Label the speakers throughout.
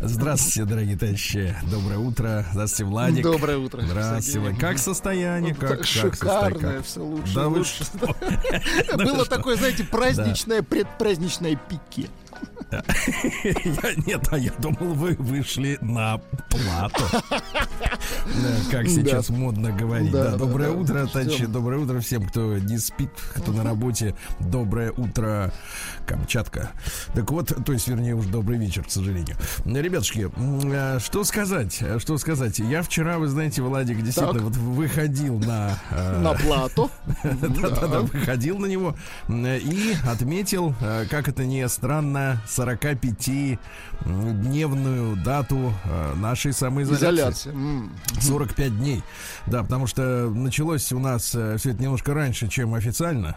Speaker 1: Здравствуйте, дорогие товарищи. Доброе утро. Здравствуйте, Владик.
Speaker 2: Доброе утро.
Speaker 1: Здравствуйте, Владик. Как состояние? Как, как
Speaker 2: Шикарное,
Speaker 1: состояние?
Speaker 2: все лучше.
Speaker 1: Да
Speaker 2: лучше. Было такое, знаете, праздничное, предпраздничное пике.
Speaker 1: Я- Нет, а я думал, вы вышли на плату. Как сейчас модно говорить.
Speaker 2: Да,
Speaker 1: Доброе утро, товарищи. Доброе утро всем, кто не спит, кто на работе. Доброе утро, Камчатка. Так вот, то есть, вернее, уже добрый вечер, к сожалению. Ребятушки, э, что сказать? э, Что сказать? Я вчера, вы знаете, Владик, действительно, вот выходил на... э,
Speaker 2: На плату.
Speaker 1: да-да-да, выходил на него и отметил, как это не странно, 45-дневную дату э, нашей самоизоляции.
Speaker 2: Изоляция. М.
Speaker 1: 45 дней. Да, потому что началось у нас все это немножко раньше, чем официально.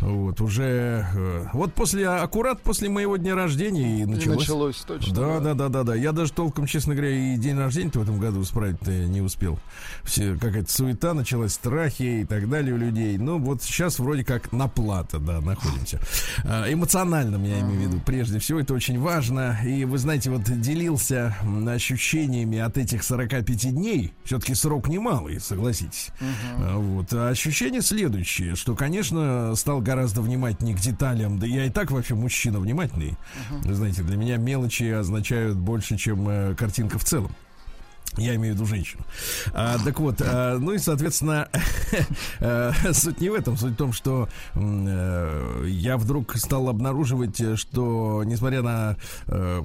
Speaker 1: Вот, уже... э, Вот после, аккурат после моего дня рождения и
Speaker 2: И
Speaker 1: началось.
Speaker 2: началось, точно.
Speaker 1: Да, да, да, да, да. Я даже толком, честно говоря, и день рождения в этом году справить не успел. Все какая-то суета началась, страхи и так далее у людей. Ну, вот сейчас вроде как на плата, да, находимся. А, Эмоциональном, я имею в виду. Прежде всего, это очень важно. И вы знаете, вот делился ощущениями от этих 45 дней. Все-таки срок немалый, согласитесь. А, Вот. А ощущение следующее, что, конечно, стал гораздо внимательнее к деталям. Да я и так вообще мужчина внимательный. Вы знаете, для меня мелочи означают больше, чем э, картинка в целом. Я имею в виду женщину. А, так вот, а, ну и, соответственно, э, суть не в этом. Суть в том, что э, я вдруг стал обнаруживать, что, несмотря на э,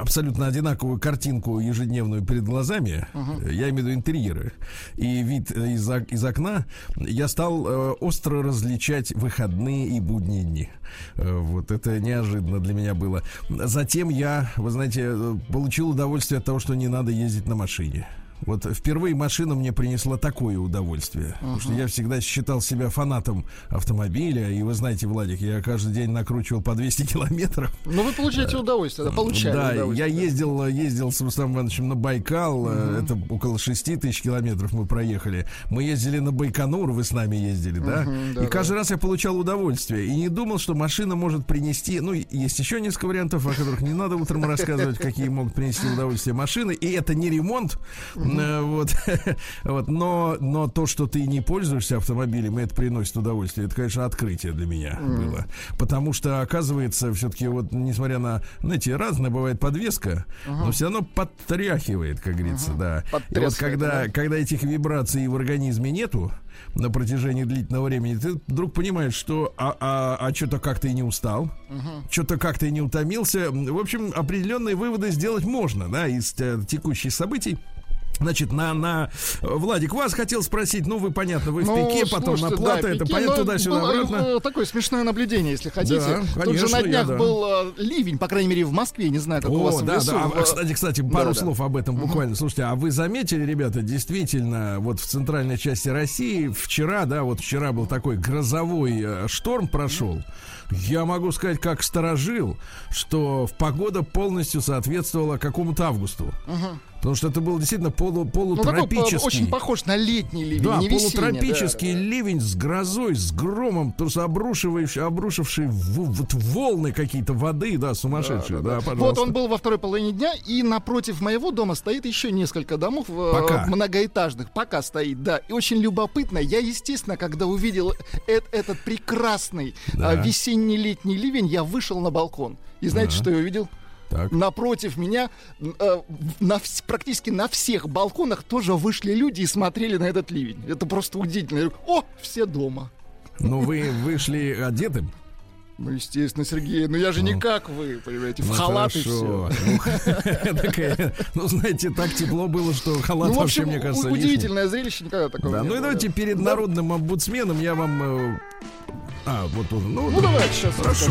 Speaker 1: абсолютно одинаковую картинку ежедневную перед глазами, э, я имею в виду интерьеры и вид из, из окна, я стал э, остро различать выходные и будние дни. Э, Вот это неожиданно для меня было. Затем я, вы знаете, э, получил удовольствие от того, что не надо ездить на машине машине. Вот впервые машина мне принесла такое удовольствие. Потому что я всегда считал себя фанатом автомобиля. И вы знаете, Владик, я каждый день накручивал по 200 километров.
Speaker 2: Ну, вы получаете удовольствие, да, получали
Speaker 1: Да, я
Speaker 2: удовольствие.
Speaker 1: ездил, ездил с Рустамом Ивановичем на Байкал. э, Это около 6 тысяч километров мы проехали. Мы ездили на Байконур, вы с нами ездили, да?
Speaker 2: Мгм, да,
Speaker 1: и
Speaker 2: да.
Speaker 1: каждый раз я получал удовольствие. И не думал, что машина может принести... Ну, есть еще несколько вариантов, о которых не надо утром рассказывать, какие могут принести удовольствие машины. И это не ремонт. Э, Вот. вот. Но, но то, что ты не пользуешься автомобилем, и это приносит удовольствие, это, конечно, открытие для меня было. Потому что, оказывается, все-таки вот, несмотря на, знаете, разная бывает подвеска, но все равно подтряхивает, как говорится, да. И вот когда,
Speaker 2: да.
Speaker 1: когда этих вибраций в организме нету на протяжении длительного времени, ты вдруг понимаешь, что а, а, а что-то как-то и не устал, что-то как-то и не утомился. В общем, определенные выводы сделать можно, да, из э, текущих событий. Значит, на, на Владик, вас хотел спросить, ну, вы, понятно, вы в
Speaker 2: Ну,
Speaker 1: пике, потом на
Speaker 2: слушайте,
Speaker 1: плата,
Speaker 2: да,
Speaker 1: это понятно,
Speaker 2: но
Speaker 1: туда-сюда, обратно.
Speaker 2: э, Такое смешное наблюдение, если хотите.
Speaker 1: Да,
Speaker 2: Тут же
Speaker 1: конечно,
Speaker 2: на
Speaker 1: я,
Speaker 2: днях
Speaker 1: да.
Speaker 2: был э, ливень, по крайней мере, в Москве, не знаю, как у вас
Speaker 1: О,
Speaker 2: в
Speaker 1: да,
Speaker 2: лесу.
Speaker 1: да. А,
Speaker 2: В-
Speaker 1: кстати, кстати, пару
Speaker 2: да.
Speaker 1: слов об этом буквально. Слушайте, а вы заметили, ребята, действительно, вот в центральной части России вчера, да, вот вчера был такой грозовой э, шторм прошел. Я могу сказать, как сторожил, что в погода полностью соответствовала какому-то августу. Потому что это был действительно полу,
Speaker 2: Ну, такой, по- очень похож на летний ливень,
Speaker 1: Да,
Speaker 2: не весенний,
Speaker 1: полутропический
Speaker 2: да.
Speaker 1: ливень с грозой, с громом, то есть обрушивающий, обрушивший в- вот волны какие-то воды, да, сумасшедшие, да,
Speaker 2: Вот
Speaker 1: пожалуйста.
Speaker 2: он был во второй половине дня, и напротив моего дома стоит еще несколько домов э,
Speaker 1: Пока.
Speaker 2: многоэтажных. Пока стоит, да. И очень любопытно. Я, естественно, когда увидел э- этот прекрасный
Speaker 1: Да.
Speaker 2: э, весенний-летний ливень, я вышел на балкон. И знаете,
Speaker 1: Да.
Speaker 2: что я увидел?
Speaker 1: Так.
Speaker 2: Напротив меня э, на практически на всех балконах тоже вышли люди и смотрели на этот ливень. Это просто удивительно. Я говорю, О, все дома.
Speaker 1: Ну, вы вышли одетым.
Speaker 2: Ну, естественно, Сергей, ну я же не как вы, понимаете, в
Speaker 1: Ну,
Speaker 2: халат и все.
Speaker 1: Ну, ну, знаете, так тепло было, что халат
Speaker 2: Ну,
Speaker 1: вообще, мне кажется,
Speaker 2: удивительное зрелище, никогда такого не
Speaker 1: ну и давайте
Speaker 2: да.
Speaker 1: перед народным омбудсменом я вам... э, А, вот он. Ну,
Speaker 2: Ну, давайте сейчас
Speaker 1: Хорошо.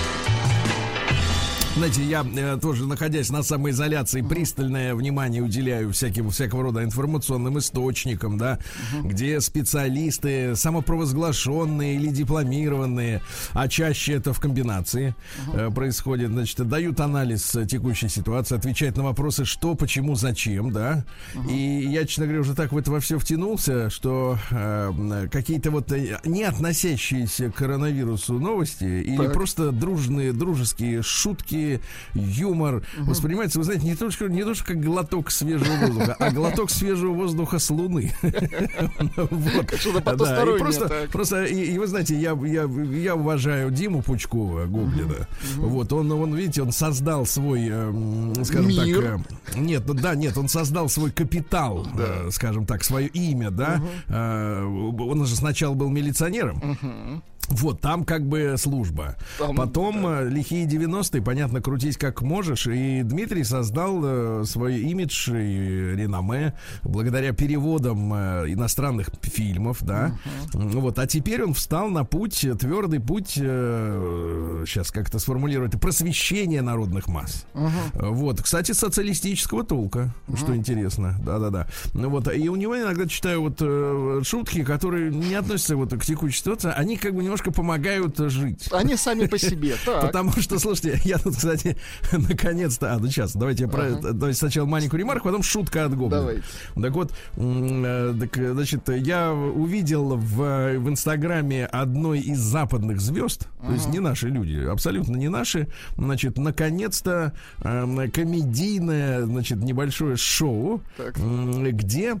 Speaker 1: Знаете, я э, тоже, находясь на самоизоляции, пристальное внимание уделяю всяким, всякого рода информационным источникам, да, где специалисты, самопровозглашенные или дипломированные, а чаще это в комбинации э, происходит, значит, дают анализ текущей ситуации, отвечают на вопросы, что, почему, зачем, да. И я, честно говоря, уже так в это во все втянулся, что э, какие-то вот э, не относящиеся к коронавирусу новости или
Speaker 2: Так.
Speaker 1: просто дружные, дружеские шутки, юмор. Воспринимается, вы знаете, не только, не только как глоток свежего воздуха, а глоток свежего воздуха с Луны.
Speaker 2: Что-то
Speaker 1: просто, и, вы знаете, я, уважаю Диму Пучкова, Гоблина. Вот, он, видите, он создал свой, эм, скажем так, э, нет, ну да, нет, он создал свой капитал, э, скажем так, свое имя, да. Э, он же сначала был милиционером. Вот, там как бы служба.
Speaker 2: Там,
Speaker 1: Потом э, лихие 90-е, понятно, крутись как можешь. И Дмитрий создал э, свой имидж и реноме благодаря переводам э, иностранных фильмов, да. М, Вот, а теперь он встал на путь, э, твердый путь, сейчас как это сформулировать, просвещения народных масс. Э, Вот, кстати, социалистического толка, что интересно, да-да-да. Ну вот, и у него иногда читаю вот э, шутки, которые не относятся вот к текущей ситуации, они как бы немножко помогают жить.
Speaker 2: Они сами по себе. Так.
Speaker 1: Потому что, слушайте, я тут, кстати, наконец-то... А, ну сейчас, давайте я про...
Speaker 2: Ага.
Speaker 1: Давайте сначала маленькую ремарку, потом шутка от Гоблина.
Speaker 2: Давайте.
Speaker 1: Так вот, э, так, значит, я увидел в, в Инстаграме одной из западных звезд, то есть не наши люди, абсолютно не наши, значит, наконец-то э, комедийное, значит, небольшое шоу,
Speaker 2: Так.
Speaker 1: где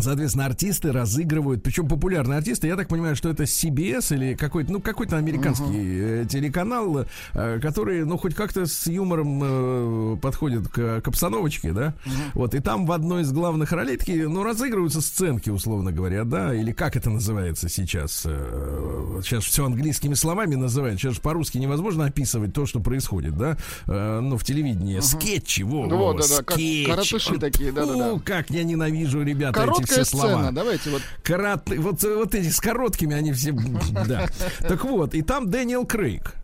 Speaker 1: Соответственно, артисты разыгрывают, причем популярные артисты, я так понимаю, что это CBS или какой-то, ну, какой-то американский э, телеканал, э, который, ну, хоть как-то с юмором э, подходит к, к обстановочке, да, вот, и там в одной из главных ролей такие, ну, разыгрываются сценки, условно говоря, да, или как это называется сейчас, сейчас все английскими словами называют, сейчас же по-русски невозможно описывать то, что происходит, да, ну, в телевидении, скетчи, во,
Speaker 2: Ну
Speaker 1: во,
Speaker 2: вот, да-да, как
Speaker 1: скетчи.
Speaker 2: каратыши такие, да-да-да.
Speaker 1: Фу, как я ненавижу, ребята, эти
Speaker 2: Короткая
Speaker 1: все слова.
Speaker 2: сцена, давайте вот.
Speaker 1: Корот... Вот, вот эти с короткими они все... Да. Так вот, и там Дэниел Крейг.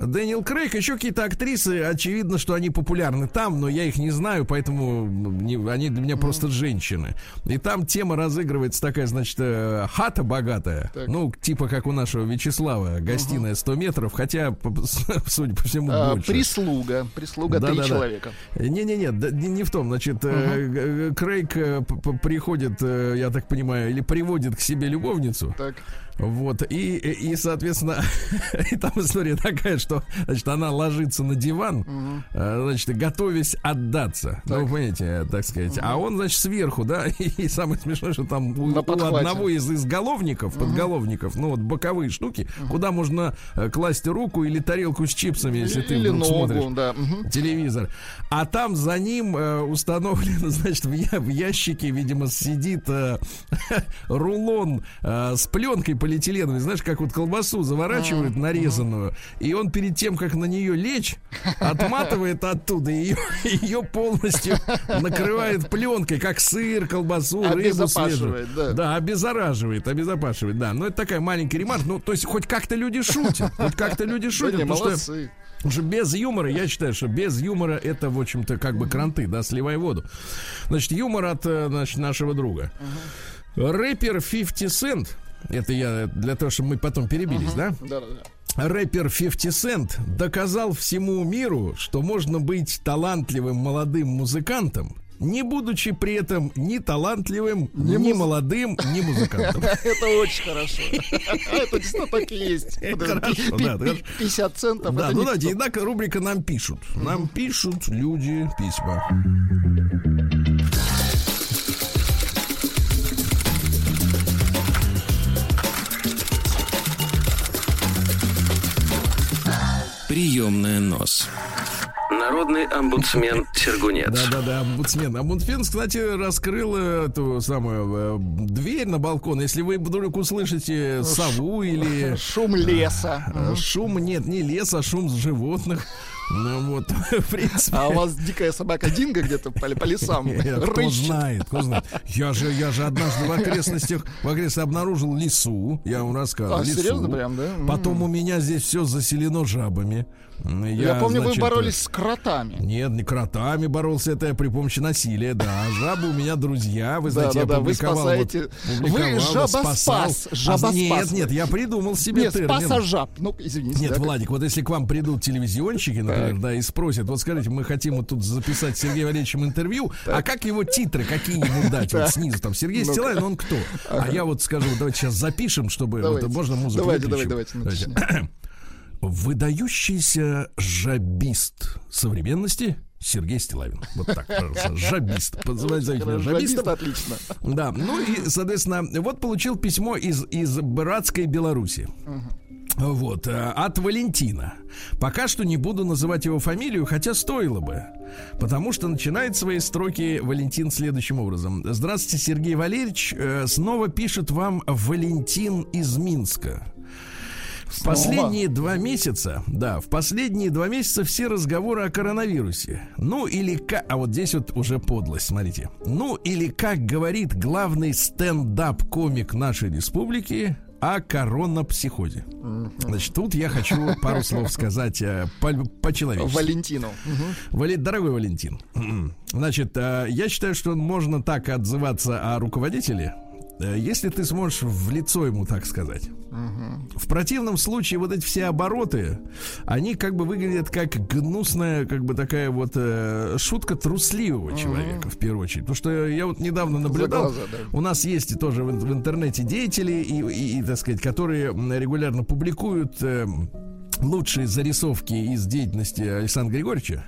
Speaker 1: Дэниел Крейг, еще какие-то актрисы, очевидно, что они популярны там, но я их не знаю, поэтому не- они для меня просто женщины. И там тема разыгрывается такая, значит, э, хата богатая,
Speaker 2: Так.
Speaker 1: ну, типа как у нашего Вячеслава, гостиная 100 метров, хотя, судя по всему,
Speaker 2: а,
Speaker 1: больше.
Speaker 2: Прислуга. Прислуга три
Speaker 1: Да-да-да.
Speaker 2: человека.
Speaker 1: Не-не-не, да, не, не в том. Значит, э, г- Крейг приходит, я так понимаю, или приводит к себе любовницу.
Speaker 2: Так.
Speaker 1: Вот, и, и, и, соответственно, и там история такая, что, значит, она ложится на диван, э, значит, готовясь отдаться. Ну,
Speaker 2: Так.
Speaker 1: вы понимаете, э, так сказать. А он, значит, сверху, да, и, самое смешное, что там у, у одного из изголовников, подголовников, ну, вот боковые штуки, куда можно э, класть руку или тарелку с чипсами, если ты
Speaker 2: Или
Speaker 1: вдруг смотришь
Speaker 2: ногу, да. мгм.
Speaker 1: телевизор. А там за ним э, установлено, значит, в, я- в ящике, видимо, сидит э, рулон э, с пленкой полиэтиленовой. Знаешь, как вот колбасу заворачивают нарезанную. И он перед тем, как на нее лечь, отматывает оттуда ее, ее полностью накрывает пленкой, как сыр, колбасу, рыбу свежую.
Speaker 2: Да.
Speaker 1: Да, обеззараживает, обезопашивает, да. Но это такая маленькая ремарка. Ну, то есть хоть как-то люди шутят. Хоть как-то люди
Speaker 2: Да
Speaker 1: шутят.
Speaker 2: не,
Speaker 1: потому что что без юмора, я считаю, что без юмора это, в общем-то, как бы кранты, да, сливай воду. Значит, юмор от э, значит, нашего друга. Рэпер 50 Cent, это я для того, чтобы мы потом перебились, да?
Speaker 2: Да, да, да.
Speaker 1: Рэпер 50 Cent доказал всему миру, что можно быть талантливым молодым музыкантом, не будучи при этом ни талантливым, ни молодым, ни музыкантом.
Speaker 2: Это очень хорошо. Это действительно так и есть.
Speaker 1: Это
Speaker 2: Вот
Speaker 1: хорошо,
Speaker 2: пи-
Speaker 1: да,
Speaker 2: пи-
Speaker 1: хорошо.
Speaker 2: 50 центов.
Speaker 1: Да, ну давайте, итак, рубрика «Нам пишут». Нам пишут люди письма.
Speaker 3: Приемная нос. Народный омбудсмен Сергунец.
Speaker 1: Да-да-да, омбудсмен. Омбудсмен, кстати, раскрыл э, эту самую э, дверь на балкон. Если вы вдруг услышите сову или
Speaker 2: Шум леса.
Speaker 1: шум, нет, не лес, а шум животных. Ну вот, в принципе.
Speaker 2: А у вас дикая собака Динго где-то по, по лесам
Speaker 1: Кто
Speaker 2: рыщет.
Speaker 1: знает, кто знает. Я же, я же однажды в окрестностях, в окрестностях обнаружил лису. Я вам рассказывал.
Speaker 2: А,
Speaker 1: лису.
Speaker 2: серьезно прям, да?
Speaker 1: Потом у меня здесь все заселено жабами.
Speaker 2: Я, помню,
Speaker 1: значит,
Speaker 2: вы боролись с кротами.
Speaker 1: Нет, не кротами боролся, это я при помощи насилия, да. Жабы у меня друзья, вы
Speaker 2: Да,
Speaker 1: знаете,
Speaker 2: да,
Speaker 1: я
Speaker 2: да, вы спасаете-
Speaker 1: вот,
Speaker 2: вы жабоспас, жабоспас
Speaker 1: А, Нет, нет, я придумал себе
Speaker 2: Нет,
Speaker 1: термин.
Speaker 2: спаса жаб. Ну, извините.
Speaker 1: Нет,
Speaker 2: да,
Speaker 1: Владик, вот если к вам придут телевизионщики, например, да, и спросят, вот скажите, мы хотим вот тут записать с Сергеем Валерьевичем интервью, а как его титры, какие ему дать вот
Speaker 2: Так.
Speaker 1: снизу, там, Сергей
Speaker 2: Ну-ка.
Speaker 1: Стилавин, он кто? А я вот скажу, давайте сейчас запишем, чтобы,
Speaker 2: Давайте.
Speaker 1: вот, можно музыку
Speaker 2: Давайте,
Speaker 1: выключим?
Speaker 2: давайте, давайте.
Speaker 1: Выдающийся жабист современности Сергей Стилавин. Вот так, пожалуйста. Жабист. Называйте меня
Speaker 2: Жабист
Speaker 1: жабистом.
Speaker 2: отлично.
Speaker 1: Да, ну и, соответственно, вот получил письмо из, из братской Беларуси. Вот, э, от Валентина. Пока что не буду называть его фамилию, хотя стоило бы. Потому что начинает свои строки Валентин следующим образом. Здравствуйте, Сергей Валерьевич. Э, Снова пишет вам Валентин из Минска. В последние два месяца, да, в последние два месяца все разговоры о коронавирусе. Ну или как, а вот здесь вот уже подлость, смотрите. Ну или как говорит главный стендап-комик нашей республики о коронапсихозе. Значит, тут я хочу пару слов сказать э, по- по-человечески.
Speaker 2: Валентину.
Speaker 1: Дорогой Валентин, значит, э, я считаю, что можно так отзываться о руководителе, если ты сможешь в лицо ему так сказать. В противном случае вот эти все обороты, они как бы выглядят как гнусная, как бы такая вот э, шутка трусливого человека в первую очередь. Потому что я вот недавно наблюдал,
Speaker 2: глаза, да.
Speaker 1: у нас есть тоже в, в интернете деятели, и, и- и, так сказать, которые регулярно публикуют э, лучшие зарисовки из деятельности Александра Григорьевича.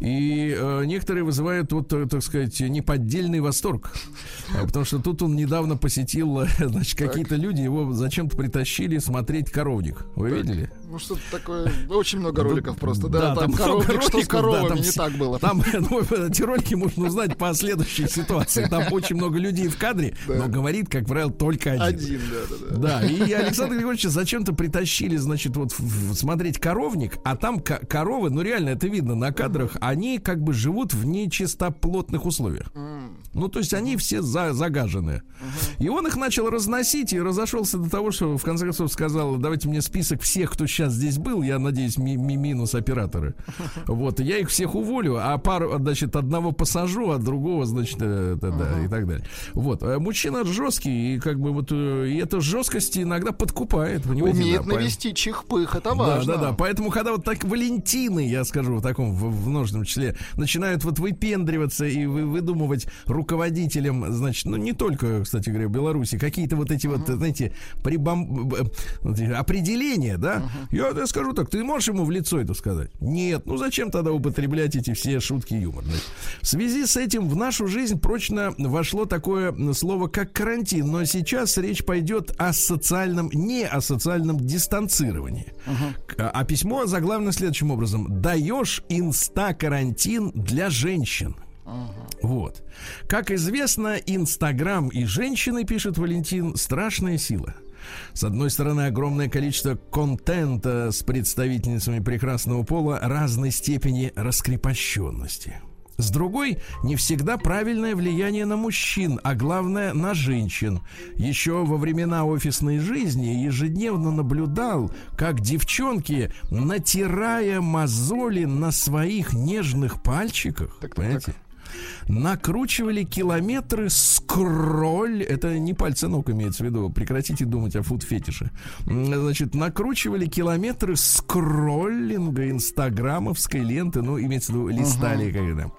Speaker 1: И э, некоторые вызывают, вот, э, так сказать, неподдельный восторг. А, Потому что тут он недавно посетил, э, значит, какие-то люди его зачем-то притащили смотреть коровник. Вы видели?
Speaker 2: Ну, что-то такое... Очень много роликов просто,
Speaker 1: Да,
Speaker 2: да? Там
Speaker 1: много
Speaker 2: коровник, что с
Speaker 1: роликов, да,
Speaker 2: коровами
Speaker 1: там
Speaker 2: не так было.
Speaker 1: Там, ну, эти ролики можно узнать по следующей ситуации. Там очень много людей в кадре, но говорит, как правило, только один.
Speaker 2: Один, да, да, да.
Speaker 1: Да, и Александр Григорьевича зачем-то притащили, значит, вот смотреть коровник, а там ко- коровы, ну реально это видно на кадрах, они как бы живут в нечистоплотных условиях. Ну, то есть они все за- загажены. И он их начал разносить и разошелся до того, что в конце концов сказал, давайте мне список всех, кто сейчас здесь был, я надеюсь, ми- ми- минус операторы. Вот, я их всех уволю, а пару, значит, одного посажу, а другого, значит, э, да, да, и так далее. Вот, э, мужчина жесткий, и как бы вот, э, и эта жесткость иногда подкупает, понимаете?
Speaker 2: Умеет
Speaker 1: да,
Speaker 2: навести чих-пых, это
Speaker 1: да,
Speaker 2: важно.
Speaker 1: да, да. Поэтому, когда вот так Валентины, я скажу в таком в, в множественном числе, начинают вот выпендриваться и вы, выдумывать руководителям, значит, ну не только, кстати говоря, в Беларуси, какие-то вот эти вот, знаете, прибам... определения, да? Я, я скажу так, ты можешь ему в лицо это сказать? Нет. Ну зачем тогда употреблять эти все шутки и юмор? значит? В связи с этим в нашу жизнь прочно вошло такое слово, как карантин, но сейчас речь пойдет о социальном, не о социальном дистанцировании. К- А письмо заглавлено следующим образом. Даешь инста-карантин для женщин. Вот. Как известно, Инстаграм и женщины, пишет Валентин, страшная сила. С одной стороны, огромное количество контента с представительницами прекрасного пола разной степени раскрепощенности. С другой, не всегда правильное влияние на мужчин, а главное на женщин. Еще во времена офисной жизни ежедневно наблюдал, как девчонки, натирая мозоли на своих нежных пальчиках,
Speaker 2: Так, так,
Speaker 1: понимаете, накручивали километры скроль. Это не пальцы ног имеется в виду. Прекратите думать о фуд-фетише. Значит, накручивали километры скроллинга инстаграмовской ленты. Ну, имеется в виду, листали когда.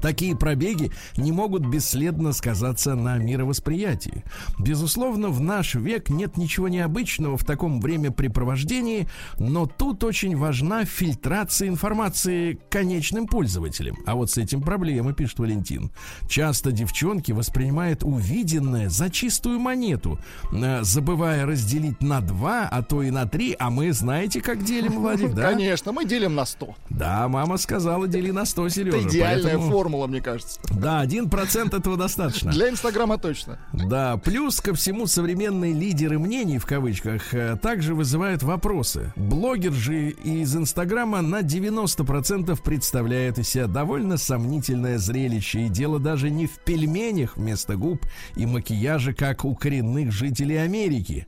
Speaker 1: Такие пробеги не могут бесследно сказаться на мировосприятии. Безусловно, в наш век нет ничего необычного в таком времяпрепровождении, но тут очень важна фильтрация информации конечным пользователям. А вот с этим проблемы, пишет Валентин. Часто девчонки воспринимают увиденное за чистую монету, э, забывая разделить на два, а то и на три, а мы знаете, как делим, Владик, да?
Speaker 2: Конечно, мы делим на 100.
Speaker 1: Да, мама сказала, дели на 100, Сережа.
Speaker 2: Это идеальная
Speaker 1: поэтому-
Speaker 2: формула, мне кажется.
Speaker 1: Да, один процент этого достаточно.
Speaker 2: Для Инстаграма точно.
Speaker 1: Да, плюс ко всему современные лидеры мнений, в кавычках, э, также вызывают вопросы. Блогер же из Инстаграма на 90% представляет из себя довольно сомнительное зрелище. И дело даже не в пельменях вместо губ и макияже, как у коренных жителей Америки,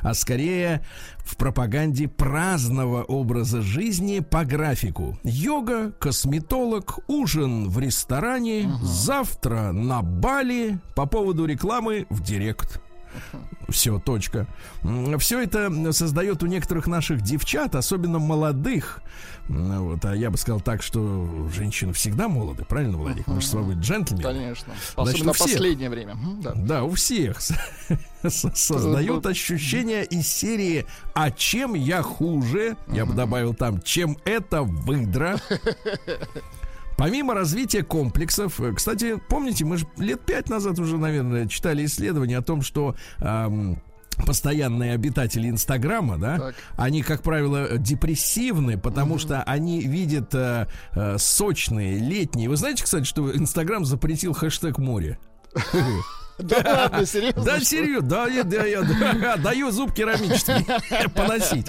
Speaker 1: а скорее в пропаганде праздного образа жизни по графику. Йога, косметолог, ужин в ресторане, завтра на Бали, по поводу рекламы в директ. Все, точка. Все это создает у некоторых наших девчат, особенно молодых, вот, а я бы сказал так, что женщины всегда молоды, правильно, Владик? Мы же с вами джентльмены.
Speaker 2: Конечно. Значит, Особенно в последнее время.
Speaker 1: Да. да, у всех создают ощущение из серии «А чем я хуже?» Я бы добавил там «Чем это выдра?» Помимо развития комплексов, э, кстати, помните, мы же лет пять назад уже, наверное, читали исследование о том, что эм, постоянные обитатели Инстаграма, да, так. они, как правило, депрессивны, потому mm-hmm. что они видят э, э, сочные летние. Вы знаете, кстати, что Инстаграм запретил хэштег море?
Speaker 2: Да ладно, серьезно?
Speaker 1: Да, серьезно, да, я, да, я да, даю зуб керамический поносить.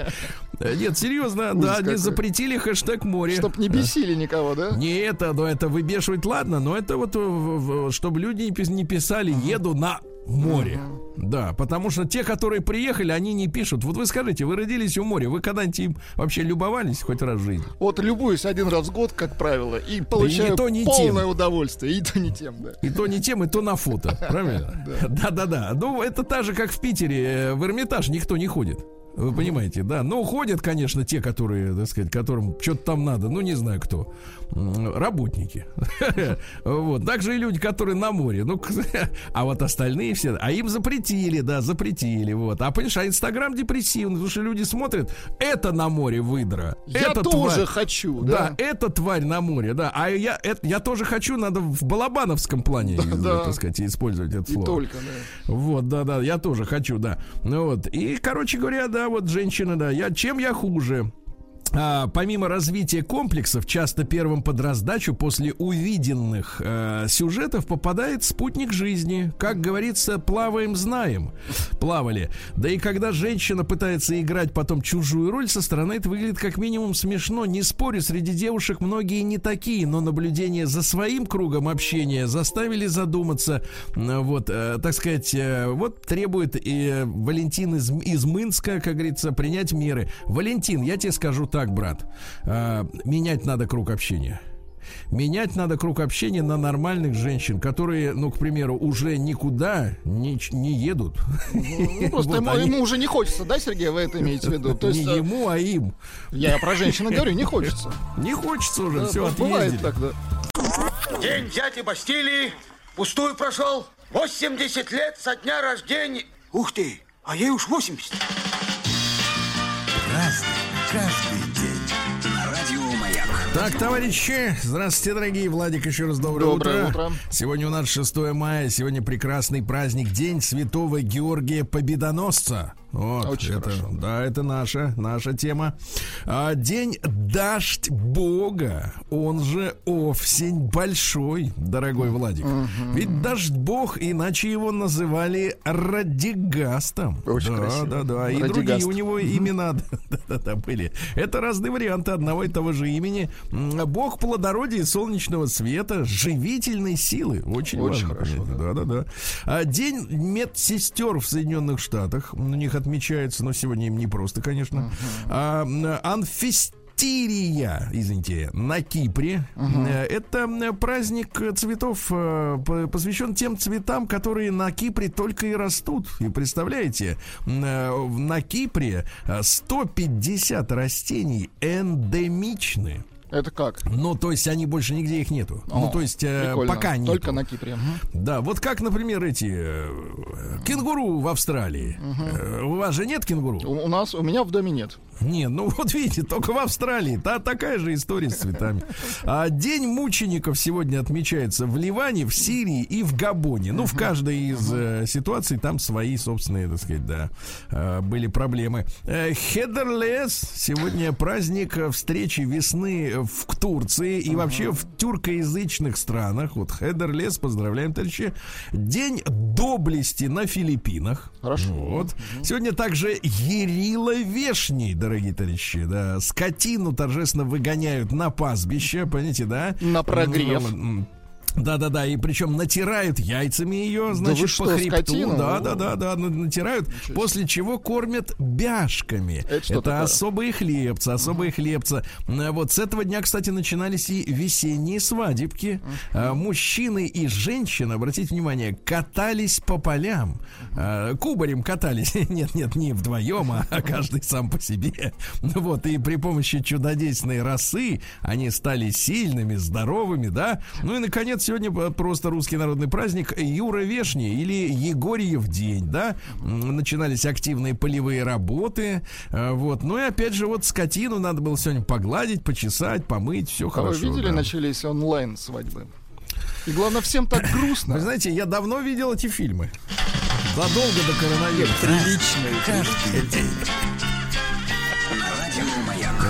Speaker 1: Нет, серьезно, Ужас да, какой. они запретили хэштег море.
Speaker 2: Чтоб не бесили никого, да?
Speaker 1: Не это, но это выбешивать, ладно, но это вот, чтобы люди не писали, еду на море. Да, потому что те, которые приехали, они не пишут. Вот вы скажите, вы родились у моря, вы когда-нибудь им вообще любовались хоть раз в жизни?
Speaker 2: Вот любуюсь один раз в год, как правило, и получаю и то, не полное тем. удовольствие. И то не тем, да.
Speaker 1: И то не тем, и то на фото, правильно? Да-да-да. Ну, это так же, как в Питере. Э, в Эрмитаж никто не ходит. Вы понимаете, да. Но уходят, конечно, те, которые, так сказать, которым что-то там надо. Ну, не знаю кто. Работники. Вот. Также и люди, которые на море. Ну, а вот остальные все. А им запретили, да, запретили. Вот. А понимаешь, а Инстаграм депрессивный, потому что люди смотрят, это на море выдра.
Speaker 2: Я
Speaker 1: это
Speaker 2: тоже тварь. хочу,
Speaker 1: да. Да, это тварь на море, да. А я, это, я тоже хочу, надо в балабановском плане, да, так сказать, использовать это слово. И
Speaker 2: только, да.
Speaker 1: Вот, да, да, я тоже хочу, да. Ну вот. И, короче говоря, да, вот женщина, да, я, чем я хуже? А, помимо развития комплексов, часто первым под раздачу после увиденных э, сюжетов попадает спутник жизни. Как говорится, плаваем, знаем. Плавали. Да и когда женщина пытается играть потом чужую роль, со стороны это выглядит как минимум смешно. Не спорю, среди девушек многие не такие, но наблюдение за своим кругом общения заставили задуматься. Вот, э, так сказать, э, вот требует и Валентин из, из Минска, как говорится, принять меры. Валентин, я тебе скажу так так, брат, э, менять надо круг общения. Менять надо круг общения на нормальных женщин, которые, ну, к примеру, уже никуда не, не едут.
Speaker 2: Ну, ну просто вот ему, они... ему уже не хочется, да, Сергей, вы это имеете в виду?
Speaker 1: То есть, не э, ему, а им.
Speaker 2: Я про женщин говорю, не хочется.
Speaker 1: Не хочется уже, да, все, Бывает так, да.
Speaker 4: День дяди Бастилии пустую прошел. 80 лет со дня рождения. Ух ты, а ей уж 80.
Speaker 3: Разный, каждый так, товарищи, здравствуйте, дорогие. Владик, еще раз доброе, доброе утро. утро. Сегодня у нас 6 мая, сегодня прекрасный праздник, День Святого Георгия Победоносца. Вот, Очень это, хорошо. Да, это наша, наша тема. А, день Дождь Бога, он же Овсень Большой, дорогой Владик. Угу. Ведь Дождь Бог, иначе его называли Радигастом.
Speaker 2: Очень
Speaker 1: да,
Speaker 2: красиво.
Speaker 1: Да, да, И другие у него имена да, да, были. Это разные варианты одного и того же имени. Бог плодородия солнечного света, живительной силы. Очень, Очень важно. Хорошо, да. да, да, да. День медсестер в Соединенных Штатах. У них отмечается, но сегодня им не просто, конечно. Uh-huh. А, Анфистирия, извините, на Кипре. Uh-huh. Это праздник цветов, э, посвящен тем цветам, которые на Кипре только и растут. И представляете, э, на Кипре 150 растений эндемичны.
Speaker 2: Это как?
Speaker 1: Ну, то есть они больше нигде их нету. О, ну, то есть э, пока нет.
Speaker 2: Только на Кипре. Угу.
Speaker 1: Да, вот как, например, эти э, кенгуру в Австралии. Угу. Э, у вас же нет кенгуру?
Speaker 2: У, у нас, у меня в доме нет.
Speaker 1: Нет, ну вот видите, только в Австралии. Та, такая же история с цветами. А День мучеников сегодня отмечается в Ливане, в Сирии и в Габоне. Ну, в каждой из э, ситуаций там свои собственные, так сказать, да, э, были проблемы. Э, Хедерлес. Сегодня праздник встречи весны в Турции и вообще в тюркоязычных странах. Вот Хедерлес, поздравляем, товарищи. День доблести на Филиппинах.
Speaker 2: Хорошо.
Speaker 1: Вот. Сегодня также Ерила Вешний, дорогие товарищи. Да. Скотину торжественно выгоняют на пастбище, понимаете, да?
Speaker 2: На прогрев.
Speaker 1: Да-да-да, и причем натирают яйцами ее, значит, да
Speaker 2: что,
Speaker 1: по хребту.
Speaker 2: Скотину?
Speaker 1: Да, да, да, да, натирают, после чего кормят бяшками.
Speaker 2: Это, что
Speaker 1: Это
Speaker 2: такое?
Speaker 1: особые хлебцы, особые хлебцы. А Вот с этого дня, кстати, начинались и весенние свадебки. А, Мужчины и женщины, обратите внимание, катались по полям. А, Кубарем катались. Нет, нет, не вдвоем, а каждый сам по себе. Ну Вот, и при помощи чудодейственной росы они стали сильными, здоровыми, да. Ну и, наконец, сегодня просто русский народный праздник Юра Вешний или Егорьев день, да. Начинались активные полевые работы. А, Вот. Ну и опять же, вот скотину надо было сегодня погладить, почесать, помыть, все
Speaker 2: А
Speaker 1: хорошо.
Speaker 2: вы видели,
Speaker 1: да.
Speaker 2: начались онлайн свадьбы? И главное, всем так
Speaker 1: Вы
Speaker 2: грустно.
Speaker 1: знаете, я давно видел эти фильмы. Задолго до коронавируса.
Speaker 2: Приличные.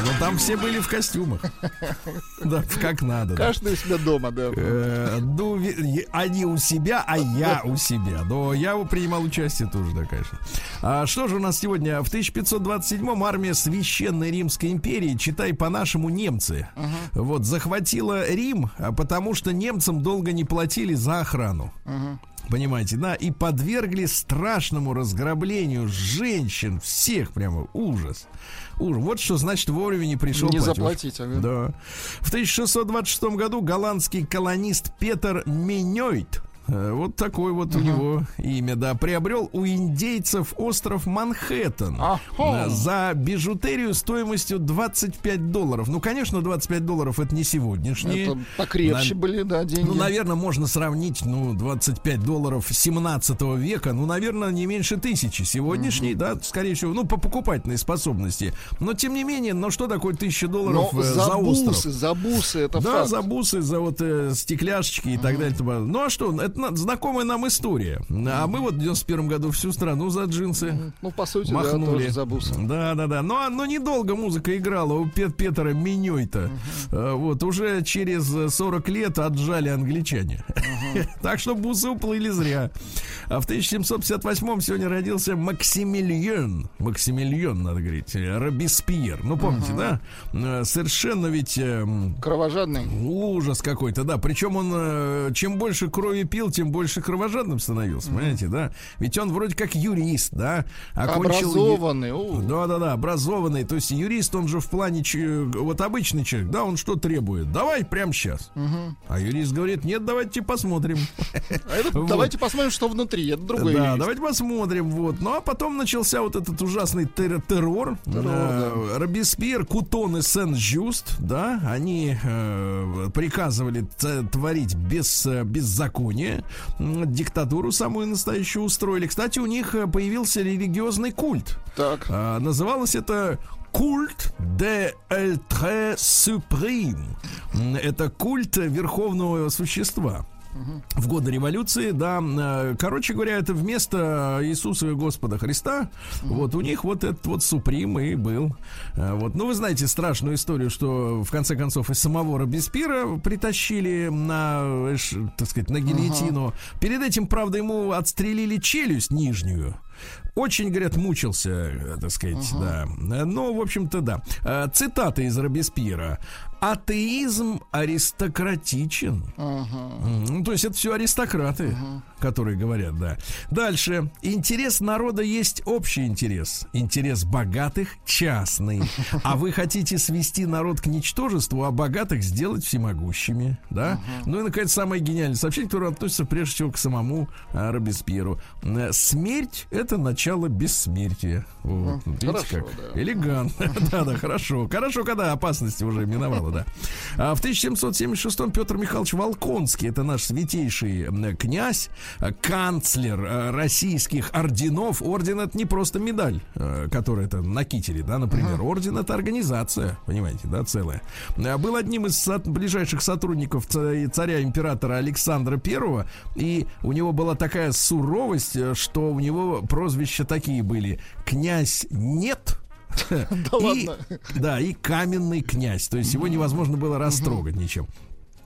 Speaker 1: Ну там все были в костюмах. Да, как надо.
Speaker 2: Каждый у себя дома, да.
Speaker 1: Э, Ну, они у себя, а я у себя. Но я принимал участие тоже, да, конечно. А что же у нас сегодня? В 1527-м армия Священной Римской империи, читай по-нашему, немцы, вот, захватила Рим, а потому что немцам долго не платили за охрану. Понимаете, да, и подвергли страшному разграблению женщин, всех прямо ужас. Ужас. Вот что значит вовремя не пришел
Speaker 2: Не
Speaker 1: платеж.
Speaker 2: заплатить, ага.
Speaker 1: Да. В 1626 году голландский колонист Петер Меньойт э, вот такое вот у него имя, да. Приобрел у индейцев остров Манхэттен э, за бижутерию стоимостью 25 долларов. Ну, конечно, 25 долларов это не сегодняшние.
Speaker 2: Это покрепче
Speaker 1: На-
Speaker 2: были, да, деньги.
Speaker 1: Ну, наверное, можно сравнить, ну, 25 долларов 17 века, ну, наверное, не меньше тысячи. Сегодняшний, да, скорее всего, ну, по покупательной способности. Но, тем не менее, ну, что такое 1000
Speaker 2: Но
Speaker 1: долларов э,
Speaker 2: за
Speaker 1: за остров?
Speaker 2: бусы, за бусы, это
Speaker 1: Да,
Speaker 2: факт.
Speaker 1: за бусы, за вот э, стекляшечки и так далее. Ну а что, это на- знакомая нам история. А мы вот в 91 году всю страну за джинсы
Speaker 2: Ну, по сути, да,
Speaker 1: махнули.
Speaker 2: тоже за бусы.
Speaker 1: Да, да, да. Но, но недолго музыка играла у Пет Петра Миньой-то. А, Вот, уже через э, 40 лет отжали англичане. Так что бусы уплыли зря. А в 1758 сегодня родился Максимилион. Максимилион, надо говорить. э, Робеспьер. Ну, помните, да? Э, Совершенно ведь... эм,
Speaker 2: Кровожадный.
Speaker 1: Ужас какой-то, да. Причем он э, чем больше крови пил, тем больше кровожадным становился, понимаете, да? Ведь он вроде как юрист, да? Окончил
Speaker 2: Образованный. о.
Speaker 1: Да, да, да, образованный. То есть юрист, он же в плане ч- вот обычный человек, да, он что требует? Давай прямо сейчас. А юрист говорит: нет, давайте посмотрим.
Speaker 2: А давайте посмотрим, что внутри. Это другой
Speaker 1: Да, давайте посмотрим. Вот. Ну а потом начался вот этот ужасный тер- террор. Э, Робеспьер, Кутон и Сен-Жюст, да, они э, приказывали творить без, э, беззаконие, диктатуру самую настоящую устроили. Кстати, у них э, появился религиозный культ.
Speaker 2: Так.
Speaker 1: А, называлось это культ де Эльтре Суприм. Это культ верховного существа. В годы революции, да, э, короче говоря, это вместо Иисуса и Господа Христа, вот у них вот этот вот Суприм и был. Э, Вот, ну вы знаете страшную историю, что в конце концов и самого Робеспьера притащили на, э, так сказать, на гильотину. Перед этим, правда, ему отстрелили челюсть нижнюю. Очень, говорят, мучился, так сказать, да. Э, Ну, в общем-то, да. Цитата из Робеспьера. Атеизм аристократичен. М, Ну, то есть это все аристократы, которые говорят, да. Дальше. Интерес народа есть общий интерес. Интерес богатых частный. А вы хотите свести народ к ничтожеству, а богатых сделать всемогущими, да? Ну и, наконец, самое гениальное сообщение, которое относится прежде всего к самому а, Робеспьеру. Э, Смерть — это начало бессмертия. Вот. Видите,
Speaker 2: хорошо,
Speaker 1: как
Speaker 2: да.
Speaker 1: элегантно. Да, да, хорошо. Хорошо, когда опасность уже миновала, да. А в 1776-м Петр Михайлович Волконский, это наш святейший князь, канцлер э, российских орденов. Орден это не просто медаль, э, которая это на кителе, да, например. Орден это организация, понимаете, да, целая. Э, Был одним из ближайших сотрудников ца- царя императора Александра Первого, и у него была такая суровость, э, что у него прозвища такие были: князь нет. Да ладно. Да, и каменный князь. То есть его невозможно было растрогать ничем.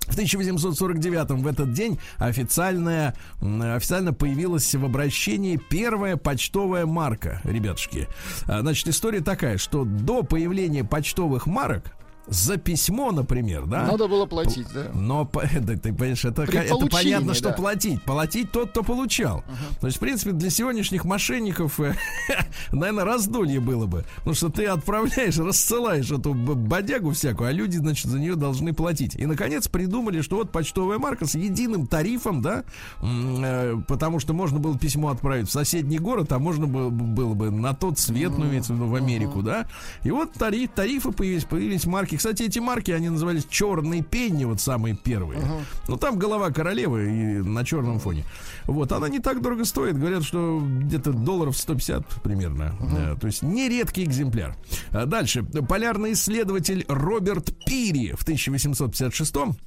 Speaker 1: В 1849 в этот день официальная, официально появилась в обращении первая почтовая марка, ребятушки. А, значит, история такая, что до появления почтовых марок за письмо, например, да?
Speaker 2: Надо было платить, да.
Speaker 1: Но, да, ты понимаешь, это, это понятно, что да. платить. Платить тот, кто получал. Uh-huh. То есть, в принципе, для сегодняшних мошенников, э, наверное, раздолье было бы. Потому что ты отправляешь, рассылаешь эту бодягу всякую, а люди, значит, за нее должны платить. И, наконец, придумали, что вот почтовая марка с единым тарифом, да, э, потому что можно было письмо отправить в соседний город, а можно было, было бы на тот свет, ну, имеется в виду, в Америку, uh-huh. да. И вот тариф, тарифы появились, появились марки кстати, эти марки, они назывались черные пенни, вот самые первые. Uh-huh. Ну, там голова королевы и на черном фоне. Вот, она не так дорого стоит. Говорят, что где-то долларов 150 примерно. Uh-huh. То есть нередкий экземпляр. А дальше. Полярный исследователь Роберт Пири в 1856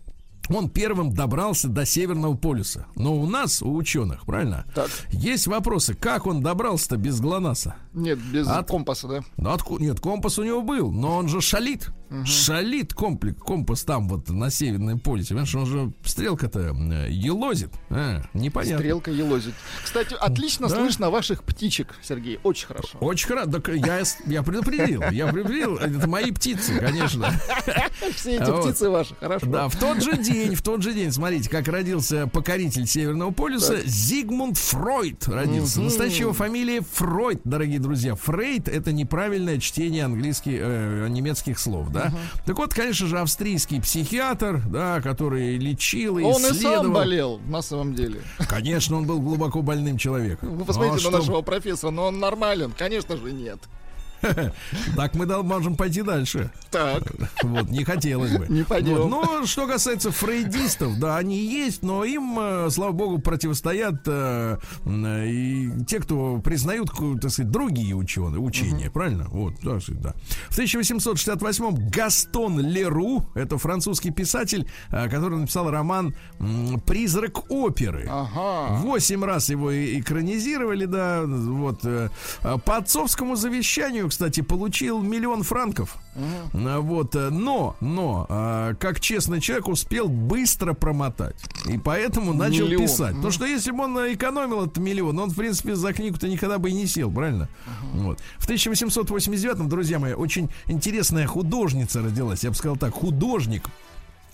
Speaker 1: он первым добрался до Северного полюса. Но у нас, у ученых, правильно? Так. Есть вопросы, как он добрался-то без ГЛОНАССа?
Speaker 2: Нет, без От... компаса, да?
Speaker 1: Ну, от... Нет, компас у него был, но он же шалит. Угу. Шалит комплекс, компас там вот на Северном полюсе. Понимаешь, он же стрелка-то э, елозит. А, непонятно.
Speaker 2: Стрелка елозит. Кстати, отлично да? слышно ваших птичек, Сергей. Очень хорошо.
Speaker 1: Очень хорошо. Так я, я предупредил. Я предупредил. Это мои птицы, конечно.
Speaker 2: Все эти птицы ваши, хорошо.
Speaker 1: Да, в тот же день день, в тот же день, смотрите, как родился покоритель Северного полюса, так. Зигмунд Фройд родился. Угу. Настоящая его фамилия Фройд, дорогие друзья. Фрейд это неправильное чтение английских, э, немецких слов, да. Угу. Так вот, конечно же, австрийский психиатр, да, который лечил и
Speaker 2: Он
Speaker 1: исследовал.
Speaker 2: и сам болел, на самом деле.
Speaker 1: Конечно, он был глубоко больным человеком.
Speaker 2: Вы посмотрите а на что? нашего профессора, но он нормален. Конечно же, нет.
Speaker 1: Так мы можем пойти дальше.
Speaker 2: Так.
Speaker 1: Вот, не хотелось бы.
Speaker 2: Не пойдем. Вот.
Speaker 1: Но что касается фрейдистов, да, они есть, но им, э, слава богу, противостоят э, и те, кто признают, так сказать, другие ученые, учения, угу. правильно? Вот, да, да. В 1868-м Гастон Леру, это французский писатель, э, который написал роман «Призрак оперы».
Speaker 2: Ага.
Speaker 1: Восемь раз его экранизировали, да, вот. По отцовскому завещанию, кстати, получил миллион франков. Угу. Вот, э, но, но, а, как честный человек успел быстро промотать. И поэтому начал миллион. писать. Угу. Потому что если бы он экономил этот миллион, он, в принципе, за книгу-то никогда бы и не сел, правильно? Угу. Вот. В 1889-м, друзья мои, очень интересная художница родилась. Я бы сказал так, художник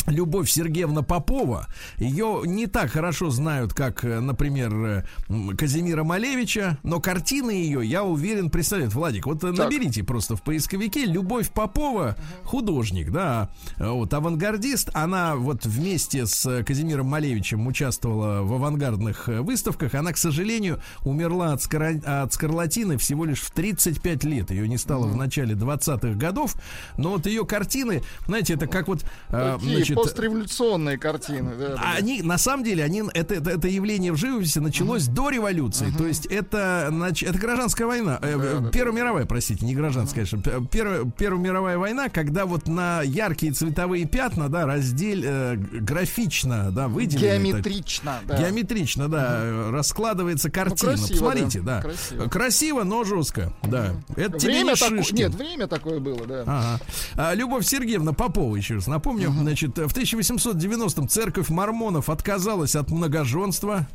Speaker 1: Любовь Сергеевна Попова, ее не так хорошо знают, как, э, например, э, Казимира Малевича, но картины ее, я уверен, представляют. Владик, вот э, так. наберите просто в поисковике Любовь Попова, художник, да, вот, авангардист. Она вот вместе с Казимиром Малевичем участвовала в авангардных выставках. Она, к сожалению, умерла от, скор... от скарлатины всего лишь в 35 лет. Ее не стало mm. в начале 20-х годов. Но вот ее картины, знаете, это как вот...
Speaker 2: Какие значит, постреволюционные картины. Да,
Speaker 1: да. Они, на самом деле, они, это, это, это явление в живописи началось uh-huh. до революции. Uh-huh. То есть это, нач, это гражданская война. Э, да, э, да, Первая да. мировая, простите, не гражданская, uh-huh. конечно. Первая, Первая мировая война, когда вот на яркие цветовые пятна, да, раздель э, графично, да, выделены.
Speaker 2: Геометрично,
Speaker 1: так, да. Геометрично, да, uh-huh. раскладывается ну, картина. Ну, красиво, Посмотрите, да. да. Красиво. красиво, но жестко, да.
Speaker 2: Uh-huh. Это время тебе не тако... Нет, время такое было, да.
Speaker 1: Ага. А, Любовь Сергеевна Попова, еще раз напомню, uh-huh. значит, в 1890-м церковь мормонов отказалась от многоженства.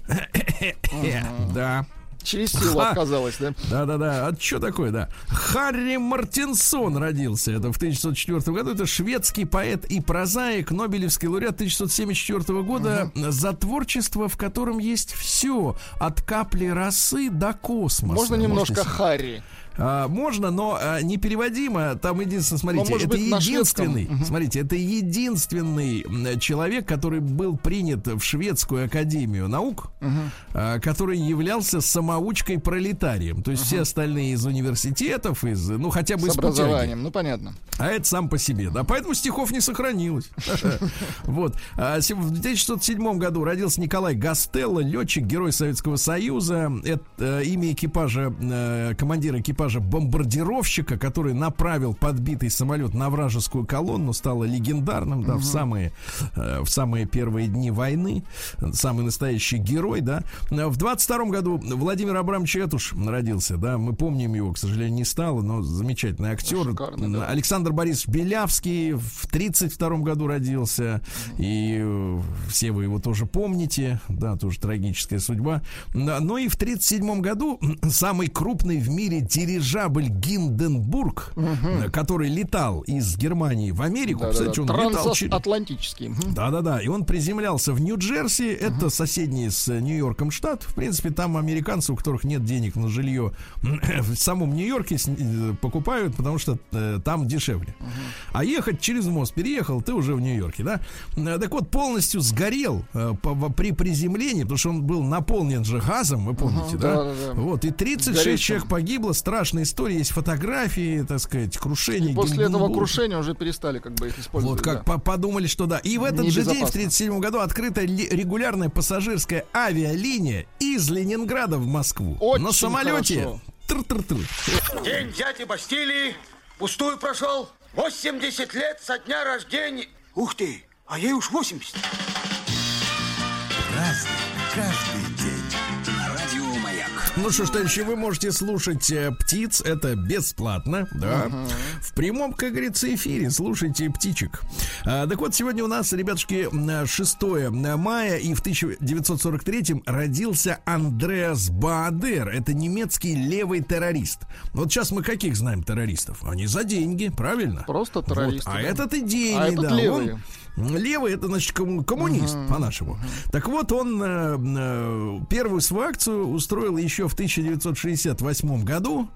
Speaker 1: Да.
Speaker 2: Через силу Ха. отказалась, да?
Speaker 1: Да-да-да. А что такое, да? Харри Мартинсон родился. Это в 1904 году. Это шведский поэт и прозаик, Нобелевский лауреат 1974 года угу. за творчество, в котором есть все. От капли росы до космоса.
Speaker 2: Можно немножко Харри?
Speaker 1: А, можно, но а, непереводимо. Там единственное, смотрите, но, это быть, единственный, смотрите, это единственный человек, который был принят в шведскую академию наук, угу. а, который являлся самоучкой пролетарием. То есть угу. все остальные из университетов, из, ну хотя бы
Speaker 2: С из образованием, ну понятно.
Speaker 1: А это сам по себе, да. Поэтому стихов не сохранилось. Вот. А, в 1907 году родился Николай Гастелло, летчик, герой Советского Союза. Это э, имя экипажа, э, командира экипажа экипажа бомбардировщика, который направил подбитый самолет на вражескую колонну, стало легендарным, да, угу. в самые э, в самые первые дни войны, самый настоящий герой, да. В 22 году Владимир Абрамович Этуш родился, да, мы помним его, к сожалению, не стало, но замечательный актер. Шикарно, да. Александр Борисович Белявский в 32 году родился, и э, все вы его тоже помните, да, тоже трагическая судьба. Но и в 37 году самый крупный в мире дирижабль Гинденбург, угу. который летал из Германии в Америку,
Speaker 2: да, кстати, да, он летал Атлантический.
Speaker 1: Да-да-да, и он приземлялся в Нью-Джерси, угу. это соседний с Нью-Йорком штат. В принципе, там американцы, у которых нет денег на жилье, в самом Нью-Йорке э, покупают, потому что э, там дешевле. Угу. А ехать через мост, переехал, ты уже в Нью-Йорке, да? Так вот, полностью сгорел при приземлении, потому что он был наполнен же газом, вы помните, угу, да? Да, да, да? Вот, и 36 Горячим. человек погибло, страшная история, есть фотографии, так сказать, крушение. И
Speaker 2: после этого крушения уже перестали как бы их использовать.
Speaker 1: Вот как да. подумали, что да. И в этот же день, в 37 году, открыта регулярная пассажирская авиалиния из Ленинграда в Москву. Очень На самолете.
Speaker 4: Тр-тр-тр. День дяди Бастилии пустую прошел. 80 лет со дня рождения. Ух ты, а ей уж 80.
Speaker 1: Разный, каждый ну что ж, товарищи, вы можете слушать э, птиц, это бесплатно, да. Uh-huh. В прямом, как говорится, эфире слушайте птичек. А, так вот, сегодня у нас, ребятушки, 6 мая, и в 1943 родился Андреас Баадер. Это немецкий левый террорист. Вот сейчас мы каких знаем террористов? Они за деньги, правильно?
Speaker 2: Просто террористы.
Speaker 1: Вот. А да. этот идейный, а этот да. Левый. Он Левый это, значит, коммунист, uh-huh. по-нашему. Так вот, он э, э, первую свою акцию устроил еще в 1968 году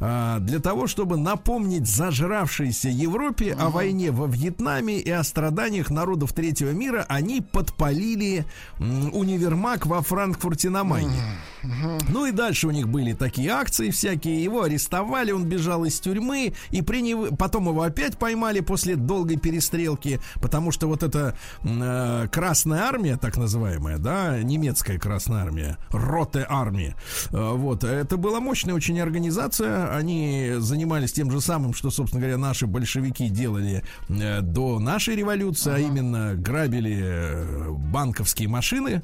Speaker 1: э, для того, чтобы напомнить зажравшейся Европе uh-huh. о войне во Вьетнаме и о страданиях народов третьего мира. Они подпалили э, универмаг во Франкфурте на Майне. Uh-huh. Ну и дальше у них были такие акции всякие. Его арестовали, он бежал из тюрьмы, и при нев... потом его опять поймали после долгой перестрелки, потому что что вот эта э, Красная Армия, так называемая, да, немецкая Красная Армия, Роте Армии, э, вот, это была мощная очень организация, они занимались тем же самым, что, собственно говоря, наши большевики делали э, до нашей революции, а ага. а именно грабили э, банковские машины,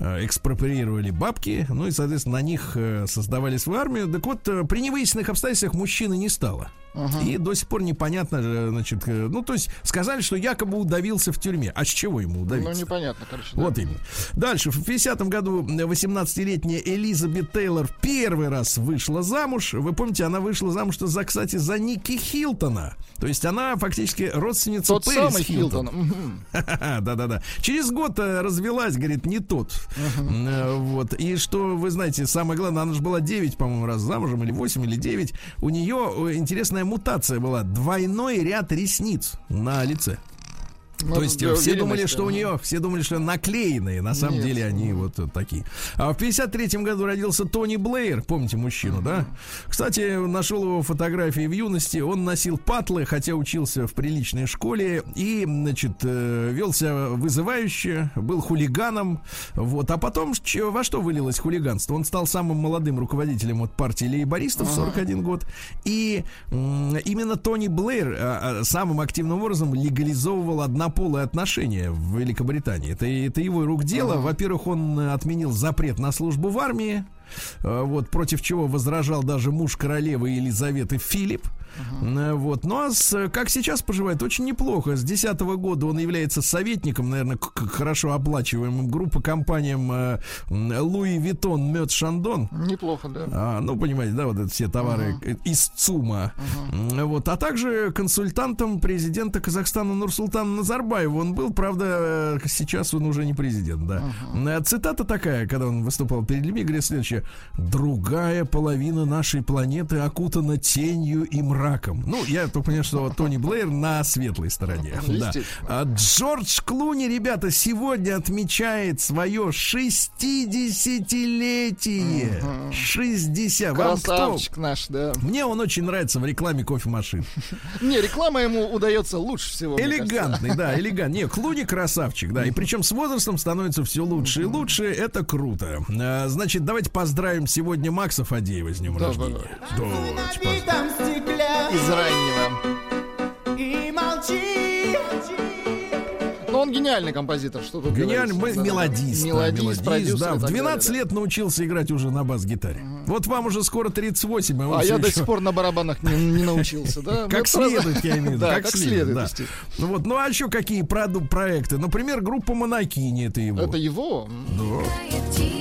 Speaker 1: Э, экспроприировали бабки, ну и, соответственно, на них э, создавали свою армию. Так вот, при невыясненных обстоятельствах мужчины не стало. Uh-huh. И до сих пор непонятно, значит, ну, то есть сказали, что якобы удавился в тюрьме. А с чего ему удавиться?
Speaker 2: Ну, непонятно, короче.
Speaker 1: Да. Вот именно. Дальше, в 50-м году 18-летняя Элизабет Тейлор первый раз вышла замуж. Вы помните, она вышла замуж, за, кстати, за Ники Хилтона. То есть она фактически родственница
Speaker 2: Тот Пэрис самый Хилтон. Хилтон.
Speaker 1: Да-да-да. Через год развелась, говорит, не тот. Вот. И что, вы знаете, самое главное, она же была 9, по-моему, раз замужем, или 8, или 9. У нее э, интересная мутация была. Двойной ряд ресниц на лице. Ну, То есть все думали, что у нее, все думали, что наклеенные, на самом Нет. деле они вот такие. А в 53-м году родился Тони Блэйр, помните мужчину, да? Кстати, нашел его фотографии в юности, он носил патлы, хотя учился в приличной школе и, значит, э, велся вызывающе, был хулиганом, вот. А потом во что вылилось хулиганство? Он стал самым молодым руководителем от партии лейбористов в 41 год, и именно Тони Блэйр а, а, самым активным образом легализовывал одна однополые отношения в Великобритании. Это, это его рук дело. Во-первых, он отменил запрет на службу в армии. Э, вот, против чего возражал даже муж королевы Елизаветы Филипп. Uh-huh. Вот. Ну а с, как сейчас поживает, очень неплохо. С 2010 года он является советником, наверное, к, хорошо оплачиваемым группы компаниям Louis Vuitton, Moët Chandon.
Speaker 2: Неплохо, да.
Speaker 1: А, ну, понимаете, да, вот это все товары uh-huh. из ЦУМа. Uh-huh. Вот. А также консультантом президента Казахстана Нурсултана Назарбаева. Он был, правда, сейчас он уже не президент, да. Uh-huh. Цитата такая, когда он выступал перед людьми, говорит следующее. «Другая половина нашей планеты окутана тенью и мраком раком. Ну, я только понимаю, что Тони Блэйр на светлой стороне. Да. А Джордж Клуни, ребята, сегодня отмечает свое 60-летие. Угу. 60.
Speaker 2: Красавчик Вам наш, да.
Speaker 1: Мне он очень нравится в рекламе кофемашин.
Speaker 2: Не, реклама ему удается лучше всего.
Speaker 1: Элегантный, да, элегантный. Не, Клуни красавчик, да. И причем с возрастом становится все лучше и лучше. Это круто. А, значит, давайте поздравим сегодня Макса Фадеева с днем рождения.
Speaker 2: Из раннего. И молчи. Но он гениальный композитор, что тут
Speaker 1: Гениальный, мы, мелодист.
Speaker 2: Мелодист, да, мелодист
Speaker 1: да. В 12 далее, лет научился играть уже на бас-гитаре. Угу. Вот вам уже скоро 38,
Speaker 2: а, а я до сих пор на барабанах не, не научился, да?
Speaker 1: Как следует, я имею в виду. Да, как следует, Ну вот, ну а еще какие проекты? Например, группа Монакини, это его.
Speaker 2: Это его?
Speaker 1: Да.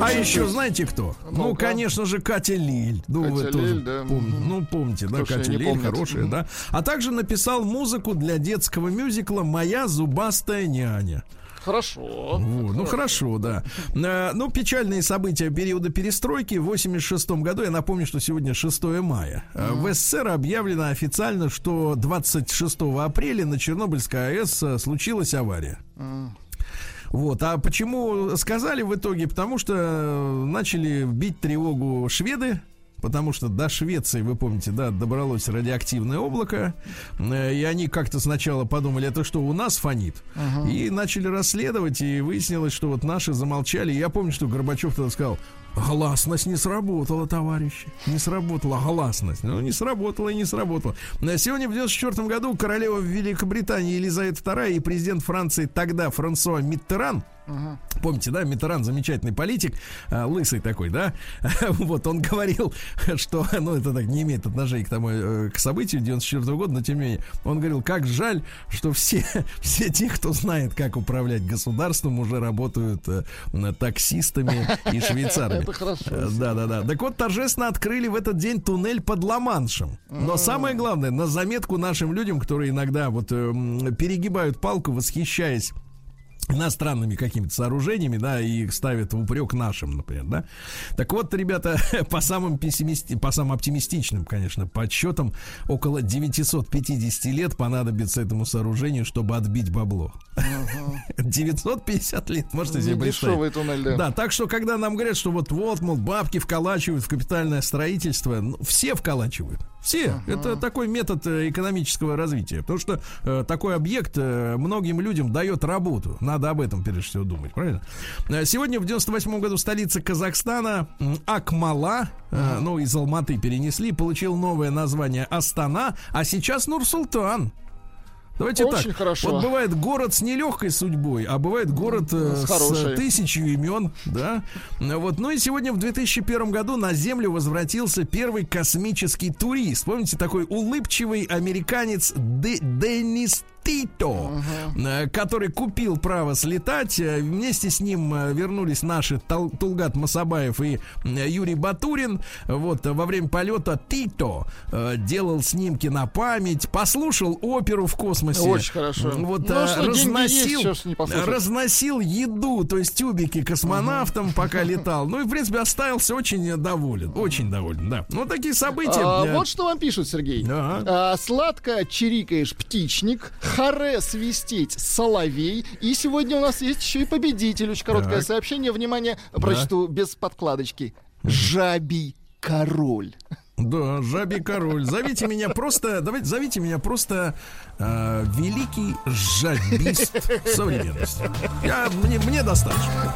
Speaker 1: А еще знаете кто? Ну, конечно же, Катя Лиль. Ну, вы тоже ну, помните, да, Катя Лиль, хорошая, да. А также написал музыку для детского мюзикла «Моя зубастая няня».
Speaker 2: Хорошо.
Speaker 1: Вот, ну хорошо, да. А, ну, печальные события периода перестройки. В 86 году, я напомню, что сегодня 6 мая. Mm. В СССР объявлено официально, что 26 апреля на Чернобыльской АЭС э, случилась авария. Mm. Вот. А почему сказали в итоге? Потому что э, начали бить тревогу шведы, потому что до Швеции, вы помните, да, добралось радиоактивное облако, э, и они как-то сначала подумали, это что, у нас фонит? Uh-huh. И начали расследовать, и выяснилось, что вот наши замолчали. Я помню, что Горбачев тогда сказал, Гласность не сработала, товарищи. Не сработала гласность. Ну, не сработала и не сработала. Сегодня в 94 году королева Великобритании Елизавета II и президент Франции тогда Франсуа Миттеран Угу. Помните, да, Митеран замечательный политик, э, лысый такой, да? вот он говорил, что, ну, это так не имеет отношения к тому, э, к событию 94 года, но тем не менее, он говорил, как жаль, что все, все те, кто знает, как управлять государством, уже работают э, таксистами и швейцарами.
Speaker 2: Это хорошо.
Speaker 1: Да, да, да. Так вот, торжественно открыли в этот день туннель под Ла-Маншем. Но самое главное, на заметку нашим людям, которые иногда вот э, перегибают палку, восхищаясь иностранными какими-то сооружениями, да, и их ставят в упрек нашим, например, да. Так вот, ребята, по самым пессимисти, по самым оптимистичным, конечно, подсчетам, около 950 лет понадобится этому сооружению, чтобы отбить бабло. Угу. 950 лет, можете себе представить.
Speaker 2: туннель, да.
Speaker 1: Да, так что, когда нам говорят, что вот-вот, мол, бабки вколачивают в капитальное строительство, ну, все вколачивают. Все. Uh-huh. Это такой метод э, экономического развития. Потому что э, такой объект э, многим людям дает работу. Надо об этом прежде всего думать, правильно? Э, сегодня в 98 году столица Казахстана Акмала, uh-huh. ну, из Алматы перенесли, получил новое название Астана, а сейчас Нур-Султан. Давайте Очень так.
Speaker 2: хорошо.
Speaker 1: Вот бывает город с нелегкой судьбой, а бывает город э, с, с тысячью имен, да. Вот. Ну и сегодня в 2001 году на Землю возвратился первый космический турист. Помните, такой улыбчивый американец Д- Деннис Тито, uh-huh. который купил право слетать. Э, вместе с ним э, вернулись наши Тулгат Масабаев и Юрий Батурин. Вот во время полета Тито делал снимки на память, послушал оперу в космосе.
Speaker 2: Очень хорошо.
Speaker 1: Вот ну, что, разносил, есть, разносил еду, то есть тюбики космонавтам, uh-huh. пока летал. Ну и в принципе остался очень доволен, очень доволен, да. Ну такие события.
Speaker 2: А, вот что вам пишут, Сергей. Uh-huh. А, сладко чирикаешь птичник, харе свистеть соловей. И сегодня у нас есть еще и победитель. Очень короткое так. сообщение. Внимание, прочту да. без подкладочки. Жабий король.
Speaker 1: Да, жабий король. Зовите меня просто, давайте зовите меня просто э, великий жабист современности. Я, мне, мне достаточно.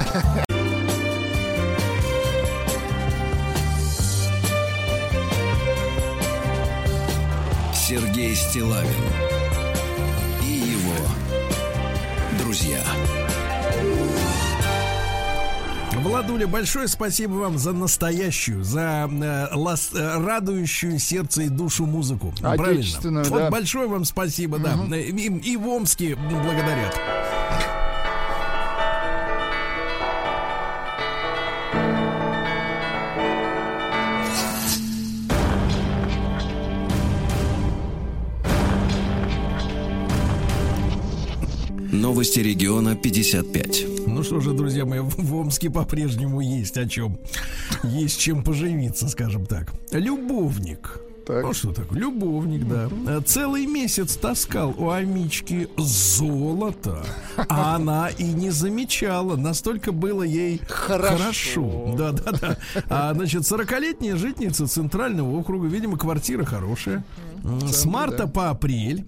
Speaker 5: Сергей Стилавин друзья.
Speaker 1: Владуля, большое спасибо вам за настоящую, за э, лас, э, радующую сердце и душу музыку. Правильно. Да. Вот большое вам спасибо, угу. да. И, и в Омске благодарят.
Speaker 5: Новости региона 55.
Speaker 1: Ну что же, друзья мои, в Омске по-прежнему есть о чем. Есть чем поживиться, скажем так. Любовник так. Ну что такое? Любовник, да. Целый месяц таскал у Амички золото, а она и не замечала. Настолько было ей хорошо. Да, да, да. А, значит, 40-летняя житница Центрального округа, видимо, квартира хорошая. С марта по апрель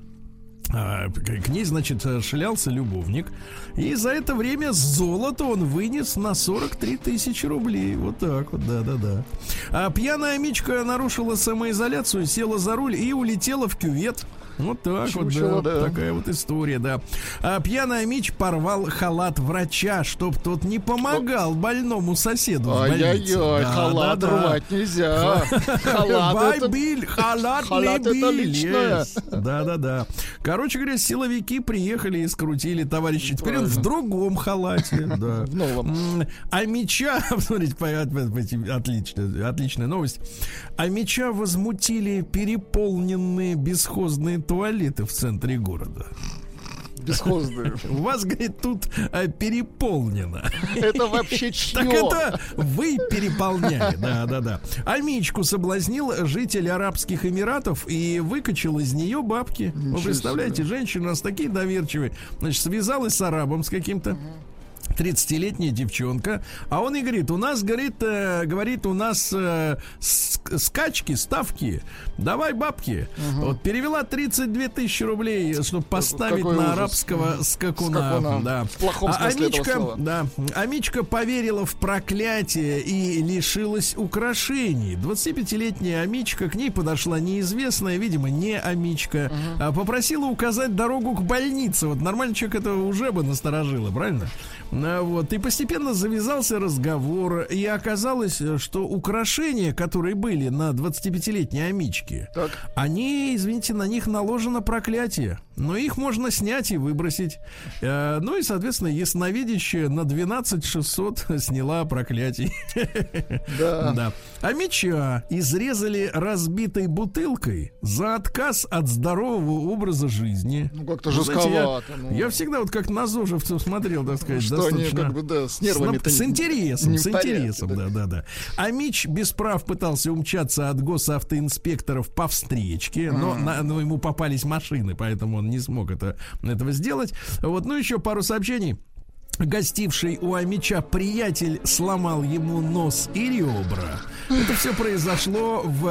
Speaker 1: к ней, значит, шлялся любовник. И за это время золото он вынес на 43 тысячи рублей. Вот так вот, да-да-да. А пьяная Мичка нарушила самоизоляцию, села за руль и улетела в кювет. Вот так Чучело, вот, да, да. Такая вот история, да. А пьяный Мич порвал халат врача, чтоб тот не помогал больному соседу
Speaker 2: Ай-яй-яй, да, халат да, рвать да. нельзя.
Speaker 1: Халат это... Биль, халат, халат это личное. Да-да-да. Короче говоря, силовики приехали и скрутили товарища. Теперь он в другом халате. Да. В новом. А меча, смотрите, отличная, отличная новость. А меча возмутили переполненные бесхозные туалеты в центре города.
Speaker 2: Бесхозные.
Speaker 1: У вас, говорит, тут а, переполнено.
Speaker 2: Это вообще чье?
Speaker 1: Так это вы переполняли, да, да, да. Амичку соблазнил житель Арабских Эмиратов и выкачал из нее бабки. Вы представляете, женщина у нас такие доверчивые. Значит, связалась с арабом с каким-то. 30-летняя девчонка, а он и говорит, у нас, говорит, э, говорит, у нас э, скачки, ставки, давай бабки. Угу. Вот перевела 32 тысячи рублей, чтобы поставить Какой на ужас. арабского скакуна. скакуна. Да. В плохом а Амичка, да, Амичка поверила в проклятие и лишилась украшений. 25-летняя Амичка, к ней подошла неизвестная, видимо, не Амичка, угу. попросила указать дорогу к больнице. Вот нормальный человек это уже бы насторожило, правильно? А, вот. И постепенно завязался разговор, и оказалось, что украшения, которые были на 25-летней амичке, так. они, извините, на них наложено проклятие. Но их можно снять и выбросить. Э, ну и, соответственно, ясновидящая на 12 600 сняла проклятие. Да. да. А меча изрезали разбитой бутылкой за отказ от здорового образа жизни.
Speaker 2: Ну, как-то жестковато.
Speaker 1: Я, ну... я всегда вот как на зожевцев смотрел, так сказать,
Speaker 2: что. Они, как бы, да, с нервами
Speaker 1: с, с интересом, с интересом, да, да, да. А Мич без прав пытался умчаться от госавтоинспекторов по встречке, но, на, но ему попались машины, поэтому он не смог это, этого сделать. Вот, ну еще пару сообщений. Гостивший у Амича приятель сломал ему нос и ребра. Это все произошло в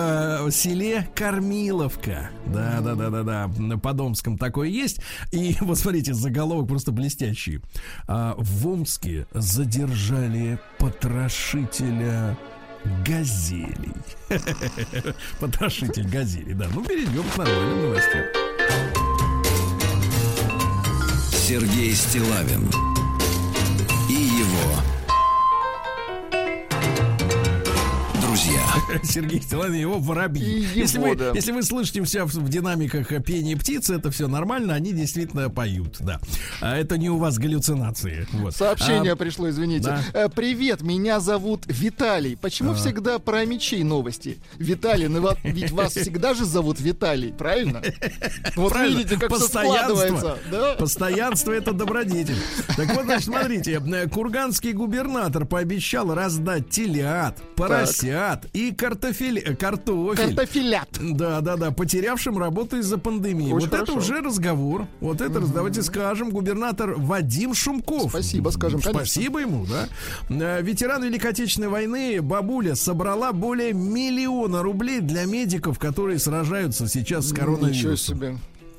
Speaker 1: э, селе Кормиловка. Да, да, да, да, да. На Подомском такое есть. И вот смотрите, заголовок просто блестящий. А, в Омске задержали потрошителя газелей. Потрошитель газелей, да. Ну, перейдем к нормальным новостям.
Speaker 5: Сергей Стилавин и
Speaker 1: Сергей Стилавин его воробьи. И если, его, вы, да. если вы слышите все в, динамиках пения птиц, это все нормально, они действительно поют, да. А это не у вас галлюцинации. Вот.
Speaker 2: Сообщение а, пришло, извините. Да. Э, привет, меня зовут Виталий. Почему а. всегда про мечей новости? Виталий, ну ведь вас всегда же зовут Виталий, правильно?
Speaker 1: Вот правильно. видите, как Постоянство. Да? Постоянство это добродетель. Так вот, значит, смотрите, э, курганский губернатор пообещал раздать телят, поросят, и картофель, э, картофель.
Speaker 2: Картофелят.
Speaker 1: Да, да, да, потерявшим работу из-за пандемии. Очень вот хорошо. это уже разговор. Вот это, угу. давайте скажем, губернатор Вадим Шумков.
Speaker 2: Спасибо, скажем,
Speaker 1: конечно. Спасибо ему, да. Э, ветеран Великой Отечественной войны бабуля собрала более миллиона рублей для медиков, которые сражаются сейчас с коронавирусом. Ничего себе.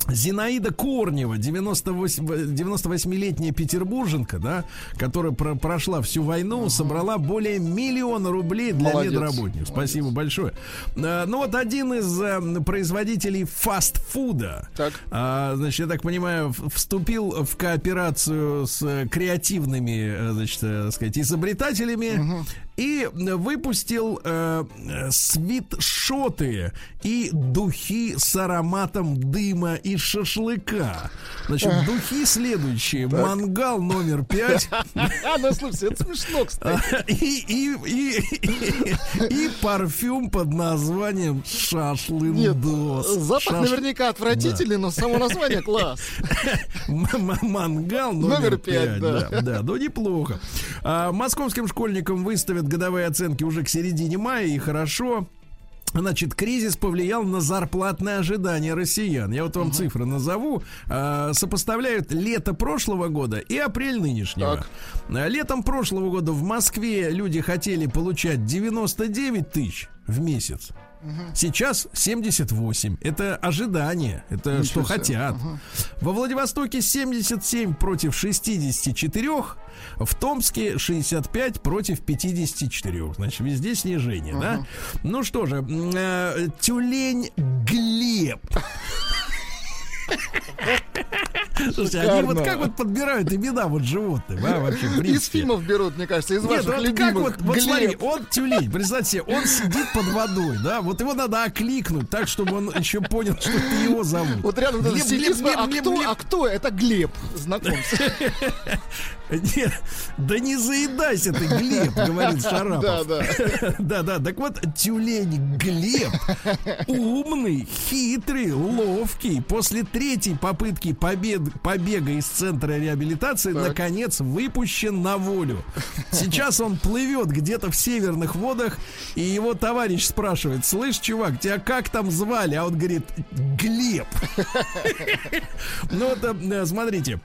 Speaker 1: Зинаида Корнева, 98, 98-летняя петербурженка, да, которая про прошла всю войну, uh-huh. собрала более миллиона рублей для Молодец. медработников. Спасибо Молодец. большое. А, ну вот один из а, производителей фастфуда, так. А, значит, я так понимаю, вступил в кооперацию с креативными, значит, так сказать, изобретателями uh-huh и выпустил э, свитшоты и духи с ароматом дыма и шашлыка. Значит, духи следующие. Так. Мангал номер пять.
Speaker 2: А, ну слушайте, это смешно, кстати.
Speaker 1: И, и, и, и парфюм под названием шашлындос.
Speaker 2: запах Шаш... наверняка отвратительный, да. но само название класс.
Speaker 1: Мангал номер пять, да. Да, ну неплохо. А, московским школьникам выставят годовые оценки уже к середине мая, и хорошо. Значит, кризис повлиял на зарплатные ожидания россиян. Я вот вам uh-huh. цифры назову. А, сопоставляют лето прошлого года и апрель нынешнего. Так. А, летом прошлого года в Москве люди хотели получать 99 тысяч в месяц. Угу. Сейчас 78. Это ожидание. Это Ничего что себе. хотят. Угу. Во Владивостоке 77 против 64. В Томске 65 против 54. Значит, везде снижение, угу. да? Ну что же, э, тюлень Глеб. Слушайте, они вот как вот подбирают имена вот животных, а, вообще,
Speaker 2: Из фильмов берут, мне кажется, из ваших Нет, любимых. Как вот,
Speaker 1: вот смотри, он тюлень, представьте себе, он сидит под водой, да, вот его надо окликнуть так, чтобы он еще понял, что это его зовут.
Speaker 2: Вот рядом Глеб, сидит, Глеб, а, Глеб, кто, Глеб. а кто? Это Глеб, знакомься.
Speaker 1: Нет, да не заедайся ты, Глеб, говорит Шарапов. Да, да. Да, да. Так вот, тюлень Глеб умный, хитрый, ловкий. После третьей попытки побед, побега из центра реабилитации, так. наконец, выпущен на волю. Сейчас он плывет где-то в северных водах, и его товарищ спрашивает, слышь, чувак, тебя как там звали? А он говорит, Глеб. Ну, это, э, смотрите,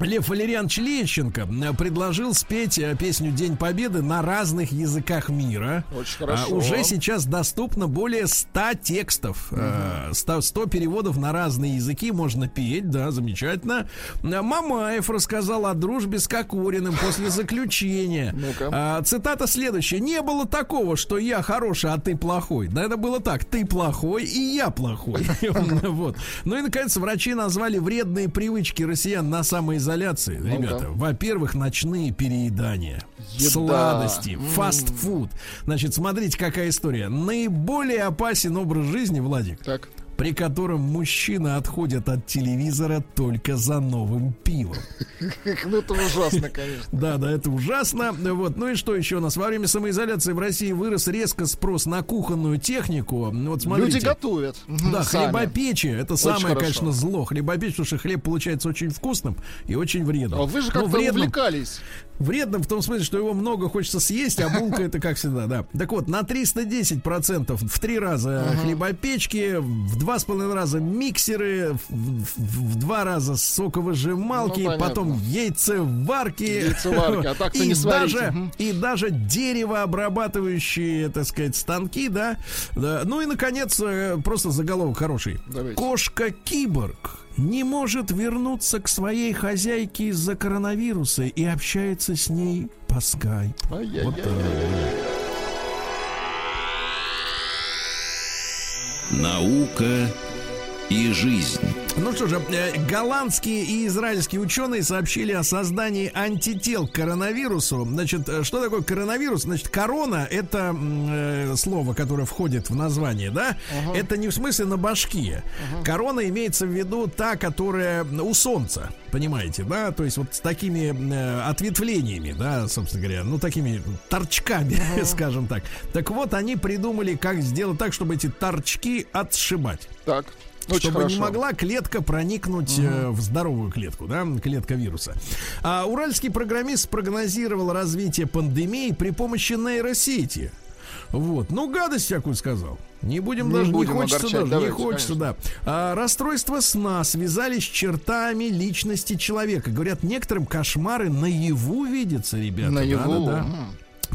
Speaker 1: Лев Валерьянович Лещенко э, предложил спеть э, песню День Победы на разных языках мира.
Speaker 2: Очень а, хорошо.
Speaker 1: Уже сейчас доступно более 100 текстов, угу. 100, 100 переводов на разные языки можно петь, да, замечательно. Мамаев рассказал о дружбе с Кокориным после заключения. ну Цитата следующая. Не было такого, что я хороший, а ты плохой. Да, это было так. Ты плохой, и я плохой. Вот. Ну и, наконец, врачи назвали вредные привычки россиян на самые самоизоляции, ну, ребята, да. во-первых, ночные переедания, Еда. сладости, mm. фастфуд. Значит, смотрите, какая история. Наиболее опасен образ жизни, Владик. Так при котором мужчины отходят от телевизора только за новым пивом.
Speaker 2: Ну, это ужасно, конечно.
Speaker 1: Да, да, это ужасно. Вот. Ну и что еще у нас? Во время самоизоляции в России вырос резко спрос на кухонную технику. Вот смотрите.
Speaker 2: Люди готовят.
Speaker 1: Да, хлебопечи. Это самое, конечно, зло. Хлебопечь, потому что хлеб получается очень вкусным и очень вредным.
Speaker 2: А вы же как-то увлекались.
Speaker 1: Вредным в том смысле, что его много хочется съесть, а булка это как всегда, да. Так вот, на 310% в три раза uh-huh. хлебопечки, в два с половиной раза миксеры, в, в, в два раза соковыжималки, ну, потом яйцеварки.
Speaker 2: Яйцеварки, а так-то не
Speaker 1: даже. И даже деревообрабатывающие, так сказать, станки, да. да. Ну и, наконец, э, просто заголовок хороший. Кошка-киборг не может вернуться к своей хозяйке из-за коронавируса и общается с ней по скайпу. Вот
Speaker 5: Наука и жизнь.
Speaker 1: Ну что же, э, голландские и израильские ученые сообщили о создании антител к коронавирусу. Значит, э, что такое коронавирус? Значит, корона это э, слово, которое входит в название, да? Uh-huh. Это не в смысле на башке. Uh-huh. Корона имеется в виду та, которая у солнца, понимаете, да? То есть вот с такими э, ответвлениями, да, собственно говоря, ну такими торчками, uh-huh. скажем так. Так вот, они придумали, как сделать так, чтобы эти торчки отшибать.
Speaker 2: Так.
Speaker 1: Очень чтобы хорошо. не могла клетка проникнуть угу. э, в здоровую клетку, да, клетка вируса. А уральский программист спрогнозировал развитие пандемии при помощи нейросети. Вот, ну гадость всякую сказал. Не будем не даже, будем не хочется даже, Давайте, не хочется, конечно. да. А, расстройство сна связались с чертами личности человека. Говорят, некоторым кошмары наяву видятся, ребята.
Speaker 2: Наяву. Да, да, да.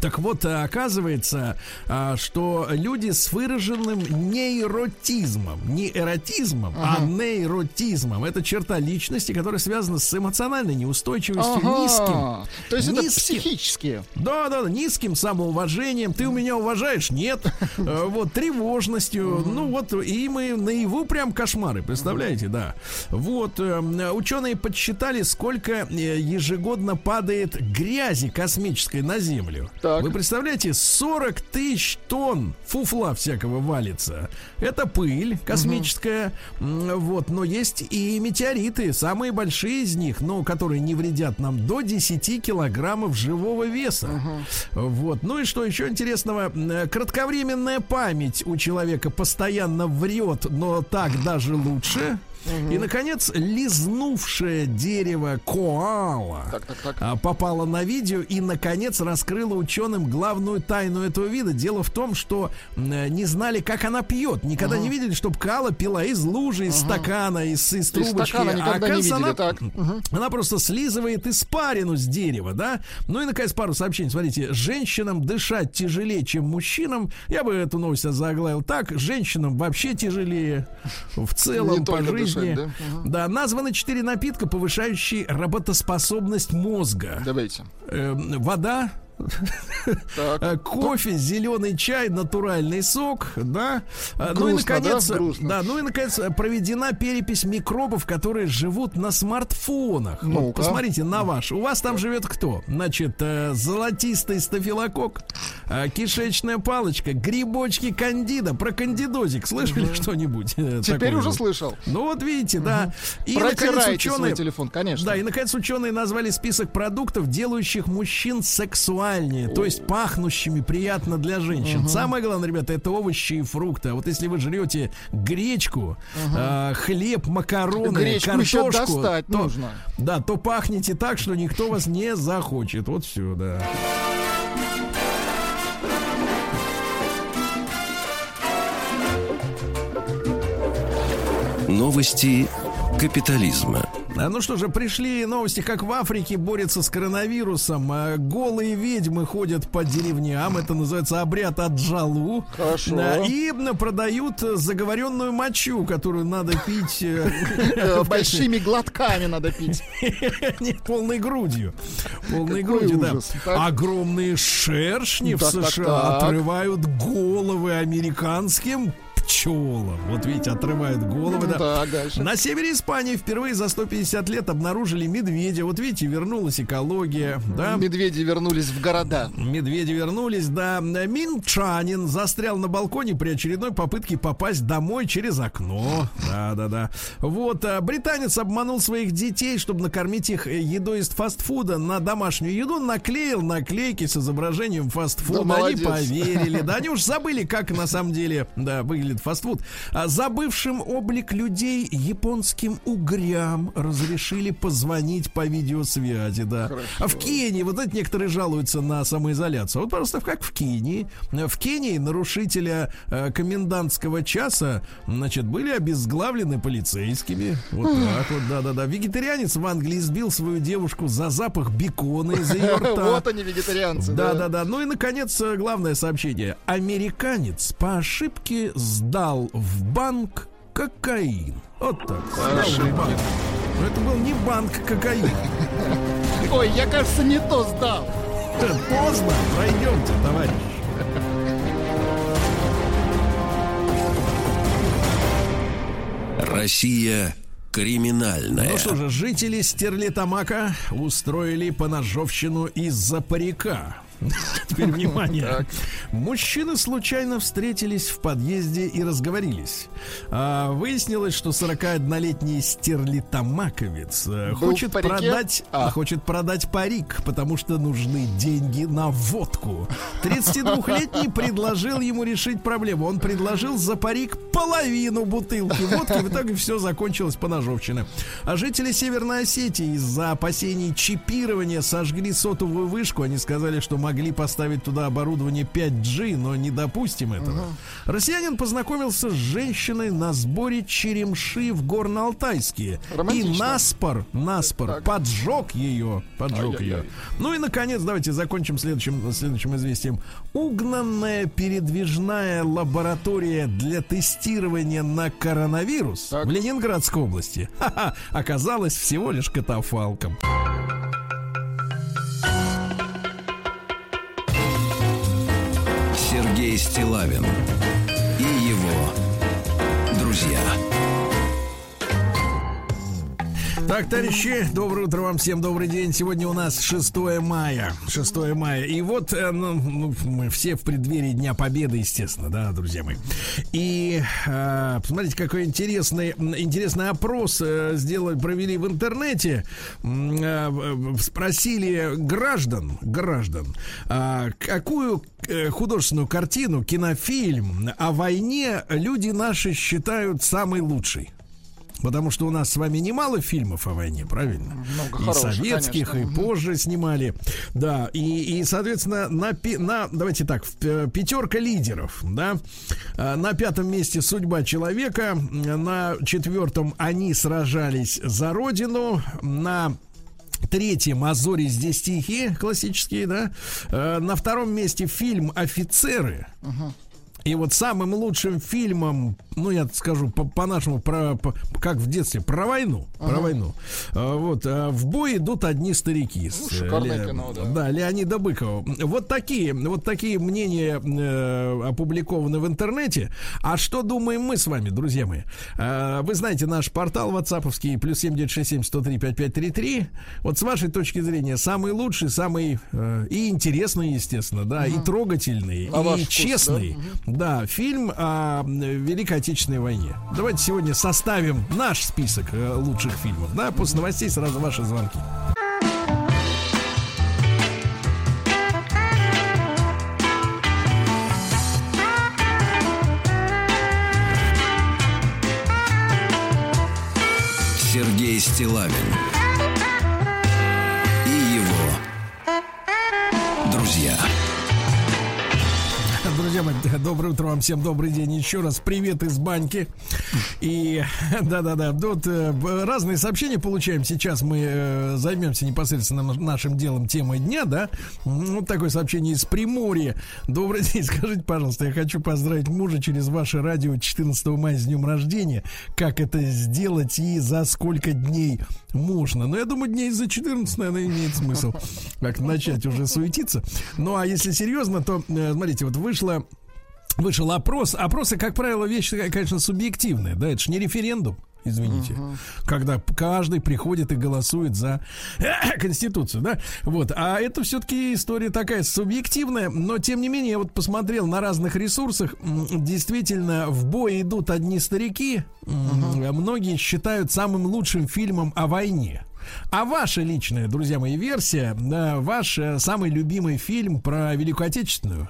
Speaker 1: Так вот, э, оказывается, а, что люди с выраженным нейротизмом, не эротизмом, а ага. а нейротизмом, это черта личности, которая связана с эмоциональной неустойчивостью, ага. низким.
Speaker 2: То есть низким, это психические.
Speaker 1: Да, да, да, низким самоуважением. Ты у меня уважаешь? Нет. Э, вот, тревожностью. Ну вот, и мы наяву прям кошмары, представляете, да. Вот, э, ученые подсчитали, сколько ежегодно падает грязи космической на Землю.
Speaker 2: Так.
Speaker 1: Так. Вы представляете, 40 тысяч тонн фуфла всякого валится. Это пыль космическая. Угу. Вот, но есть и метеориты, самые большие из них, но которые не вредят нам до 10 килограммов живого веса. Угу. Вот. Ну и что еще интересного? Кратковременная память у человека постоянно врет, но так даже лучше. Угу. И, наконец, лизнувшее дерево коала так, так, так. А, попало на видео и, наконец, раскрыло ученым главную тайну этого вида. Дело в том, что не знали, как она пьет. Никогда угу. не видели, чтобы коала пила из лужи, из угу. стакана, из, из трубочки. Из
Speaker 2: а, не видели,
Speaker 1: она,
Speaker 2: так.
Speaker 1: Угу. она просто слизывает испарину с дерева, да? Ну и, наконец, пару сообщений. Смотрите, женщинам дышать тяжелее, чем мужчинам. Я бы эту новость заглавил так. Женщинам вообще тяжелее в целом по жизни жизни. Да? Угу. да, названы четыре напитка, повышающие работоспособность мозга.
Speaker 2: Давайте.
Speaker 1: Э, вода, Э, кофе, зеленый чай, натуральный сок, да. Грустно, ну и наконец, да? да, ну и наконец проведена перепись микробов, которые живут на смартфонах. Ну вот посмотрите на ваш. У вас там живет кто? Значит, э, золотистый стафилокок, э, кишечная палочка, грибочки кандида. Про кандидозик слышали угу. что-нибудь?
Speaker 2: Теперь уже слышал.
Speaker 1: Ну вот видите, угу. да.
Speaker 2: И наконец ученые, телефон, конечно.
Speaker 1: Да, и наконец ученые назвали список продуктов, делающих мужчин сексуальными нормальнее, то есть пахнущими приятно для женщин. Угу. Самое главное, ребята, это овощи и фрукты. А вот если вы жрете гречку, угу. э, хлеб, макароны, Гречку картошку,
Speaker 2: достать
Speaker 1: то,
Speaker 2: нужно.
Speaker 1: Да, то пахнете так, что никто вас не захочет. Вот все, да.
Speaker 5: Новости капитализма.
Speaker 1: А, ну что же, пришли новости, как в Африке борется с коронавирусом. А, голые ведьмы ходят по деревням. Это называется обряд Аджалу.
Speaker 2: Хорошо.
Speaker 1: И продают заговоренную мочу, которую надо пить... Э,
Speaker 2: э, большими глотками надо пить.
Speaker 1: Нет, полной грудью. Полной грудью, да. Огромные шершни в США отрывают головы американским пчелам. Вот видите, отрывают головы. Да.
Speaker 2: Да, дальше.
Speaker 1: На севере Испании впервые за 150 лет обнаружили медведя. Вот видите, вернулась экология. Да?
Speaker 2: Медведи вернулись в города.
Speaker 1: Медведи вернулись, да. Минчанин застрял на балконе при очередной попытке попасть домой через окно. Да, да, да. Вот, а, британец обманул своих детей, чтобы накормить их едой из фастфуда на домашнюю еду, наклеил наклейки с изображением фастфуда. Да, Они поверили, да, они уж забыли, как на самом деле, да, выглядит выглядит фастфуд. А забывшим облик людей японским угрям разрешили позвонить по видеосвязи, да. Хорошо. А в Кении, вот знаете, некоторые жалуются на самоизоляцию. Вот просто как в Кении. В Кении нарушителя э, комендантского часа, значит, были обезглавлены полицейскими. Вот так вот, да-да-да. Вегетарианец в Англии сбил свою девушку за запах бекона из ее рта.
Speaker 2: Вот они, вегетарианцы.
Speaker 1: Да-да-да. Ну и, наконец, главное сообщение. Американец по ошибке сдал в банк кокаин. Вот так. Сдал в банк. Но это был не банк кокаин.
Speaker 2: Ой, я, кажется, не то сдал.
Speaker 1: Поздно. Пройдемте, товарищ.
Speaker 5: Россия криминальная.
Speaker 1: Ну что же, жители Стерлитамака устроили поножовщину из-за парика. Теперь внимание. Мужчины случайно встретились в подъезде и разговорились. А, выяснилось, что 41-летний стерлитамаковец э, хочет продать, а. хочет продать парик, потому что нужны деньги на водку. 32-летний предложил ему решить проблему. Он предложил за парик половину бутылки водки. В итоге все закончилось по ножовщине. А жители Северной Осетии из-за опасений чипирования сожгли сотовую вышку. Они сказали, что могли могли поставить туда оборудование 5G, но не допустим этого. Угу. Россиянин познакомился с женщиной на сборе черемши в Горно-Алтайске. И наспор, наспор, так. поджег ее, поджег ее. Ну и, наконец, давайте закончим следующим, следующим известием. Угнанная передвижная лаборатория для тестирования на коронавирус так. в Ленинградской области оказалась всего лишь катафалком.
Speaker 5: Сергей Стилавин
Speaker 1: Так, товарищи, доброе утро вам всем, добрый день. Сегодня у нас 6 мая. 6 мая. И вот э, ну, ну, мы все в преддверии Дня Победы, естественно, да, друзья мои. И э, посмотрите, какой интересный, интересный опрос э, сделали, провели в интернете. Э, спросили граждан, граждан, э, какую художественную картину, кинофильм о войне люди наши считают самой лучшей. Потому что у нас с вами немало фильмов о войне, правильно? Много и советских, конечно. и позже снимали. Да, и, и соответственно, на, на, давайте так, пятерка лидеров, да. А, на пятом месте «Судьба человека», на четвертом «Они сражались за Родину», на Третьем «Азори здесь тихие», классические, да. На втором месте фильм «Офицеры». Uh-huh. И вот самым лучшим фильмом, ну я скажу по-нашему, по, по, как в детстве, про войну, ага. про войну. А, вот а, в бой идут одни старики. Ну, шикарное Ле, кино, да. Да, Леонида Быкова. Вот такие, вот такие мнения э, опубликованы в интернете. А что думаем мы с вами, друзья мои? Э, вы знаете наш портал ватсаповский плюс семь девять шесть семь сто три пять пять три три. Вот с вашей точки зрения самый лучший, самый э, и интересный, естественно, да, ага. и трогательный, а и честный. да? Да, фильм о Великой Отечественной войне. Давайте сегодня составим наш список э, лучших фильмов. Да, после новостей сразу ваши звонки.
Speaker 5: Сергей Стилавин
Speaker 1: друзья мои, доброе утро вам всем, добрый день. Еще раз привет из баньки. И да-да-да, тут э, разные сообщения получаем. Сейчас мы э, займемся непосредственно нашим делом темой дня, да. Вот такое сообщение из Приморья. Добрый день, скажите, пожалуйста, я хочу поздравить мужа через ваше радио 14 мая с днем рождения. Как это сделать и за сколько дней можно? Ну, я думаю, дней за 14, наверное, имеет смысл как начать уже суетиться. Ну, а если серьезно, то, э, смотрите, вот вышло вышел опрос. Опросы, как правило, вещь, конечно, субъективная, да, это же не референдум извините, uh-huh. когда каждый приходит и голосует за Конституцию, да, вот, а это все-таки история такая субъективная, но тем не менее, я вот посмотрел на разных ресурсах, действительно, в бой идут одни старики, uh-huh. многие считают самым лучшим фильмом о войне. А ваша личная, друзья мои, версия, да, ваш э, самый любимый фильм про Великую Отечественную,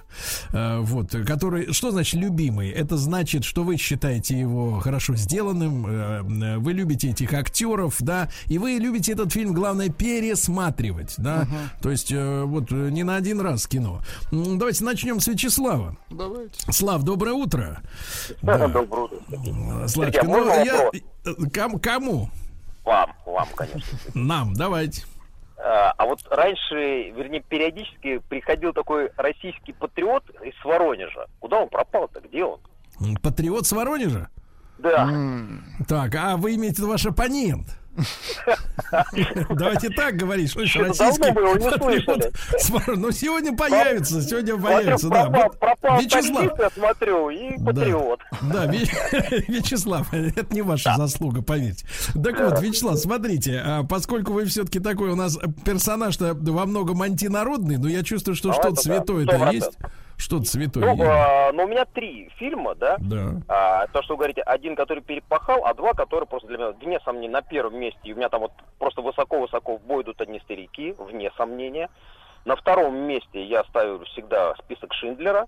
Speaker 1: э, вот, который, что значит любимый? Это значит, что вы считаете его хорошо сделанным, э, вы любите этих актеров, да, и вы любите этот фильм, главное, пересматривать, да, uh-huh. то есть вот не на один раз кино. Давайте начнем с Вячеслава. Давайте. Слав, доброе утро.
Speaker 6: Да, доброе утро.
Speaker 1: Славочка, ну, я... Кому?
Speaker 6: Вам, вам, конечно.
Speaker 1: Нам, давайте.
Speaker 6: А, а вот раньше, вернее, периодически приходил такой российский патриот из Воронежа. Куда он пропал-то? Где он?
Speaker 1: Патриот с Воронежа?
Speaker 6: Да.
Speaker 1: Так, а вы имеете в виду ваш оппонент? Давайте так говорить, что
Speaker 6: российский патриот.
Speaker 1: Ну, сегодня появится, сегодня появится, да.
Speaker 6: Вячеслав. смотрю, и патриот.
Speaker 1: Да, Вячеслав, это не ваша заслуга, поверьте. Так вот, Вячеслав, смотрите, а поскольку вы все-таки такой у нас персонаж-то во многом антинародный, но я чувствую, что что-то святое-то есть. Что-то святое.
Speaker 6: Ну, а, ну, у меня три фильма, да?
Speaker 1: Да.
Speaker 6: А, то, что вы говорите, один, который перепахал, а два, которые просто для меня, вне сомнения, на первом месте. И у меня там вот просто высоко-высоко в бой идут одни старики, вне сомнения. На втором месте я ставлю всегда список Шиндлера.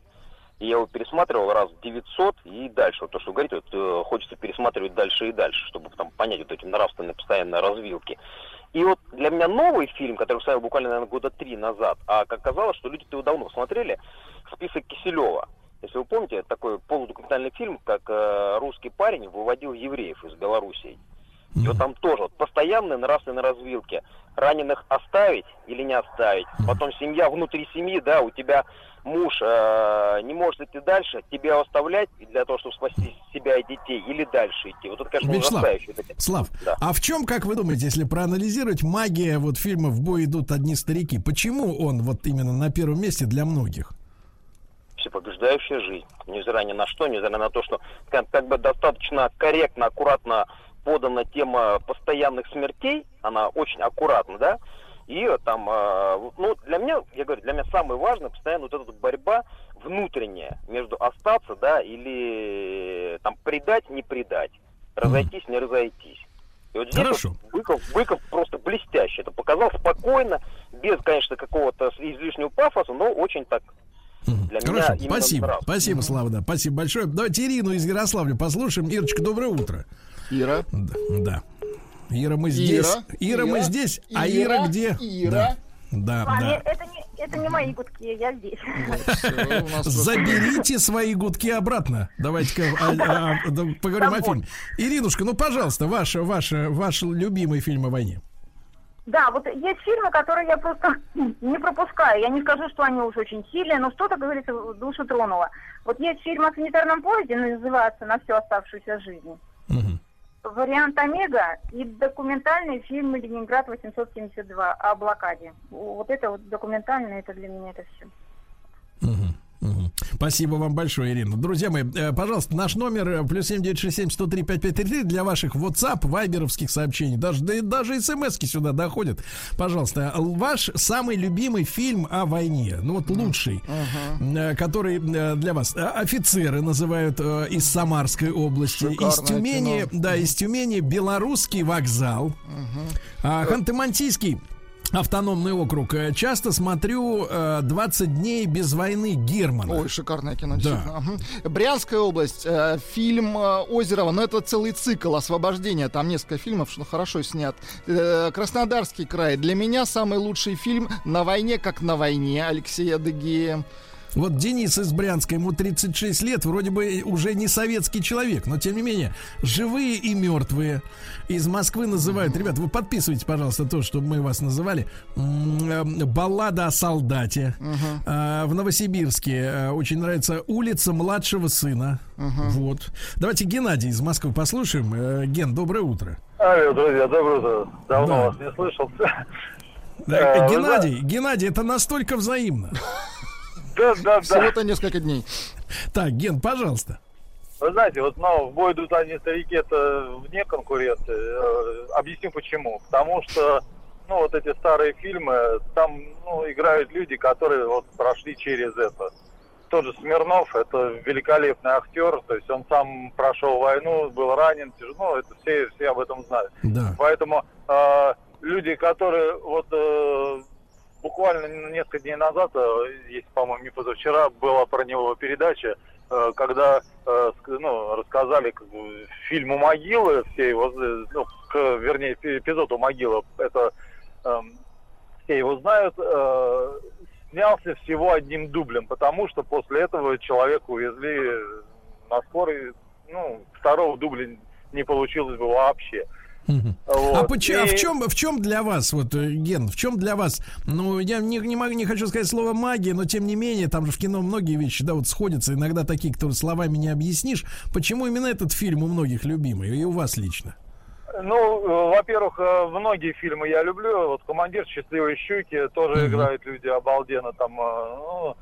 Speaker 6: И я его пересматривал раз 900 и дальше. Вот то, что вы говорите, вот, э, хочется пересматривать дальше и дальше, чтобы там понять вот эти нравственные постоянные развилки. И вот для меня новый фильм, который ставил буквально, наверное, года три назад, а как оказалось, что люди-то его давно смотрели, список Киселева. Если вы помните, такой полудокументальный фильм, как э, русский парень выводил евреев из Белоруссии. И вот там тоже вот, постоянные нравственные развилки. Раненых оставить или не оставить. Потом семья внутри семьи, да, у тебя муж э, не может идти дальше, тебя оставлять для того, чтобы спасти себя и детей, или дальше идти. Вот это, конечно,
Speaker 1: Вячеслав, Слав, да. а в чем, как вы думаете, если проанализировать магия вот фильма «В бой идут одни старики», почему он вот именно на первом месте для многих?
Speaker 6: Всепобеждающая жизнь. Невзирая ни на что, невзирая на то, что как, как бы достаточно корректно, аккуратно подана тема постоянных смертей, она очень аккуратна, да, и там, э, ну, для меня, я говорю, для меня самое важное постоянно вот эта борьба внутренняя между остаться, да, или там предать, не предать, разойтись, не разойтись.
Speaker 1: И вот здесь Хорошо.
Speaker 6: Вот Быков, Быков просто блестяще это показал спокойно, без, конечно, какого-то излишнего пафоса, но очень так
Speaker 1: для Хорошо, меня спасибо. Нравится. Спасибо, Слава, да. Спасибо большое. Давайте Ирину из Ярославля послушаем. Ирочка, доброе утро.
Speaker 2: Ира.
Speaker 1: Да. да. Ира, мы здесь. Ира, Ира, Ира мы здесь. Ира, а Ира где?
Speaker 2: Ира.
Speaker 1: Да. Да,
Speaker 7: а, да. Это не, это не мои гудки, я здесь.
Speaker 1: Заберите свои гудки обратно. Давайте-ка а, а, а, поговорим о фильме. Иринушка, ну, пожалуйста, ваш, ваш, ваш любимый фильм о войне.
Speaker 7: Да, вот есть фильмы, которые я просто не пропускаю. Я не скажу, что они уж очень сильные, но что-то, говорится, душу тронуло. Вот есть фильм о санитарном поезде, называется «На всю оставшуюся жизнь». Угу. Вариант Омега и документальный фильм «Ленинград 872» о блокаде. Вот это вот документальное, это для меня это все.
Speaker 1: Угу. Спасибо вам большое, Ирина. Друзья мои, э, пожалуйста, наш номер э, плюс семь девять шесть семь сто три пять пять три для ваших WhatsApp, вайберовских сообщений. Даже, да, даже смс сюда доходят. Пожалуйста, ваш самый любимый фильм о войне, ну вот лучший, uh-huh. который для вас. Офицеры называют из Самарской области. Шикарное из Тюмени, кино. да, из Тюмени белорусский вокзал. Uh-huh. А, Ханты-Мансийский автономный округ. Э, часто смотрю э, 20 дней без войны Германа.
Speaker 2: Ой, шикарное кино, да. Брянская область, э, фильм э, Озерова, но это целый цикл освобождения, там несколько фильмов, что хорошо снят. Э, Краснодарский край, для меня самый лучший фильм «На войне, как на войне» Алексея Дегея.
Speaker 1: Вот Денис из Брянска, ему 36 лет, вроде бы уже не советский человек, но тем не менее, живые и мертвые из Москвы называют, ребят, вы подписывайте, пожалуйста, то, чтобы мы вас называли, э, баллада о солдате. Uh-huh. В Новосибирске э, очень нравится улица младшего сына. Uh-huh. Вот. Давайте Геннадий из Москвы послушаем. Э, Ген, доброе утро.
Speaker 8: Алло, друзья, доброе утро. Давно да. вас не слышал.
Speaker 1: Да, Геннадий, Геннадий, это настолько взаимно.
Speaker 2: Да, да, да. Всего-то несколько дней.
Speaker 1: Так, Ген, пожалуйста.
Speaker 8: Вы знаете, вот ну, в бой идут одни старики, это вне конкуренции. Э, объясню почему. Потому что, ну, вот эти старые фильмы, там, ну, играют люди, которые вот прошли через это. Тот же Смирнов, это великолепный актер, то есть он сам прошел войну, был ранен, ну, это все, все об этом знают. Да. Поэтому э, люди, которые вот э, буквально несколько дней назад, э, если, по-моему, не позавчера, была про него передача, э, когда э, ну, рассказали как бы, фильм у могилы, все его, ну, к, вернее, эпизод у могилы, это э, все его знают, снялся всего одним дублем, потому что после этого человека увезли на скорой, ну, второго дубля не получилось бы вообще.
Speaker 1: Вот. А, почему, и... а в чем в чем для вас вот э, Ген, в чем для вас? Ну я не не могу не хочу сказать слово магия, но тем не менее там же в кино многие вещи да вот сходятся иногда такие, которые словами не объяснишь. Почему именно этот фильм у многих любимый и у вас лично?
Speaker 8: Ну, э, во-первых, э, многие фильмы я люблю. Вот «Командир счастливой щуки» тоже mm играют люди обалденно. Там, ну,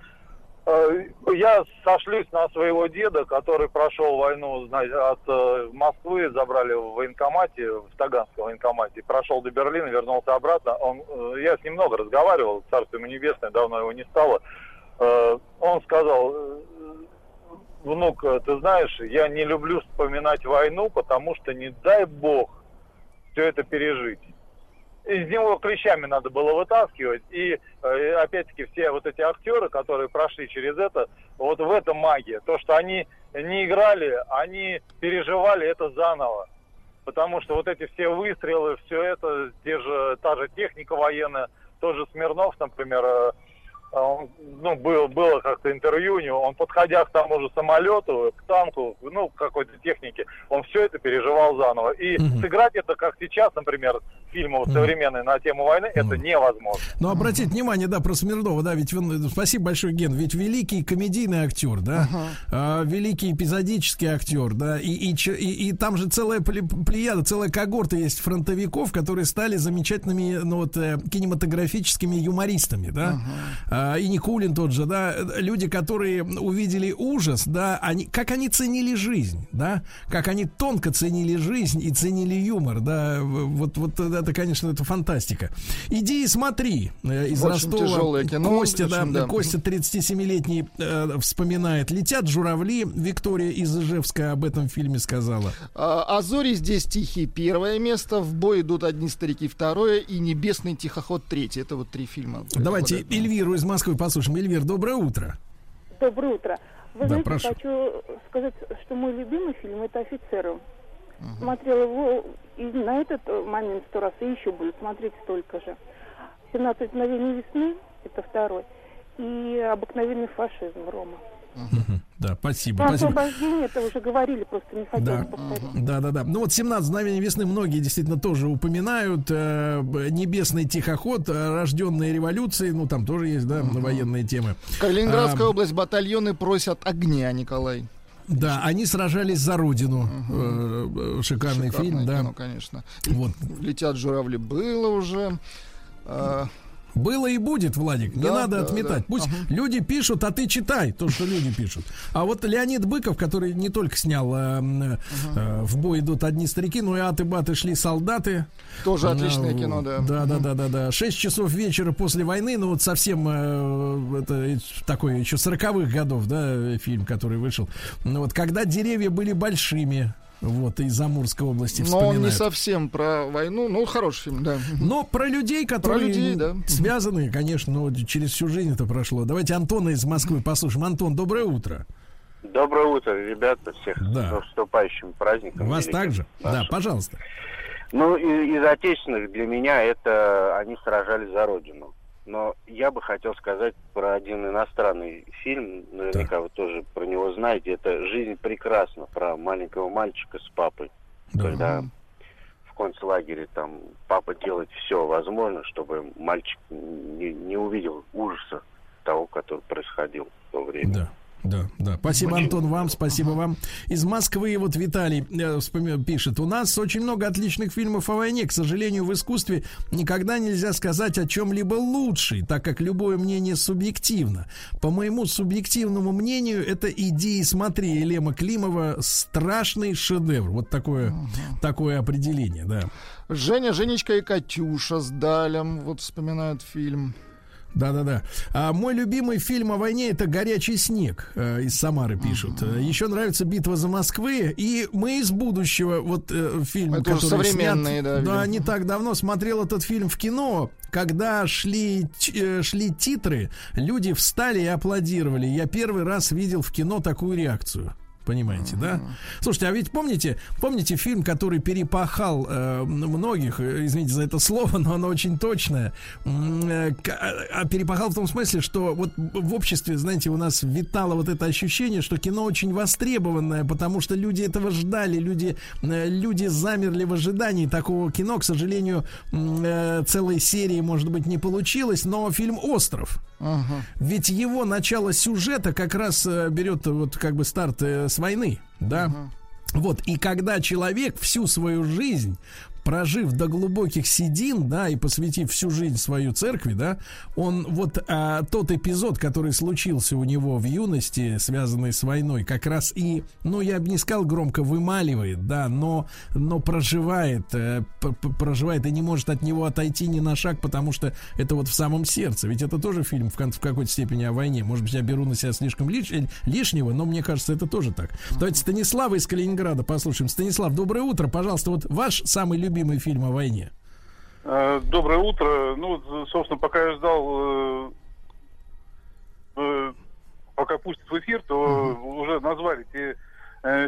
Speaker 8: я сошлюсь на своего деда, который прошел войну от э, Москвы, забрали в военкомате, в Таганском военкомате, прошел до Берлина, вернулся обратно. Он, э, я с ним много разговаривал, царство ему небесное, давно его не стало. Он сказал, внук, ты знаешь, я не люблю вспоминать войну, потому что не дай бог все это пережить из него клещами надо было вытаскивать. И э, опять-таки все вот эти актеры, которые прошли через это, вот в этом магия. То, что они не играли, они переживали это заново. Потому что вот эти все выстрелы, все это, те же, та же техника военная, тоже Смирнов, например, э, он, ну, был, было как-то интервью у него, он, подходя к тому же самолету, к танку, ну, к какой-то технике, он все это переживал заново. И угу. сыграть это, как сейчас, например, вот, современные на тему войны, это невозможно.
Speaker 1: Ну, обратите внимание, да, про Смирнова, да, ведь он, спасибо большое, Ген, ведь великий комедийный актер, да, а, великий эпизодический актер, да, и, и, и, и там же целая плеяда, целая когорта есть фронтовиков, которые стали замечательными, ну, вот, э, кинематографическими юмористами, да, а, и Никулин тот же, да, люди, которые увидели ужас, да, они, как они ценили жизнь, да, как они тонко ценили жизнь и ценили юмор, да, вот, вот это, конечно, это фантастика. Иди и смотри э, из Очень Ростова. Кино, Костя, да, да, Костя 37-летний э, вспоминает. Летят журавли. Виктория из Ижевска об этом фильме сказала.
Speaker 2: А, а зори здесь тихие первое место. В бой идут одни старики второе. И небесный тихоход третье. Это вот три фильма.
Speaker 1: Давайте Эльвиру из Москвы послушаем. Эльвир, доброе утро.
Speaker 9: Доброе утро. Вы да, знаете, прошу. хочу сказать, что мой любимый фильм это «Офицеры». Угу. Смотрел его и на этот момент сто раз, и еще буду смотреть столько же. «17 мгновений весны» — это второй. И «Обыкновенный фашизм» Рома.
Speaker 1: Да, спасибо. Про
Speaker 9: спасибо. освобождение это уже говорили, просто не хотелось да. повторить.
Speaker 1: Да, да, да. Ну вот 17 мгновений весны многие действительно тоже упоминают. Э, небесный тихоход, э, рожденные революции, ну там тоже есть, да, угу. военные темы.
Speaker 2: Калининградская а, область, батальоны просят огня, Николай.
Speaker 1: Да, они сражались за родину. Угу. Шикарный, Шикарный фильм, да.
Speaker 2: конечно. Вот. Летят журавли было уже.
Speaker 1: Было и будет, Владик. Не да, надо да, отметать. Да. Пусть ага. люди пишут, а ты читай то, что люди пишут. А вот Леонид Быков, который не только снял э, ага. э, в бой идут одни старики, но и аты-баты шли солдаты.
Speaker 2: Тоже отличное э, кино, да.
Speaker 1: Да, да, да, да, да. Шесть часов вечера после войны, ну вот совсем э, это такой еще сороковых годов, да, фильм, который вышел. Ну вот когда деревья были большими, вот, из Амурской области Но
Speaker 2: вспоминают. он не совсем про войну, ну, хороший фильм, да.
Speaker 1: Но про людей, которые про людей, да. связаны, конечно, но через всю жизнь это прошло. Давайте Антона из Москвы послушаем. Антон, доброе утро.
Speaker 10: Доброе утро, ребята, всех да. с наступающим праздником.
Speaker 1: Вас также? Да, пожалуйста.
Speaker 10: Ну, из, из отечественных для меня это они сражались за родину. Но я бы хотел сказать про один иностранный фильм, наверняка так. вы тоже про него знаете. Это «Жизнь прекрасна», про маленького мальчика с папой. Да. Когда в концлагере там папа делает все возможное, чтобы мальчик не, не увидел ужаса того, который происходил в то время.
Speaker 1: Да. Да, да. Спасибо, Антон, вам, спасибо вам. Из Москвы вот Виталий э, пишет. У нас очень много отличных фильмов о войне. К сожалению, в искусстве никогда нельзя сказать о чем-либо лучший, так как любое мнение субъективно. По моему субъективному мнению, это «Иди и смотри» Елема Климова страшный шедевр. Вот такое, угу. такое определение, да.
Speaker 2: Женя, Женечка и Катюша с Далем вот вспоминают фильм.
Speaker 1: Да-да-да. А мой любимый фильм о войне это «Горячий снег» э, из Самары пишут. Uh-huh. Еще нравится «Битва за Москвы» и «Мы из будущего». Вот э, фильм,
Speaker 2: это который современный, снят, да,
Speaker 1: да, не так давно смотрел этот фильм в кино. Когда шли, э, шли титры, люди встали и аплодировали. Я первый раз видел в кино такую реакцию. Понимаете, да? Слушайте, а ведь помните, помните фильм, который перепахал э, многих, э, извините за это слово, но оно очень точное. Э, а перепахал в том смысле, что вот в обществе, знаете, у нас витало вот это ощущение, что кино очень востребованное, потому что люди этого ждали, люди, э, люди замерли в ожидании такого кино. К сожалению, э, целой серии, может быть, не получилось, но фильм «Остров». Uh-huh. Ведь его начало сюжета как раз э, берет вот как бы старт э, с войны, да. Uh-huh. Вот, и когда человек всю свою жизнь прожив до глубоких седин, да, и посвятив всю жизнь свою церкви, да, он вот а, тот эпизод, который случился у него в юности, связанный с войной, как раз и, ну, я бы не сказал громко вымаливает, да, но, но проживает, э, проживает и не может от него отойти ни на шаг, потому что это вот в самом сердце. Ведь это тоже фильм в, в какой-то степени о войне. Может быть, я беру на себя слишком лиш, лишнего, но мне кажется, это тоже так. Давайте Станислава из Калининграда послушаем. Станислав, доброе утро. Пожалуйста, вот ваш самый любимый любимый фильм о войне?
Speaker 11: Э, доброе утро. Ну, собственно, пока я ждал, э, э, пока пустят в эфир, то угу. уже назвали те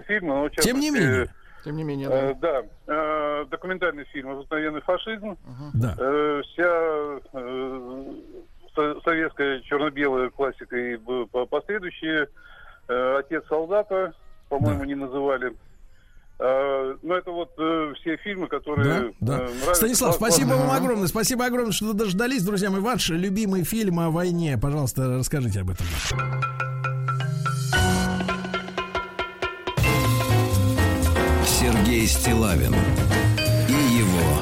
Speaker 11: фильмы. Но,
Speaker 1: Тем не менее.
Speaker 2: Тем не менее, да.
Speaker 11: Э, да. Э, документальный фильм «Обыкновенный фашизм».
Speaker 1: Uh-huh. Да.
Speaker 11: Э, вся э, советская черно-белая классика и последующие. Э, «Отец солдата», по-моему, да. не называли. Э, ну, это вот э, все фильмы, которые
Speaker 1: да, да. Э, нравятся. Станислав, спасибо вам огромное. Спасибо огромное, что дождались, друзья мои. Ваш любимый фильм о войне. Пожалуйста, расскажите об этом.
Speaker 5: Сергей Стилавин и его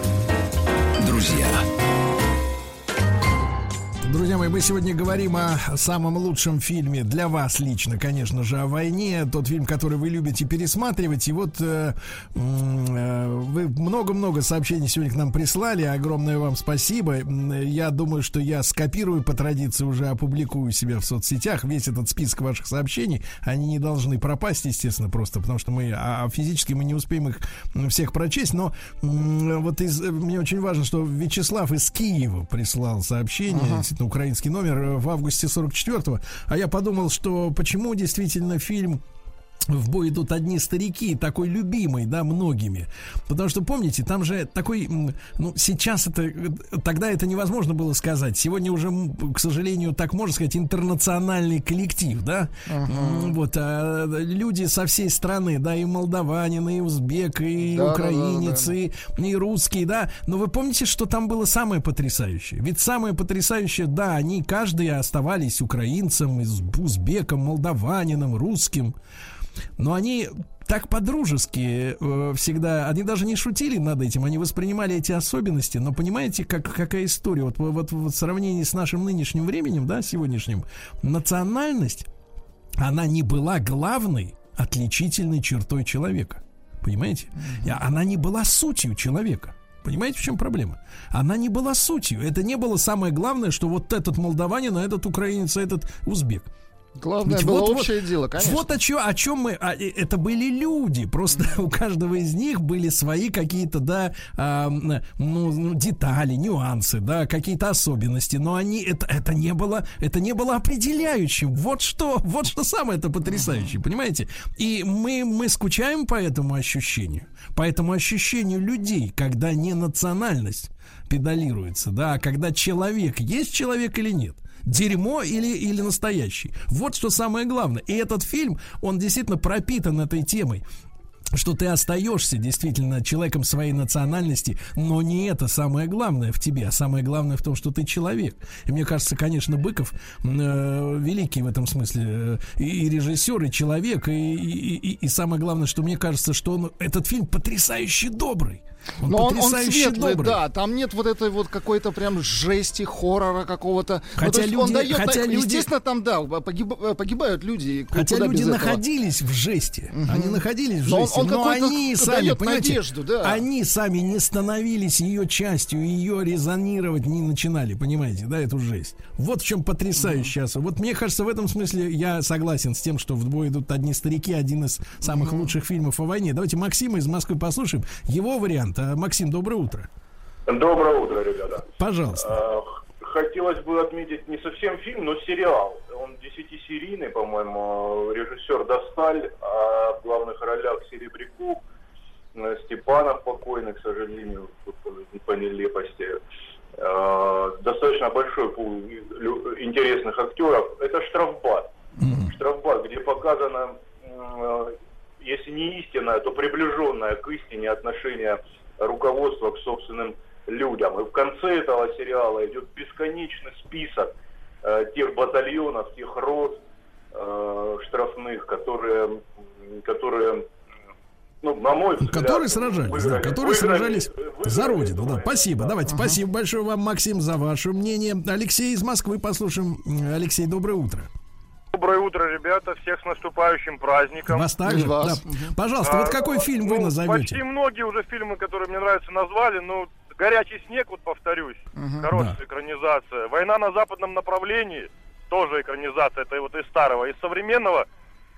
Speaker 5: друзья.
Speaker 1: Друзья мои, мы сегодня говорим о самом лучшем фильме для вас лично, конечно же, о войне. Тот фильм, который вы любите пересматривать. И вот э, э, вы много-много сообщений сегодня к нам прислали. Огромное вам спасибо. Я думаю, что я скопирую по традиции, уже опубликую себя в соцсетях весь этот список ваших сообщений. Они не должны пропасть, естественно, просто потому что мы а, а физически мы не успеем их всех прочесть. Но э, вот из, мне очень важно, что Вячеслав из Киева прислал сообщение. Uh-huh украинский номер э, в августе 44-го. А я подумал, что почему действительно фильм в бой идут одни старики, такой любимый, да, многими. Потому что, помните, там же такой, ну, сейчас это, тогда это невозможно было сказать. Сегодня уже, к сожалению, так можно сказать, интернациональный коллектив, да. Uh-huh. Вот, а, люди со всей страны, да, и молдаванин, и узбек, и да, украинец, да, да, да. И, и русский, да. Но вы помните, что там было самое потрясающее? Ведь самое потрясающее, да, они каждый оставались украинцем, узбеком, молдаванином, русским. Но они так по-дружески э, всегда, они даже не шутили над этим, они воспринимали эти особенности, но понимаете, как, какая история, вот, вот, вот в сравнении с нашим нынешним временем, да, сегодняшним, национальность, она не была главной отличительной чертой человека, понимаете? Она не была сутью человека. Понимаете, в чем проблема? Она не была сутью. Это не было самое главное, что вот этот молдаванин, а этот украинец, а этот узбек.
Speaker 2: Главное Ведь было вот, общее вот, дело, конечно.
Speaker 1: Вот о чем, о чем мы... А, это были люди. Просто у каждого из них были свои какие-то, да, а, ну, ну, детали, нюансы, да, какие-то особенности. Но они... Это, это, не было, это не было определяющим. Вот что, вот что самое это потрясающее, понимаете? И мы, мы скучаем по этому ощущению. По этому ощущению людей, когда не национальность педалируется, да, а когда человек есть человек или нет дерьмо или, или настоящий. Вот что самое главное. И этот фильм, он действительно пропитан этой темой что ты остаешься действительно человеком своей национальности, но не это самое главное в тебе, а самое главное в том, что ты человек. И мне кажется, конечно, Быков э, великий в этом смысле э, и, режиссер, и человек, и, и, и, и самое главное, что мне кажется, что он этот фильм потрясающе добрый.
Speaker 2: Он Но он, он светлый, добрый. да. Там нет вот этой вот какой-то прям жести, хоррора какого-то.
Speaker 1: Ну, хотя ну, люди, он дает, хотя люди,
Speaker 2: естественно, там да погиб, погибают люди.
Speaker 1: Хотя люди находились этого? в жести, угу. они находились в жести, но, он, он но они сами, понимаете, надежду, да. они сами не становились ее частью, ее резонировать не начинали, понимаете, да, эту жесть. Вот в чем потрясающая. Угу. Вот мне кажется, в этом смысле я согласен с тем, что в бой идут одни старики, один из самых угу. лучших фильмов о войне. Давайте Максима из Москвы послушаем. Его вариант момент. Максим, доброе утро.
Speaker 12: Доброе утро, ребята.
Speaker 1: Пожалуйста. А,
Speaker 12: хотелось бы отметить не совсем фильм, но сериал. Он десятисерийный, по-моему, режиссер Досталь, а в главных ролях Серебряков, э, Степанов покойный, к сожалению, по нелепости. А, достаточно большой пул интересных актеров. Это «Штрафбат». «Штрафбат», где показано, если не истинное, то приближенное к истине отношение руководство к собственным людям. И в конце этого сериала идет бесконечный список э, тех батальонов, тех рот э, штрафных, которые, которые
Speaker 1: ну, на мой взгляд, которые сражались, выиграли, да, которые выиграли, сражались выиграли, за родину. Да, спасибо. Да. Давайте, ага. спасибо большое вам, Максим, за ваше мнение. Алексей из Москвы, послушаем. Алексей, доброе утро.
Speaker 13: Доброе утро, ребята. Всех с наступающим праздником.
Speaker 1: Вас также? Вас. Да. Пожалуйста, а, вот какой фильм ну, вы назовете?
Speaker 13: Почти многие уже фильмы, которые мне нравятся, назвали. Ну, «Горячий снег», вот повторюсь. Угу. Хорошая да. экранизация. «Война на западном направлении» тоже экранизация. Это вот из старого. Из современного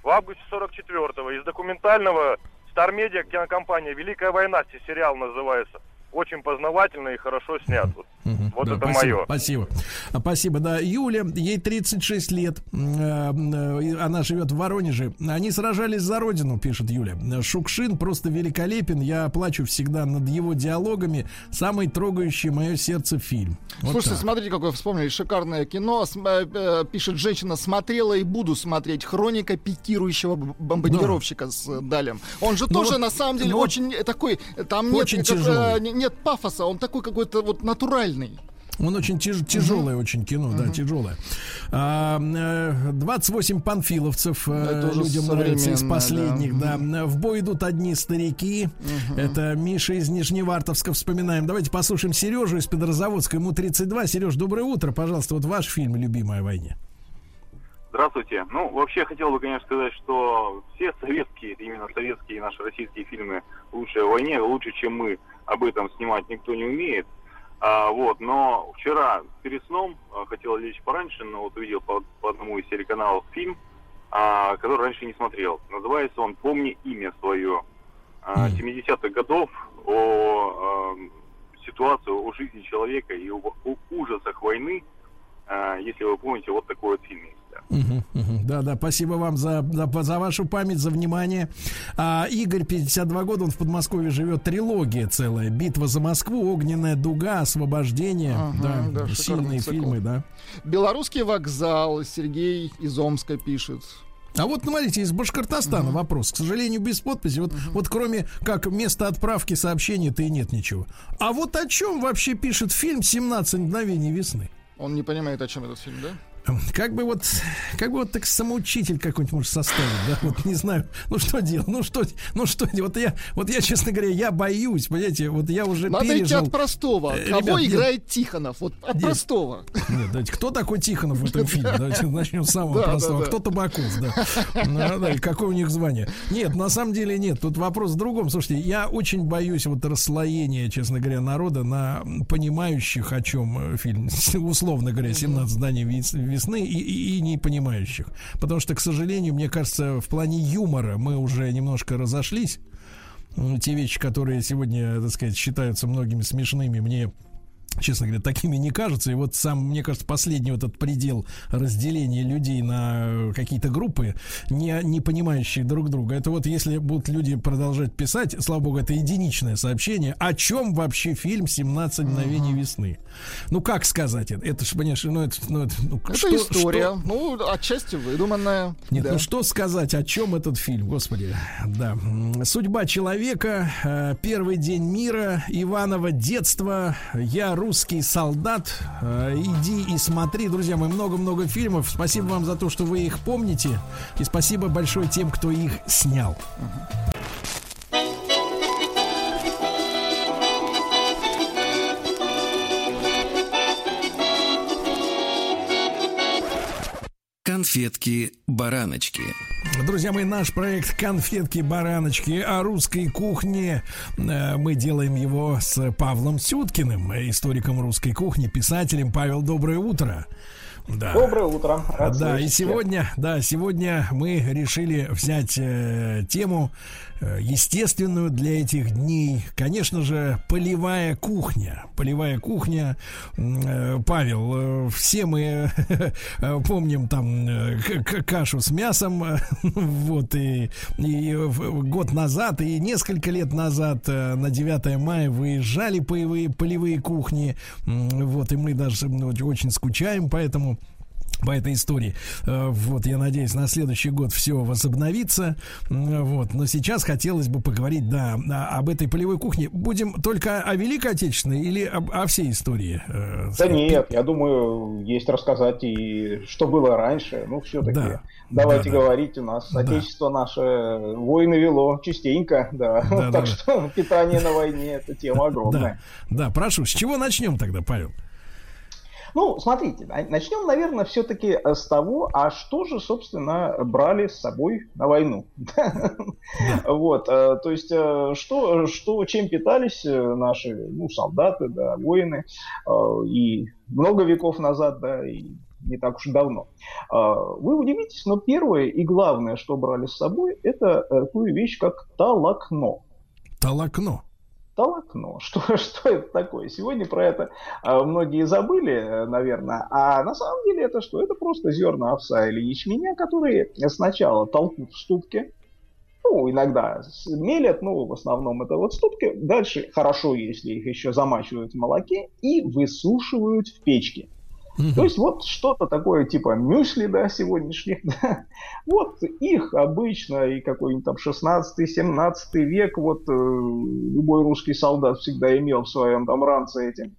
Speaker 13: в августе 44-го. Из документального Star Media кинокомпания «Великая война» сериал называется. Очень познавательно и хорошо снят. Вот Угу, вот да, это спасибо, мое.
Speaker 1: Спасибо. Спасибо. Да, Юля, ей 36 лет. Э, э, она живет в Воронеже. Они сражались за родину, пишет Юля. Шукшин просто великолепен. Я плачу всегда над его диалогами. Самый трогающий мое сердце фильм.
Speaker 2: Вот Слушайте, так. смотрите, какое вспомнили. Шикарное кино. Э, пишет женщина, смотрела и буду смотреть. Хроника пикирующего бомбардировщика да. с Далем. Он же ну, тоже, вот, на самом деле, ну, очень такой... Там нет, очень как, нет пафоса. Он такой какой-то вот натуральный.
Speaker 1: Он очень тяж, тяжелое, uh-huh. очень кино, uh-huh. да, тяжелое. А, 28 э, панфиловцев э, Это людям нравится из последних, да. да. В бой идут одни старики. Uh-huh. Это Миша из Нижневартовска вспоминаем. Давайте послушаем Сережу из Петрозаводска. Ему 32. Сереж, доброе утро. Пожалуйста, вот ваш фильм «Любимая войне».
Speaker 14: Здравствуйте. Ну, вообще хотел бы, конечно, сказать, что все советские, именно советские наши российские фильмы «Лучшая войне», лучше, чем мы об этом снимать никто не умеет. А, вот, но вчера перед сном а, хотел лечь пораньше, но вот увидел по, по одному из телеканалов фильм, а, который раньше не смотрел. Называется он «Помни имя свое». А, 70-х годов о а, ситуации, о жизни человека и о, о ужасах войны. А, если вы помните, вот такой вот фильм есть.
Speaker 1: Угу, угу. Да, да, спасибо вам за, за, за вашу память, за внимание. А, Игорь, 52 года, он в Подмосковье живет. Трилогия целая. Битва за Москву, Огненная дуга, Освобождение. Ага, да, да, сильные фильмы, да.
Speaker 2: Белорусский вокзал, Сергей из Омска пишет.
Speaker 1: А вот, смотрите, из Башкортостана uh-huh. вопрос. К сожалению, без подписи. Вот, uh-huh. вот кроме как места отправки сообщения-то и нет ничего. А вот о чем вообще пишет фильм «17 мгновений весны»?
Speaker 2: Он не понимает, о чем этот фильм, да?
Speaker 1: Как бы вот, как бы вот так самоучитель какой-нибудь может составить, да? Вот не знаю, ну что делать, ну что, ну что, вот я, вот я, честно говоря, я боюсь, понимаете, вот я уже
Speaker 2: Надо
Speaker 1: пережил... идти
Speaker 2: от простого. Э, Кого Ребят, играет нет, Тихонов? Вот от нет, простого.
Speaker 1: Нет, давайте, кто такой Тихонов в этом фильме? Давайте начнем с самого простого. Кто Табаков, да? Ну, да, какое у них звание? Нет, на самом деле нет. Тут вопрос в другом. Слушайте, я очень боюсь вот расслоения, честно говоря, народа на понимающих, о чем э, фильм, условно говоря, 17 зданий весны и, и, и не понимающих. Потому что, к сожалению, мне кажется, в плане юмора мы уже немножко разошлись. Те вещи, которые сегодня, так сказать, считаются многими смешными, мне честно говоря, такими не кажутся. И вот сам, мне кажется, последний вот этот предел разделения людей на какие-то группы, не, не понимающие друг друга, это вот если будут люди продолжать писать, слава богу, это единичное сообщение, о чем вообще фильм «17 мгновений uh-huh. весны». Ну, как сказать это? Это же, понимаешь, ну, это... Ну, это, ну,
Speaker 2: это что, история, что? ну, отчасти выдуманная.
Speaker 1: Нет, да. ну, что сказать, о чем этот фильм, господи, да. Судьба человека, э, первый день мира, Иваново детство, я русский солдат. Э, иди и смотри, друзья мои, много-много фильмов. Спасибо вам за то, что вы их помните. И спасибо большое тем, кто их снял.
Speaker 5: Конфетки-бараночки.
Speaker 1: Друзья мои, наш проект «Конфетки-бараночки» о русской кухне. Э, мы делаем его с Павлом Сюткиным, историком русской кухни, писателем. Павел, доброе утро.
Speaker 15: Да. Доброе утро.
Speaker 1: Рад да, и сегодня, да, сегодня мы решили взять э, тему Э, естественную для этих дней. Конечно же, полевая кухня. Полевая кухня. Э, Павел, э, все мы помним там кашу с мясом. Вот и, и год назад, и несколько лет назад на 9 мая выезжали полевые, полевые кухни. Вот, и мы даже очень скучаем, поэтому по этой истории. Э, вот, я надеюсь, на следующий год все возобновится. Вот, но сейчас хотелось бы поговорить, да, об этой полевой кухне. Будем только о Великой Отечественной или об, о всей истории?
Speaker 15: Э, да нет, я думаю, есть рассказать и что было раньше. Ну, все-таки. Да. Давайте да, говорить, у нас да. Отечество наше войны вело частенько, да. да так да, что да. питание на войне это тема огромная.
Speaker 1: Да, да, прошу, с чего начнем тогда, Павел?
Speaker 15: Ну, смотрите, начнем, наверное, все-таки э, с того, а что же, собственно, брали с собой на войну. Вот, э, то есть, э, что, что, чем питались наши ну, солдаты, да, воины, и много веков назад, да, и не так уж давно. Вы удивитесь, но первое и главное, что брали с собой, это такую вещь, как талакно.
Speaker 1: Талакно?
Speaker 15: Толокно. Что, что это такое? Сегодня про это э, многие забыли, наверное. А на самом деле это что? Это просто зерна овса или ячменя, которые сначала толкут в ступке, ну, иногда мелят, но в основном это вот ступки. Дальше хорошо, если их еще замачивают в молоке и высушивают в печке. То есть вот что-то такое типа мюсли, да, сегодняшних, да. Вот их обычно и какой-нибудь там 16-17 век, вот э, любой русский солдат всегда имел в своем там ранце эти, э,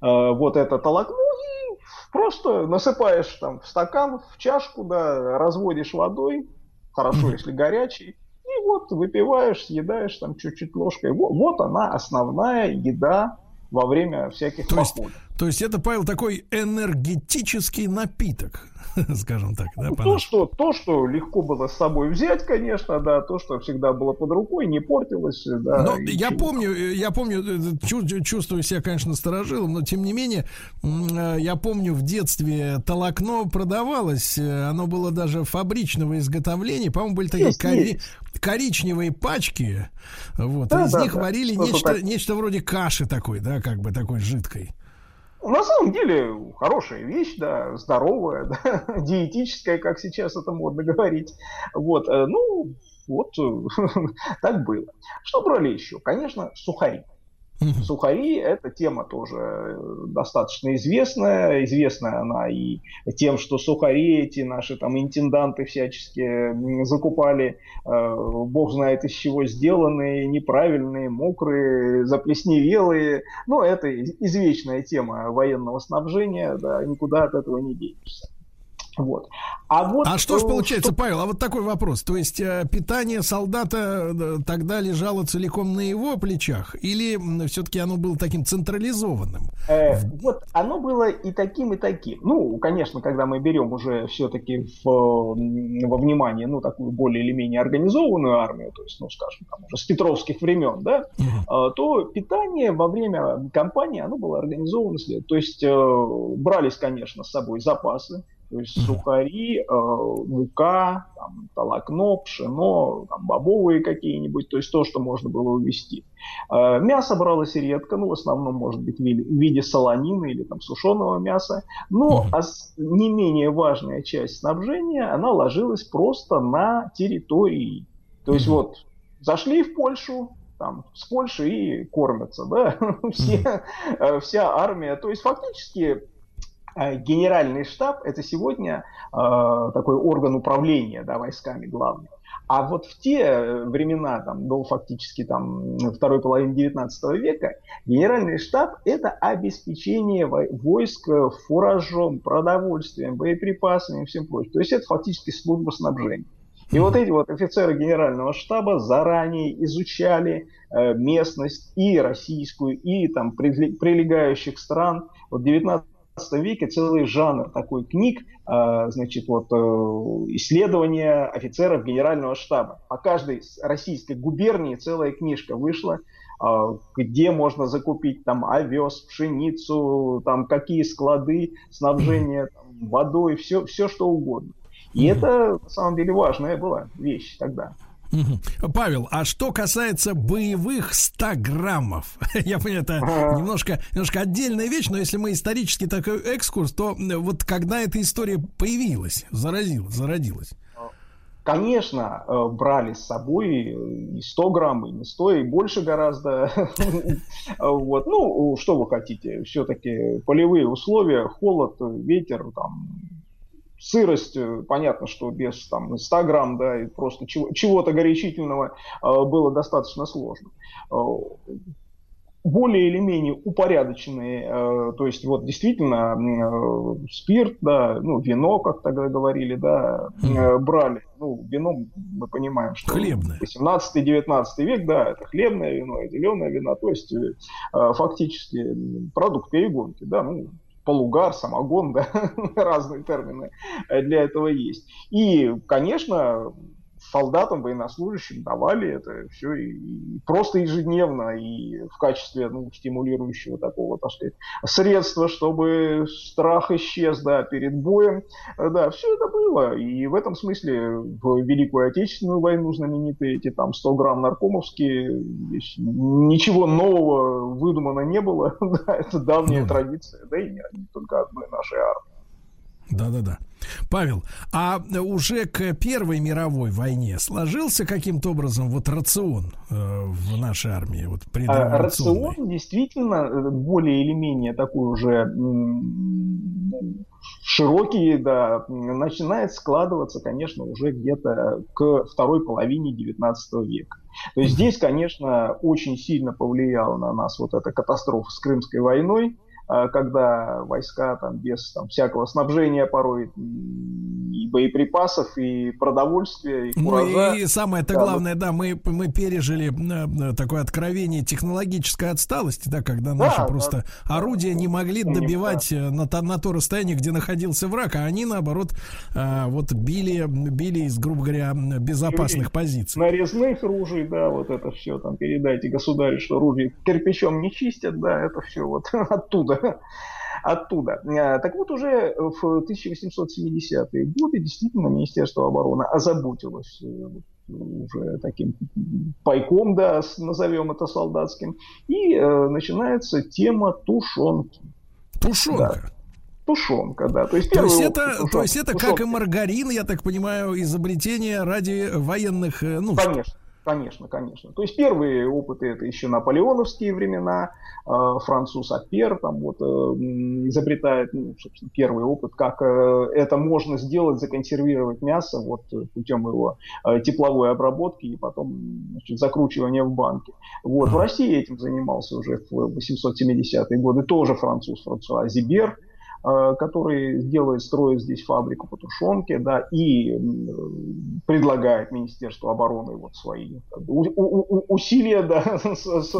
Speaker 15: вот это толокно, и просто насыпаешь там в стакан, в чашку, да, разводишь водой, хорошо, если горячий, и вот выпиваешь, съедаешь там чуть-чуть ложкой. Вот, вот она основная еда во время всяких
Speaker 1: то походов. Есть, то есть это, Павел, такой энергетический напиток, скажем так, да?
Speaker 15: Ну, то, что, то, что легко было с собой взять, конечно, да, то, что всегда было под рукой, не портилось, да.
Speaker 1: Но я помню, я помню, э, чувствую себя, конечно, сторожилом, но тем не менее, э, я помню, в детстве толокно продавалось, э, оно было даже фабричного изготовления, по-моему, были такие есть, кори... есть. коричневые пачки, вот, да, из да, них да, варили нечто, нечто вроде каши такой, да, как бы такой жидкой.
Speaker 15: На самом деле хорошая вещь, да, здоровая, да, диетическая, как сейчас это модно говорить. Вот, э, ну, вот так было. Что брали еще? Конечно, сухари. Сухари – это тема тоже э, достаточно известная. Известная она и тем, что сухари эти наши там интенданты всячески закупали, э, бог знает из чего сделанные, неправильные, мокрые, заплесневелые. Ну, это извечная тема военного снабжения, да, никуда от этого не денешься.
Speaker 1: Вот. А, вот, а что ж получается, что... Павел, а вот такой вопрос. То есть э, питание солдата э, тогда лежало целиком на его плечах? Или все-таки оно было таким централизованным?
Speaker 15: Э, вот оно было и таким, и таким. Ну, конечно, когда мы берем уже все-таки в, во внимание, ну, такую более или менее организованную армию, то есть, ну, скажем, там, уже с петровских времен, да, uh то питание во время кампании, оно было организовано. То есть, э, брались, конечно, с собой запасы, то есть сухари, э, мука, там, толокно, пшено, там, бобовые какие-нибудь, то есть то, что можно было увезти. Э, мясо бралось редко, ну, в основном, может быть, в виде солонины или там сушеного мяса. Но а не менее важная часть снабжения, она ложилась просто на территории. То есть вот зашли в Польшу, там, с Польши и кормятся, да, все, э, вся армия. То есть фактически генеральный штаб это сегодня э, такой орган управления да, войсками главный. А вот в те времена, там, до фактически там, второй половины 19 века, генеральный штаб – это обеспечение войск фуражом, продовольствием, боеприпасами и всем прочим. То есть это фактически служба снабжения. И вот эти вот офицеры генерального штаба заранее изучали э, местность и российскую, и там прилегающих стран. Вот 19 веке целый жанр такой книг, а, значит, вот э, исследования офицеров генерального штаба. По каждой российской губернии целая книжка вышла, а, где можно закупить там овес, пшеницу, там какие склады, снабжение там, водой, все, все что угодно. И это, на самом деле, важная была вещь тогда.
Speaker 1: Павел, а что касается боевых 100 граммов, я понимаю, это немножко, немножко отдельная вещь, но если мы исторически такой экскурс, то вот когда эта история появилась, заразилась, зародилась?
Speaker 15: Конечно, э, брали с собой и 100 грамм, и не 100, и больше гораздо. вот. Ну, что вы хотите, все-таки полевые условия, холод, ветер, там, сырость, э, понятно, что без там 100 грамм, да, и просто чего- чего-то горячительного э, было достаточно сложно. Э, более или менее упорядоченные, то есть вот действительно спирт, да, ну вино, как тогда говорили, да, брали. Ну, вино мы понимаем, что
Speaker 1: хлебное.
Speaker 15: 18-19 век, да, это хлебное вино, зеленое вино, то есть фактически продукт перегонки, да, ну, полугар, самогон, да, разные термины для этого есть. И, конечно, солдатам, военнослужащим давали это все и, и просто ежедневно и в качестве ну, стимулирующего такого, так сказать, средства, чтобы страх исчез, да, перед боем, да, все это было. И в этом смысле в Великую Отечественную войну знаменитые эти там 100 грамм наркомовские, ничего нового выдумано не было, да, это давняя ну, традиция, да и не, не только одной нашей армии.
Speaker 1: Да-да-да. Павел, а уже к Первой мировой войне сложился каким-то образом вот рацион э, в нашей армии? Вот
Speaker 15: а, рацион действительно э, более или менее такой уже широкий, да, начинает складываться, конечно, уже где-то к второй половине 19 века. То есть здесь, конечно, очень сильно повлияла на нас вот эта катастрофа с Крымской войной, когда войска там без там, всякого снабжения порой и боеприпасов, и продовольствия, и
Speaker 1: куража. Ну и самое-то да, главное, да, мы, мы пережили э, такое откровение технологической отсталости, да, когда наши да, просто да, орудия не могли добивать да. Э, на, то, на то расстояние, где находился враг, а они, наоборот, э, вот били, били из, грубо говоря, безопасных и позиций.
Speaker 15: Нарезных ружей, да, вот это все, там, передайте государю, что ружья кирпичом не чистят, да, это все вот оттуда оттуда. Э, так вот, уже в 1870-е годы действительно Министерство обороны озаботилось э, уже таким пайком, да, назовем это солдатским, и э, начинается тема тушенки.
Speaker 1: Тушенка?
Speaker 15: Да. Тушенка, да.
Speaker 1: То есть, то есть это, то есть это как и маргарин, я так понимаю, изобретение ради военных ну,
Speaker 15: Конечно. Конечно, конечно. То есть первые опыты это еще наполеоновские времена. Э, француз Апер там вот э, изобретает, ну, собственно, первый опыт, как э, это можно сделать, законсервировать мясо вот путем его тепловой обработки и потом значит, закручивания в банке. Вот в России этим занимался уже в 870-е годы тоже француз Франсуа Зибер. Э, который делает, строит здесь фабрику по тушенке, да, и предлагает Министерству обороны вот свои усилия, да,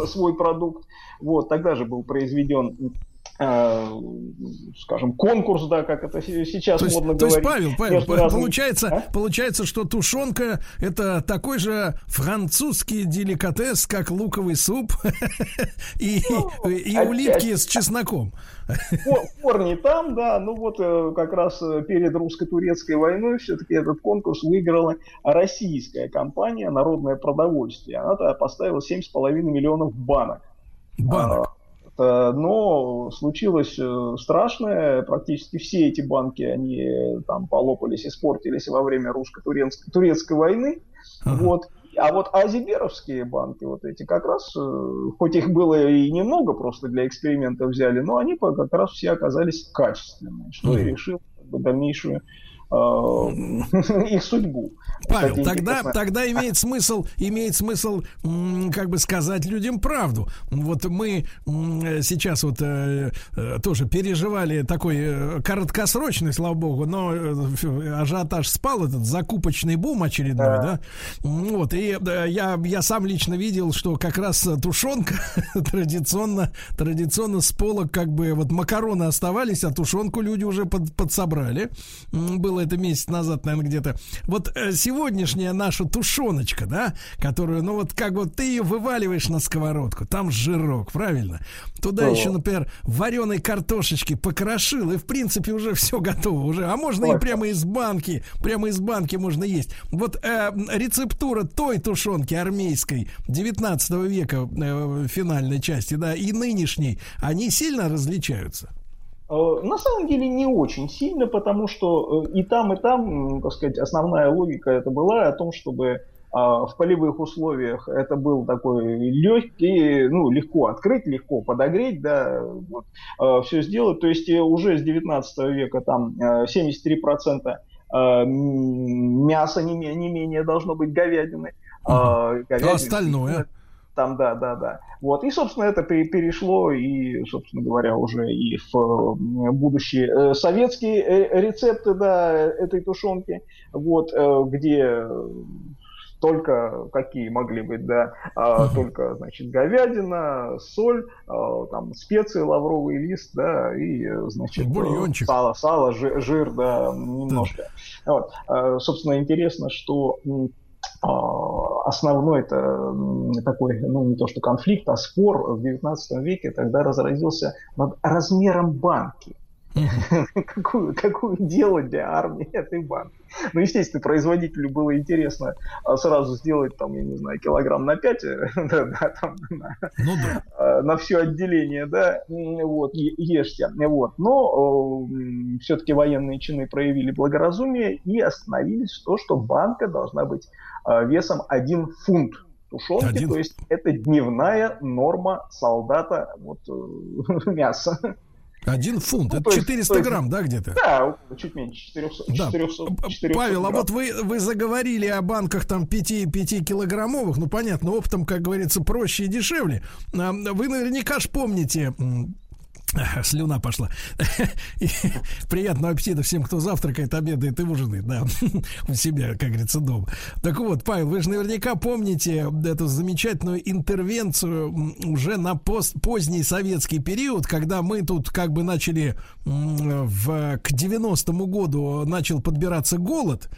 Speaker 15: свой продукт. Вот, тогда же был произведен скажем, конкурс, да, как это сейчас то модно
Speaker 1: есть, говорить. То есть, Павел, Павел, получается, а? получается, что тушенка это такой же французский деликатес, как луковый суп и, ну, и улитки с чесноком.
Speaker 15: Корни там, да, ну вот э, как раз э, перед русско-турецкой войной все-таки этот конкурс выиграла российская компания «Народное продовольствие». Она поставила 7,5 миллионов банок.
Speaker 1: Банок.
Speaker 15: Э, но случилось э, страшное, практически все эти банки, они э, там полопались, испортились во время русско-турецкой турецкой войны. Ага. Вот. А вот азиберовские банки, вот эти, как раз, хоть их было и немного, просто для эксперимента взяли, но они как раз все оказались качественными, что ага. и решил дальнейшую их судьбу.
Speaker 1: Павел, тогда, тогда имеет смысл, имеет смысл, как бы сказать людям правду. Вот мы сейчас вот э, э, тоже переживали такой короткосрочный, слава богу, но ажиотаж спал, этот закупочный бум очередной, да. да? Вот, и я, я сам лично видел, что как раз тушенка традиционно, традиционно с полок как бы вот макароны оставались, а тушенку люди уже под, подсобрали. Было было это месяц назад, наверное, где-то. Вот э, сегодняшняя наша тушеночка, да, которую, ну вот как вот ты ее вываливаешь на сковородку, там жирок, правильно? Туда О. еще, например, вареной картошечки покрошил, и в принципе уже все готово уже. А можно Ой. и прямо из банки, прямо из банки можно есть. Вот э, рецептура той тушенки армейской 19 века э, финальной части, да, и нынешней, они сильно различаются?
Speaker 15: Э, на самом деле не очень сильно, потому что э, и там, и там, так сказать, основная логика это была о том, чтобы а, в полевых условиях это был такой легкий, ну, легко открыть, легко подогреть, да, вот, э, все сделать. То есть уже с 19 века там 73% мяса не, не менее должно быть говядины.
Speaker 1: Угу. говядины а остальное?
Speaker 15: Там, да, да, да. Вот. И, собственно, это перешло и, собственно говоря, уже и в будущие э, советские э, рецепты, да, этой тушенки, вот, э, где только какие могли быть, да, а, только, значит, говядина, соль, а, там, специи, лавровый лист, да, и, значит,
Speaker 1: Бульончик.
Speaker 15: сало, сало, жир, жир да, немножко. Да. Вот. А, собственно, интересно, что основной это такой, ну не то что конфликт, а спор в 19 веке тогда разразился над размером банки. какую, какую делать для армии этой банки. Ну, естественно, производителю было интересно а, сразу сделать, там, я не знаю, килограмм на 5, да, да, там, на, ну, да. А, на все отделение, да, вот, ешьте. Вот. Но э, все-таки военные чины проявили благоразумие и остановились в то, что банка должна быть э, весом 1 фунт тушенки, Один... то есть это дневная норма солдата вот, э, мяса.
Speaker 1: Один фунт, ну, это 400 есть, грамм, да, где-то?
Speaker 15: Да, чуть меньше, 400. Да. 400,
Speaker 1: 400 Павел, грамм. а вот вы, вы заговорили о банках там 5, 5 килограммовых, ну, понятно, оптом, как говорится, проще и дешевле. А, вы наверняка ж помните Слюна пошла. Приятного аппетита всем, кто завтракает, обедает и ужинает, да, у себя, как говорится, дома. Так вот, Павел, вы же наверняка помните эту замечательную интервенцию уже на пост, поздний советский период, когда мы тут как бы начали в, к 90-му году начал подбираться голод.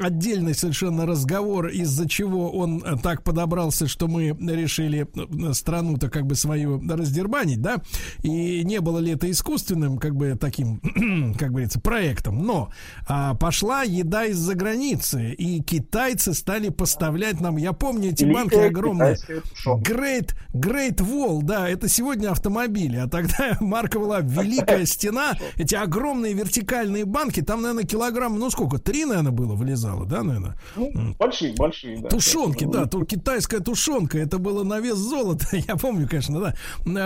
Speaker 1: Отдельный совершенно разговор, из-за чего он так подобрался, что мы решили э, страну-то как бы свою раздербанить, да, и не было ли это искусственным, как бы таким, как говорится, проектом, но а, пошла еда из-за границы, и китайцы стали поставлять нам, я помню эти Великая банки огромные, Great, Great Wall, да, это сегодня автомобили, а тогда марка была Великая Стена, эти огромные вертикальные банки, там, наверное, килограмм, ну сколько, три, наверное, было, влезало, да, наверное?
Speaker 15: Ну, большие, большие, да.
Speaker 1: Тушенки, да, тут китайская тушенка, это было на вес золота, я помню, конечно, да.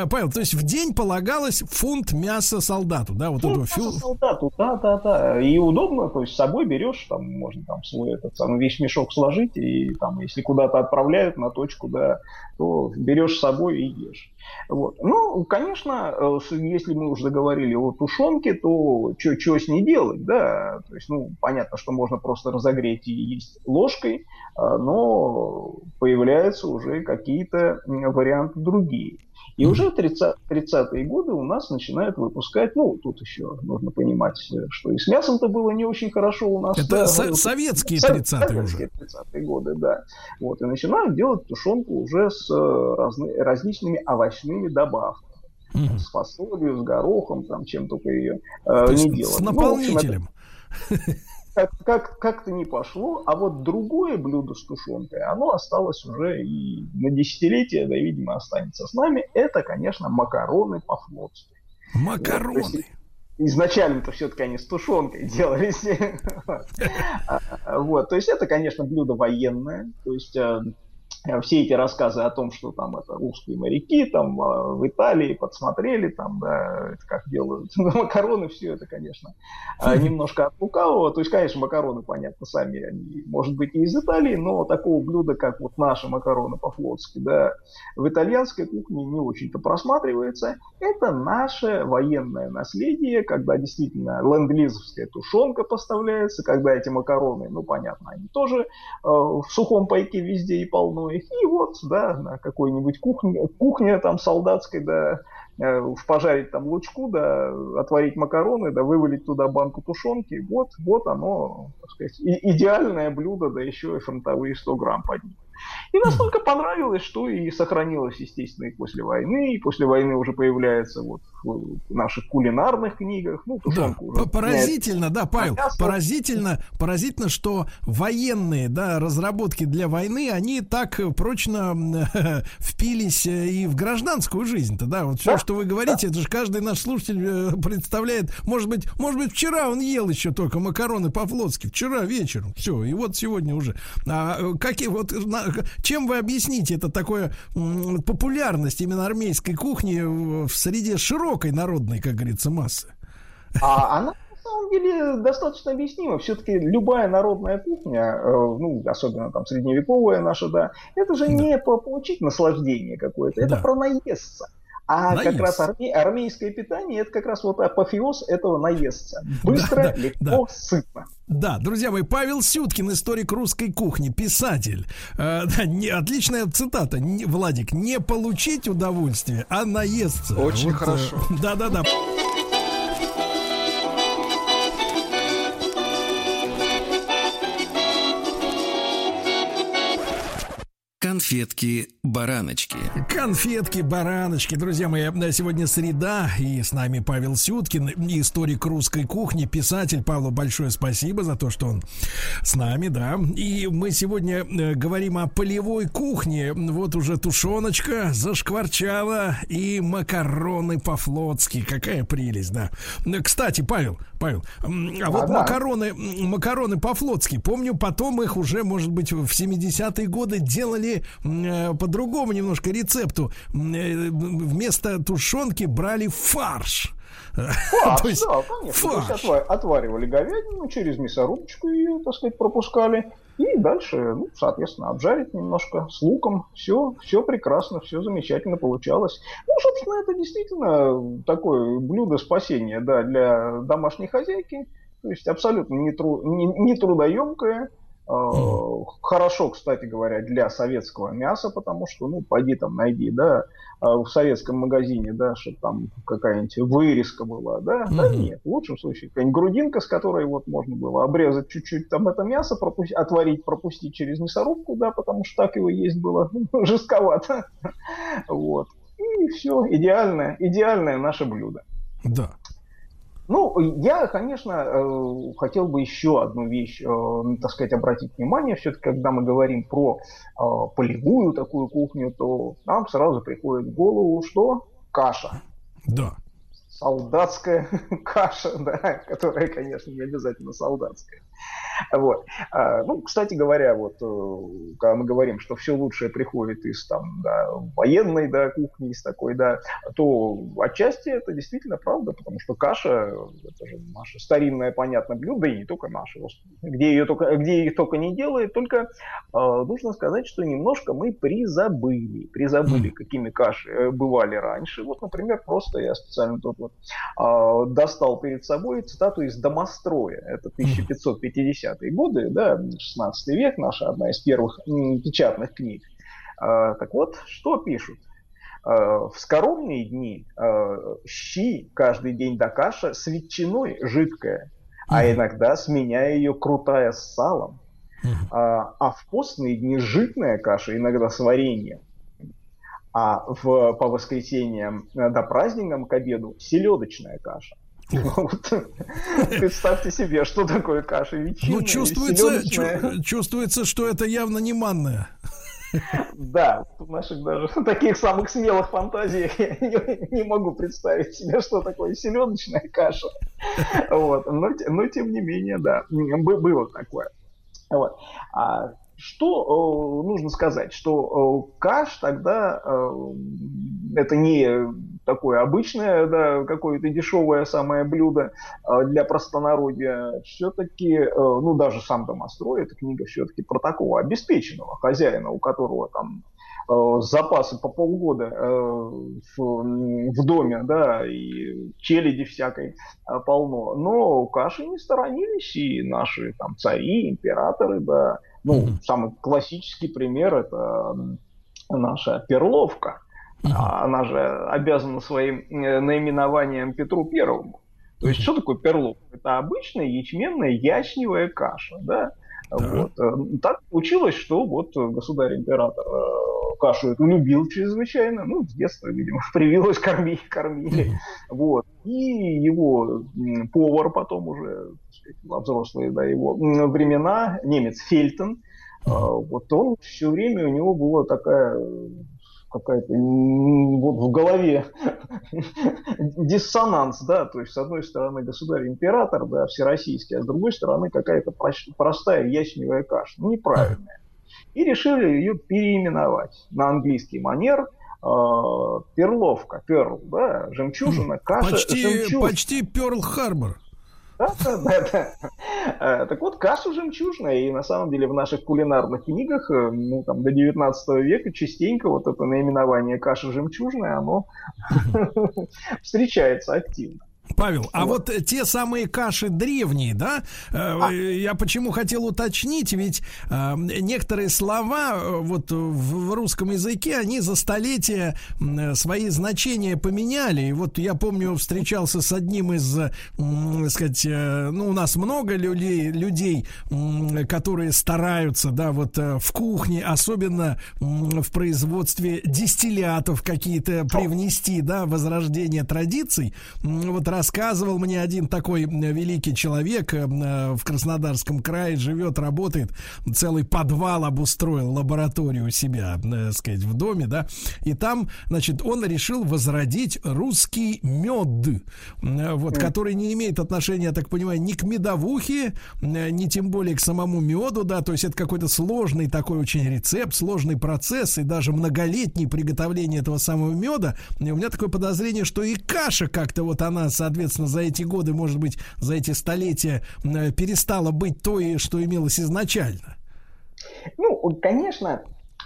Speaker 1: А, Павел, то есть в день полагал полагалось фунт мяса солдату, да, вот
Speaker 15: фунт этого мяса солдату, да, да, да, и удобно, то есть с собой берешь, там можно там свой этот самый весь мешок сложить, и там, если куда-то отправляют на точку, да, то берешь с собой и ешь. Вот. Ну, конечно, э, если мы уже договорили о тушенке, то что с ней делать, да? То есть, ну, понятно, что можно просто разогреть и есть ложкой, а, но появляются уже какие-то варианты другие. И уже в 30, 30-е годы у нас начинают выпускать, ну, тут еще нужно понимать, что и с мясом-то было не очень хорошо у нас.
Speaker 1: Это да, со- советские 30-е уже.
Speaker 15: 30-е годы, да. Вот, и начинают делать тушенку уже с разны, различными овощными добавками. Mm-hmm. С фасолью, с горохом, там, чем только ее э, не делают.
Speaker 1: С наполнителем.
Speaker 15: Ну, общем, это как, как, как-то не пошло, а вот другое блюдо с тушенкой, оно осталось уже и на десятилетия, да, видимо, останется с нами. Это, конечно, макароны по-флотски.
Speaker 1: Макароны?
Speaker 15: Вот, изначально-то все-таки они с тушенкой делались. Вот, то есть это, конечно, блюдо военное, то есть Э, все эти рассказы о том, что там это русские моряки там э, в Италии подсмотрели там, да, как делают макароны, все это, конечно, э, немножко от лукавого. То есть, конечно, макароны, понятно, сами они, может быть, и из Италии, но такого блюда, как вот наши макароны по-флотски, да, в итальянской кухне не очень-то просматривается. Это наше военное наследие, когда действительно ленд-лизовская тушенка поставляется, когда эти макароны, ну, понятно, они тоже э, в сухом пайке везде и полно их. И вот, да, на какой-нибудь кухне, кухне там солдатской, да, э, пожарить там лучку, да, отварить макароны, да, вывалить туда банку тушенки. Вот, вот оно, так сказать, идеальное блюдо, да еще и фронтовые 100 грамм под ним. И настолько понравилось, что и сохранилось, естественно, и после войны, и после войны уже появляется вот в наших кулинарных книгах. Ну,
Speaker 1: да, уже поразительно, да, Павел, поразительно, поразительно, что военные, да, разработки для войны, они так прочно впились э, и в гражданскую жизнь-то, да, вот все, да, что вы говорите, да. это же каждый наш слушатель э, представляет, может быть, может быть, вчера он ел еще только макароны по-флотски, вчера вечером, все, и вот сегодня уже. А э, какие вот чем вы объясните это такое популярность именно армейской кухни в среде широкой народной, как говорится, массы?
Speaker 15: А она на самом деле достаточно объяснима. Все-таки любая народная кухня, э, ну, особенно там средневековая наша, да, это же да. не получить наслаждение какое-то, это да. про наесться. А наесться. как раз арме, армейское питание это как раз вот апофеоз этого наесться. Быстро, да, да, легко, да. сытно.
Speaker 1: Да, друзья мои, Павел Сюткин, историк русской кухни, писатель. Э, да, не, отличная цитата. Не, Владик, не получить удовольствие, а наесться.
Speaker 2: Очень вот, хорошо.
Speaker 1: Да-да-да.
Speaker 5: Конфетки-бараночки.
Speaker 3: Конфетки-бараночки. Друзья мои, сегодня среда, и с нами Павел Сюткин, историк русской кухни, писатель. Павлу большое спасибо за то, что он с нами, да. И мы сегодня э, говорим о полевой кухне. Вот уже тушеночка зашкварчала и макароны по-флотски. Какая прелесть, да. Кстати, Павел, Павел, а вот да. макароны, макароны по-флотски. Помню, потом их уже, может быть, в 70-е годы делали э, по-другому немножко рецепту. Э, вместо тушенки брали фарш.
Speaker 15: Фарш, есть, да, конечно. Фарш. То есть отвар, отваривали говядину, через мясорубочку ее, так сказать, пропускали. И дальше, ну, соответственно, обжарить немножко с луком. Все, все прекрасно, все замечательно получалось. Ну, собственно, это действительно такое блюдо спасения, да, для домашней хозяйки. То есть абсолютно не, тру, не, не трудоемкое. Э, хорошо, кстати говоря, для советского мяса, потому что, ну, пойди там найди, да, в советском магазине, да, что там какая-нибудь вырезка была, да, mm-hmm. да нет, в лучшем случае какая-нибудь грудинка, с которой вот можно было обрезать чуть-чуть там это мясо, пропу- отварить, пропустить через мясорубку, да, потому что так его есть было жестковато, вот, и все, идеальное, идеальное наше блюдо.
Speaker 3: Да.
Speaker 15: Ну, я, конечно, э, хотел бы еще одну вещь, э, так сказать, обратить внимание. Все-таки, когда мы говорим про э, полевую такую кухню, то нам сразу приходит в голову, что каша.
Speaker 3: Да
Speaker 15: солдатская каша, да, которая, конечно, не обязательно солдатская. Вот. А, ну, кстати говоря, вот э, когда мы говорим, что все лучшее приходит из там, да, военной да, кухни, из такой, да, то отчасти это действительно правда, потому что каша это же наше старинное, понятное блюдо, и не только наше, где ее только, где ее только не делают, только э, нужно сказать, что немножко мы призабыли, призабыли, какими каши э, бывали раньше. Вот, например, просто я специально тут вот э, достал перед собой цитату из Домостроя, это 1550-е годы, да, 16 век, наша одна из первых печатных книг. Э, так вот, что пишут? В скоромные дни щи каждый день до каша с ветчиной жидкая, а иногда сменяя ее крутая с салом. А, а в постные дни житная каша, иногда с вареньем а в, по воскресеньям э, до праздникам к обеду селедочная каша. Представьте себе, что такое каша ветчина.
Speaker 3: Ну, чувствуется, чувствуется, что это явно не манная.
Speaker 15: Да, в наших даже таких самых смелых фантазиях я не, не могу представить себе, что такое селедочная каша. Вот. Но, но тем не менее, да, было такое. Вот. А что э, нужно сказать? Что э, каш тогда э, это не такое обычное, да, какое-то дешевое самое блюдо э, для простонародья. Все-таки, э, ну даже сам домострой, эта книга все-таки про такого обеспеченного хозяина, у которого там э, запасы по полгода э, в, в доме, да, и челяди всякой э, полно. Но каши не сторонились и наши там цари, императоры, да, ну, mm-hmm. самый классический пример это наша перловка. Mm-hmm. Она же обязана своим э, наименованием Петру Первому. То есть, mm-hmm. что такое перловка? Это обычная ячменная ячневая каша, да? Да. Вот. Э, так получилось, что вот государь-император э, кашу эту любил чрезвычайно, ну, с детства, видимо, привилось кормить, кормили. Mm-hmm. Вот. И его повар потом уже, взрослые да, его времена, немец Фельтон, mm-hmm. вот он все время, у него была такая какая-то вот в голове диссонанс, да, то есть с одной стороны государь-император, да, всероссийский, а с другой стороны какая-то простая ячневая каша, ну, неправильная. И решили ее переименовать на английский манер э, перловка, перл, да, жемчужина, каша,
Speaker 3: почти,
Speaker 15: жемчужина.
Speaker 3: Почти
Speaker 15: да. Э, так вот, каша жемчужная, и на самом деле в наших кулинарных книгах, э, ну, там, до 19 века частенько вот это наименование каша жемчужная, оно встречается активно.
Speaker 1: Павел, а вот те самые каши древние, да? Э, а. Я почему хотел уточнить, ведь э, некоторые слова э, вот в русском языке, они за столетия свои значения поменяли. И вот я помню, встречался с одним из, так сказать, ну, у нас много людей, людей, которые стараются, да, вот в кухне, особенно в производстве дистиллятов какие-то привнести, да, возрождение традиций. Вот рассказывал мне один такой великий человек э, в Краснодарском крае, живет, работает, целый подвал обустроил, лабораторию у себя, так э, сказать, в доме, да, и там, значит, он решил возродить русский мед, э, вот, который не имеет отношения, я так понимаю, ни к медовухе, ни тем более к самому меду, да, то есть это какой-то сложный такой очень рецепт, сложный процесс и даже многолетний приготовление этого самого меда. И у меня такое подозрение, что и каша как-то вот она, соответственно, за эти годы, может быть, за эти столетия э, перестала быть той, что имелось изначально?
Speaker 15: Ну, конечно,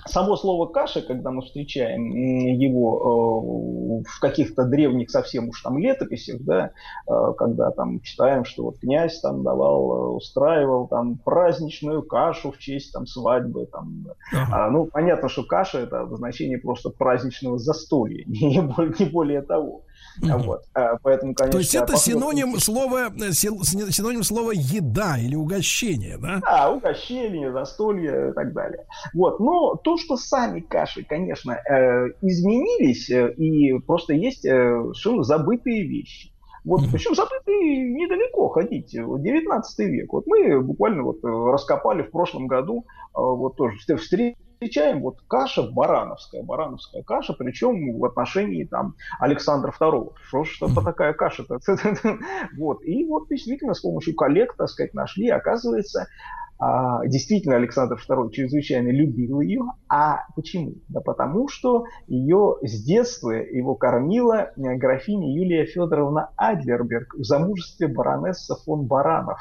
Speaker 15: Само слово каша, когда мы встречаем его э, в каких-то древних совсем уж там летописях, да, э, когда там читаем, что вот князь там давал, устраивал там праздничную кашу в честь там свадьбы, там, ага. а, ну понятно, что каша это обозначение просто праздничного застолья, не не более того.
Speaker 1: Mm-hmm. Вот. А, поэтому, конечно, То есть это синоним слова, синоним слова еда или угощение, да?
Speaker 15: Да, угощение, застолье и так далее. Вот. Но то, что сами каши, конечно, э, изменились, э, и просто есть э, совершенно забытые вещи. Вот, mm-hmm. причем забытые недалеко ходить, 19 век. Вот мы буквально вот раскопали в прошлом году, вот тоже встретили встречаем вот каша барановская, барановская каша, причем в отношении там Александра II. Что ж это такая каша-то? вот. И вот действительно с помощью коллег, так сказать, нашли, оказывается, а, действительно Александр II чрезвычайно любил ее. А почему? Да потому что ее с детства его кормила графиня Юлия Федоровна Адлерберг в замужестве баронесса фон Баранов.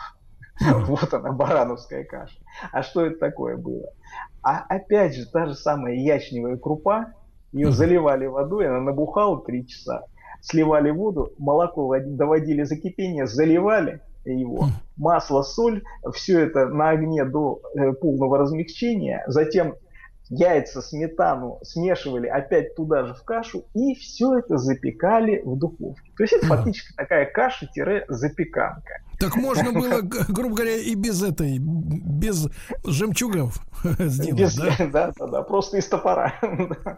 Speaker 15: Вот она, барановская каша. А что это такое было? А опять же, та же самая ячневая крупа, ее заливали водой, она набухала три часа, сливали воду, молоко доводили за кипение, заливали его, масло, соль, все это на огне до э, полного размягчения, затем яйца, сметану смешивали опять туда же в кашу и все это запекали в духовке. То есть это фактически такая каша-запеканка.
Speaker 1: Так можно было, грубо говоря, и без этой, без жемчугов сделать, без, да?
Speaker 15: Да, да, да, просто из топора.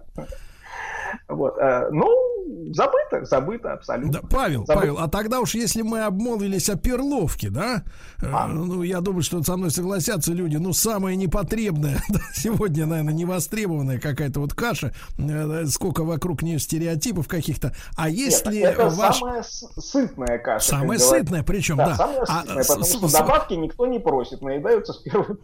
Speaker 15: Вот. Э, ну, забыто, забыто абсолютно.
Speaker 1: Да, Павел, забыто. Павел, а тогда уж если мы обмолвились о перловке, да, э, а. ну, я думаю, что со мной согласятся люди, ну, самая непотребная, да, сегодня, наверное, невостребованная какая-то вот каша, э, сколько вокруг нее стереотипов каких-то, а если
Speaker 15: Нет, это ваш... самая сытная каша.
Speaker 1: Самая сытная, причем, да. да. Самая
Speaker 15: а, сытная, потому с, что с... добавки никто не просит, наедаются с первой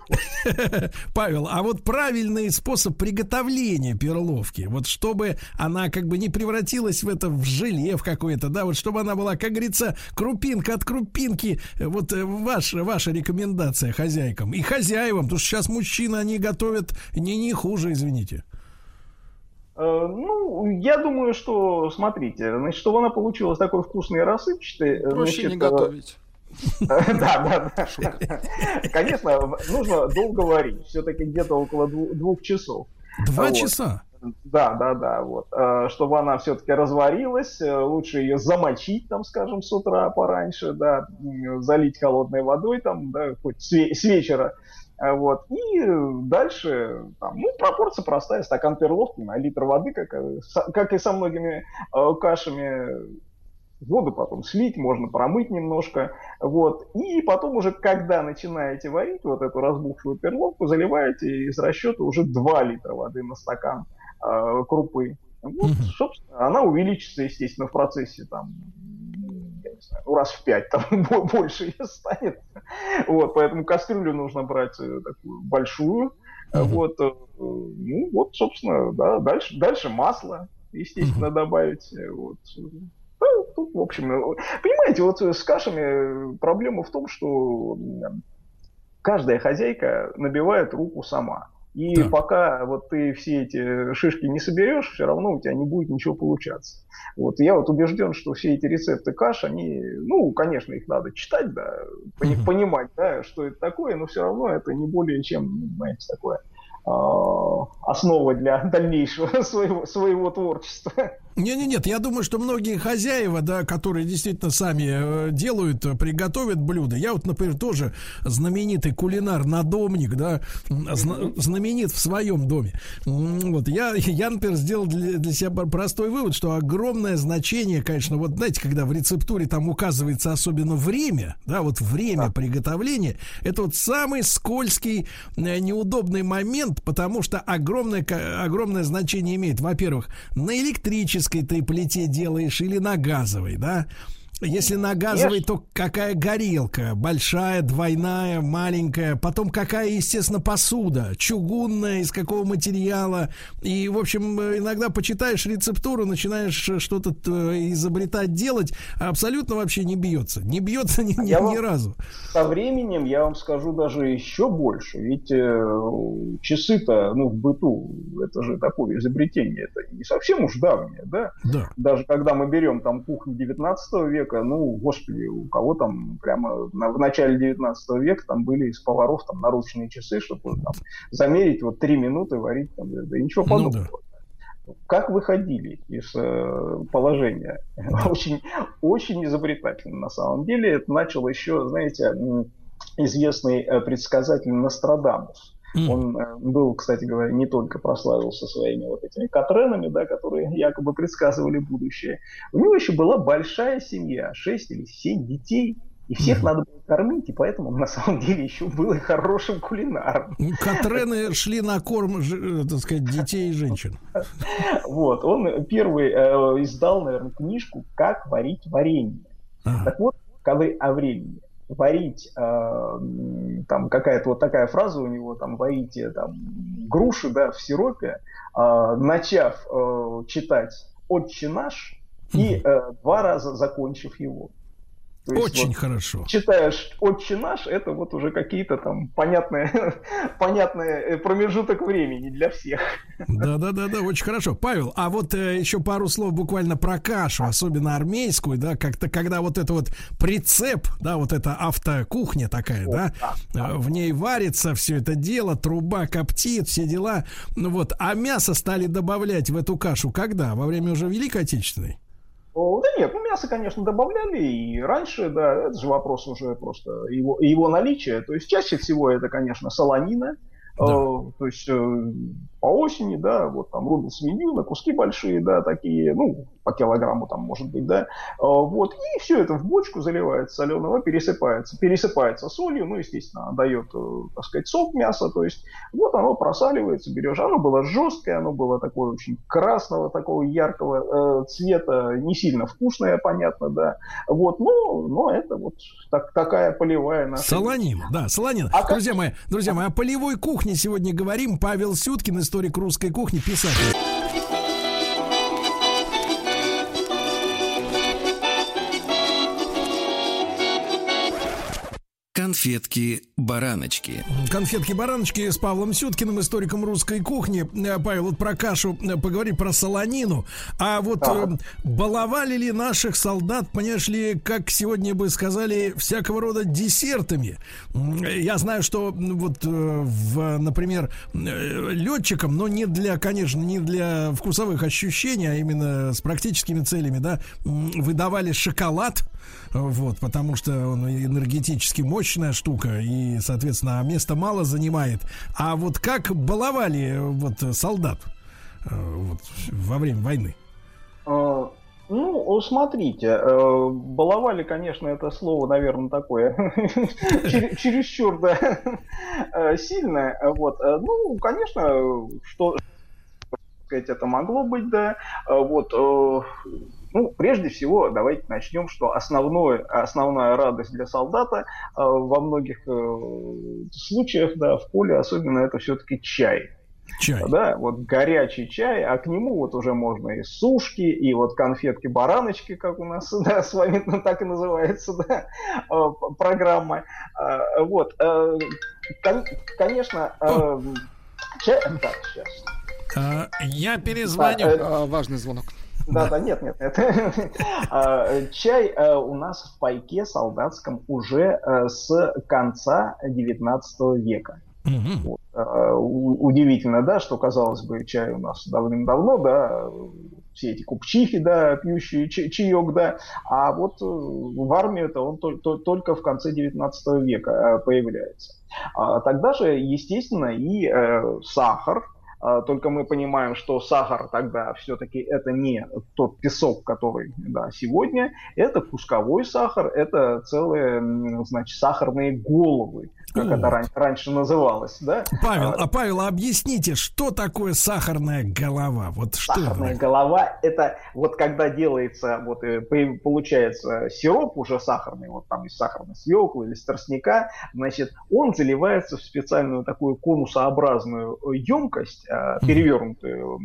Speaker 1: Павел, а вот правильный способ приготовления перловки, вот чтобы она как бы не превратилась в это в желе в какое-то, да, вот чтобы она была, как говорится, крупинка от крупинки. Вот э, ваша, ваша рекомендация хозяйкам и хозяевам, потому что сейчас мужчины, они готовят не, не хуже, извините.
Speaker 15: Э, ну, я думаю, что, смотрите, значит, чтобы она получилась такой вкусной и рассыпчатой...
Speaker 2: Э, Проще значит, не готовить.
Speaker 15: Да, да, да. Конечно, нужно долго варить. Все-таки где-то около двух часов.
Speaker 1: Два часа?
Speaker 15: Да, да, да, вот. Э, чтобы она все-таки разварилась, э, лучше ее замочить, там, скажем, с утра пораньше, да, залить холодной водой, там, да, хоть с, вечера, э, вот. И дальше, там, ну, пропорция простая, стакан перловки на литр воды, как, как и со многими кашами, воду потом слить, можно промыть немножко, вот, и потом уже, когда начинаете варить вот эту разбухшую перловку, заливаете из расчета уже 2 литра воды на стакан, э, крупы. Вот, собственно, она увеличится, естественно, в процессе там, я не знаю, ну, раз в пять там больше станет. Вот, поэтому кастрюлю нужно брать э, такую большую. Mm-hmm. Вот, э, ну вот, собственно, да, дальше, дальше масло, естественно, mm-hmm. добавить. Вот. Ну, тут, в общем, понимаете, вот с кашами проблема в том, что каждая хозяйка набивает руку сама. И да. пока вот ты все эти шишки не соберешь, все равно у тебя не будет ничего получаться. Вот я вот убежден, что все эти рецепты каш, они, ну, конечно, их надо читать, да, понимать, да, что это такое, но все равно это не более чем, ну, знаете, такое а, основа для дальнейшего своего, своего творчества.
Speaker 1: Не, не, нет, я думаю, что многие хозяева, да, которые действительно сами э, делают, э, приготовят блюда. Я вот, например, тоже знаменитый кулинар-надомник, да, зна- знаменит в своем доме. Вот я, я, например, сделал для, для себя простой вывод, что огромное значение, конечно, вот знаете, когда в рецептуре там указывается особенно время, да, вот время да. приготовления, это вот самый скользкий, э, неудобный момент, потому что огромное, огромное значение имеет, во-первых, на электрической ты плите делаешь или на газовой, да? Если на газовой, то какая горелка? Большая, двойная, маленькая. Потом какая, естественно, посуда? Чугунная, из какого материала? И, в общем, иногда почитаешь рецептуру, начинаешь что-то э, изобретать, делать, а абсолютно вообще не бьется. Не бьется ни, ни, вам, ни разу.
Speaker 15: Со временем я вам скажу даже еще больше. Ведь э, часы-то, ну, в быту, это же такое изобретение. Это не совсем уж давнее, да? Да. Даже когда мы берем там кухню 19 века, века, ну, господи, у кого там прямо на, в начале 19 века там были из поваров там наручные часы, чтобы там замерить вот три минуты варить, там, да ничего подобного. Ну, да. Как выходили из э, положения? очень, очень изобретательно на самом деле. Это начал еще, знаете, известный э, предсказатель Нострадамус. Mm. Он э, был, кстати говоря, не только прославился своими вот этими катренами, да, которые якобы предсказывали будущее. У него еще была большая семья, 6 или 7 детей. И всех mm. надо было кормить, и поэтому он на самом деле еще был и хорошим кулинаром.
Speaker 1: Ну, Катрены шли на корм, э, так сказать, детей и женщин.
Speaker 15: Вот, он первый э, издал, наверное, книжку «Как варить варенье». Так вот, о времени варить, э, там какая-то вот такая фраза у него, там, варите там, груши, да, в сиропе, э, начав э, читать «Отче наш» и э, два раза закончив его.
Speaker 1: То есть, Очень вот, хорошо.
Speaker 15: Читаешь «Отче наш», это вот уже какие-то там понятные, понятные э, промежуток времени для всех.
Speaker 1: Да-да-да, очень хорошо. Павел, а вот э, еще пару слов буквально про кашу, особенно армейскую, да, как-то когда вот это вот прицеп, да, вот эта автокухня такая, О, да, да, да, в ней варится все это дело, труба коптит, все дела. Ну вот, а мясо стали добавлять в эту кашу когда? Во время уже Великой Отечественной?
Speaker 15: Да нет, ну мясо, конечно, добавляли и раньше, да, это же вопрос уже просто его, его наличия. То есть чаще всего это, конечно, солонина, да. э, то есть э, по осени, да, вот там рубят свинью на куски большие, да, такие, ну, по килограмму там может быть, да, а, вот, и все это в бочку заливается соленого, пересыпается, пересыпается солью, ну, естественно, дает, э, так сказать, сок мяса, то есть вот оно просаливается, берешь, оно было жесткое, оно было такое очень красного, такого яркого э, цвета, не сильно вкусное, понятно, да, вот, но, но это вот так, такая полевая
Speaker 1: наша. Солонин, да, солонин. А друзья как... мои, друзья мои, о полевой кухне сегодня говорим, Павел Сюткин, историк русской кухни, писатель.
Speaker 5: Конфетки-бараночки.
Speaker 1: Конфетки-бараночки с Павлом Сюткиным, историком русской кухни. Э, Павел, вот про кашу э, поговори, про солонину. А вот да. э, баловали ли наших солдат, понимаешь ли, как сегодня бы сказали, всякого рода десертами? Я знаю, что вот, э, в, например, летчикам, но не для, конечно, не для вкусовых ощущений, а именно с практическими целями, да, выдавали шоколад вот, потому что он энергетически мощная штука и, соответственно, места мало занимает. А вот как баловали вот солдат э, вот, во время войны?
Speaker 15: А, ну, смотрите, э, баловали, конечно, это слово, наверное, такое чересчур да, э, сильное. Вот. Ну, конечно, что сказать, это могло быть, да. Вот ну, прежде всего, давайте начнем, что основное, основная радость для солдата э, во многих э, случаях, да, в поле особенно это все-таки чай. Чай. Да, вот горячий чай, а к нему вот уже можно и сушки, и вот конфетки-бараночки, как у нас да, с вами ну, так и называется да, э, программа. Э, вот, э, кон- конечно,
Speaker 1: Чай, так, сейчас. А, я перезвоню.
Speaker 2: А, а, важный звонок.
Speaker 15: Да, да, нет, нет, нет. А, чай э, у нас в пайке солдатском уже э, с конца 19 века. Вот. Удивительно, да, что, казалось бы, чай у нас давным-давно, да, все эти купчихи, да, пьющие чаек, да, а вот э, в армии это он только в конце 19 века появляется. Тогда же, естественно, и сахар, а, только мы понимаем, что сахар тогда все-таки это не тот песок, который да, сегодня, это кусковой сахар, это целые, значит, сахарные головы, как это ран- раньше называлось, да?
Speaker 1: Павел, а, а Павел, объясните, что такое сахарная голова? Вот что
Speaker 15: сахарная голова это вот когда делается, вот э, получается сироп уже сахарный, вот там из сахарной свеклы или из тростника, значит, он заливается в специальную такую конусообразную емкость, а, перевернутую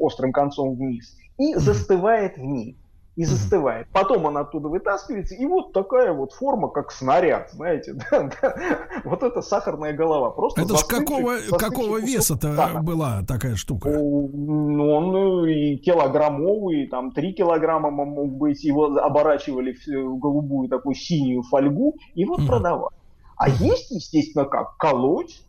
Speaker 15: острым концом вниз, и застывает в ней и застывает. Потом она оттуда вытаскивается, и вот такая вот форма, как снаряд, знаете, да, да. вот это сахарная голова. Просто
Speaker 1: это же какого, какого веса-то была такая штука?
Speaker 15: Ну, он и килограммовый, там 3 килограмма мог быть, его оборачивали в голубую такую синюю фольгу, и вот mm. продавали. А есть, естественно, как колоть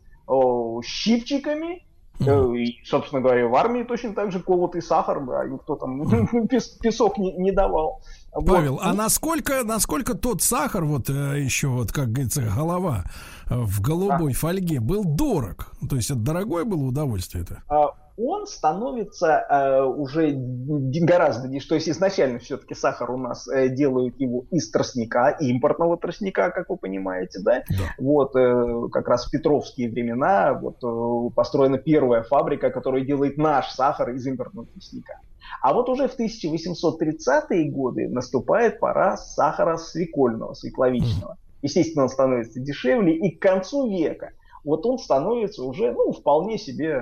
Speaker 15: щипчиками, Э, и, собственно говоря, в армии точно так же колотый сахар, да, никто там песок не, не давал.
Speaker 1: Павел, вот. а насколько, насколько тот сахар, вот э, еще, вот, как говорится, голова э, в голубой а. фольге был дорог? То есть это дорогое было удовольствие это?
Speaker 15: А, он становится э, уже гораздо, то есть изначально все-таки сахар у нас э, делают его из тростника, импортного тростника, как вы понимаете, да? да. Вот э, как раз в Петровские времена вот э, построена первая фабрика, которая делает наш сахар из импортного тростника. А вот уже в 1830-е годы наступает пора сахара свекольного, свекловичного. Естественно, он становится дешевле, и к концу века вот он становится уже, ну, вполне себе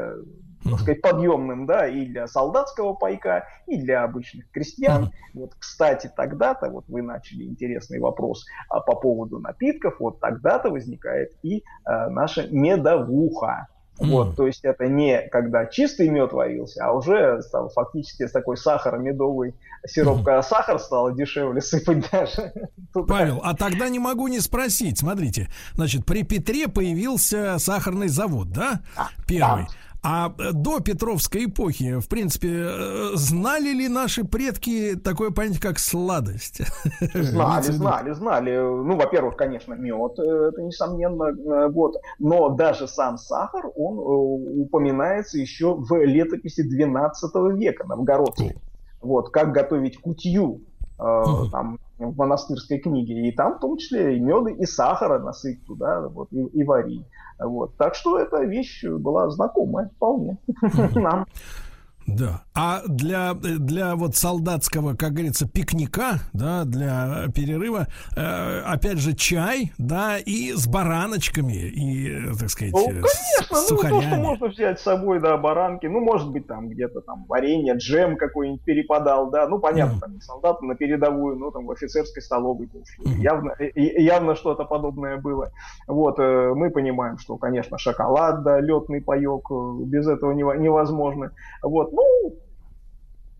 Speaker 15: так сказать, подъемным, да, и для солдатского пайка, и для обычных крестьян. Вот, кстати, тогда-то, вот вы начали интересный вопрос а, по поводу напитков, вот тогда-то возникает и а, наша медовуха. Вот, то есть это не когда чистый мед варился, а уже стал фактически такой сахар-медовый сироп, когда сахар стал дешевле сыпать даже.
Speaker 1: Павел, а тогда не могу не спросить. Смотрите, значит, при Петре появился сахарный завод, да? Первый. Да. А э, до Петровской эпохи, в принципе, э, знали ли наши предки такое понятие, как сладость?
Speaker 15: Знали, знали, знали. Ну, во-первых, конечно, мед, э, это несомненно, вот. Но даже сам сахар, он упоминается еще в летописи 12 века, новгородской. Вот, как готовить кутью, там, в монастырской книге. И там в том числе и меды, и сахара насыпь туда, вот, и, и вари. Вот. Так что эта вещь была знакомая вполне нам.
Speaker 1: Да. А для, для вот солдатского, как говорится, пикника, да, для перерыва, э, опять же, чай, да, и с бараночками, и, так сказать, ну,
Speaker 15: конечно, с ну, то, что можно взять с собой, да, баранки, ну, может быть, там где-то там варенье, джем какой-нибудь перепадал, да, ну, понятно, mm. там, солдаты на передовую, ну, там, в офицерской столовой, mm. явно, явно что-то подобное было. Вот, э, мы понимаем, что, конечно, шоколад, да, летный паек, э, без этого невозможно. Вот, ну, как,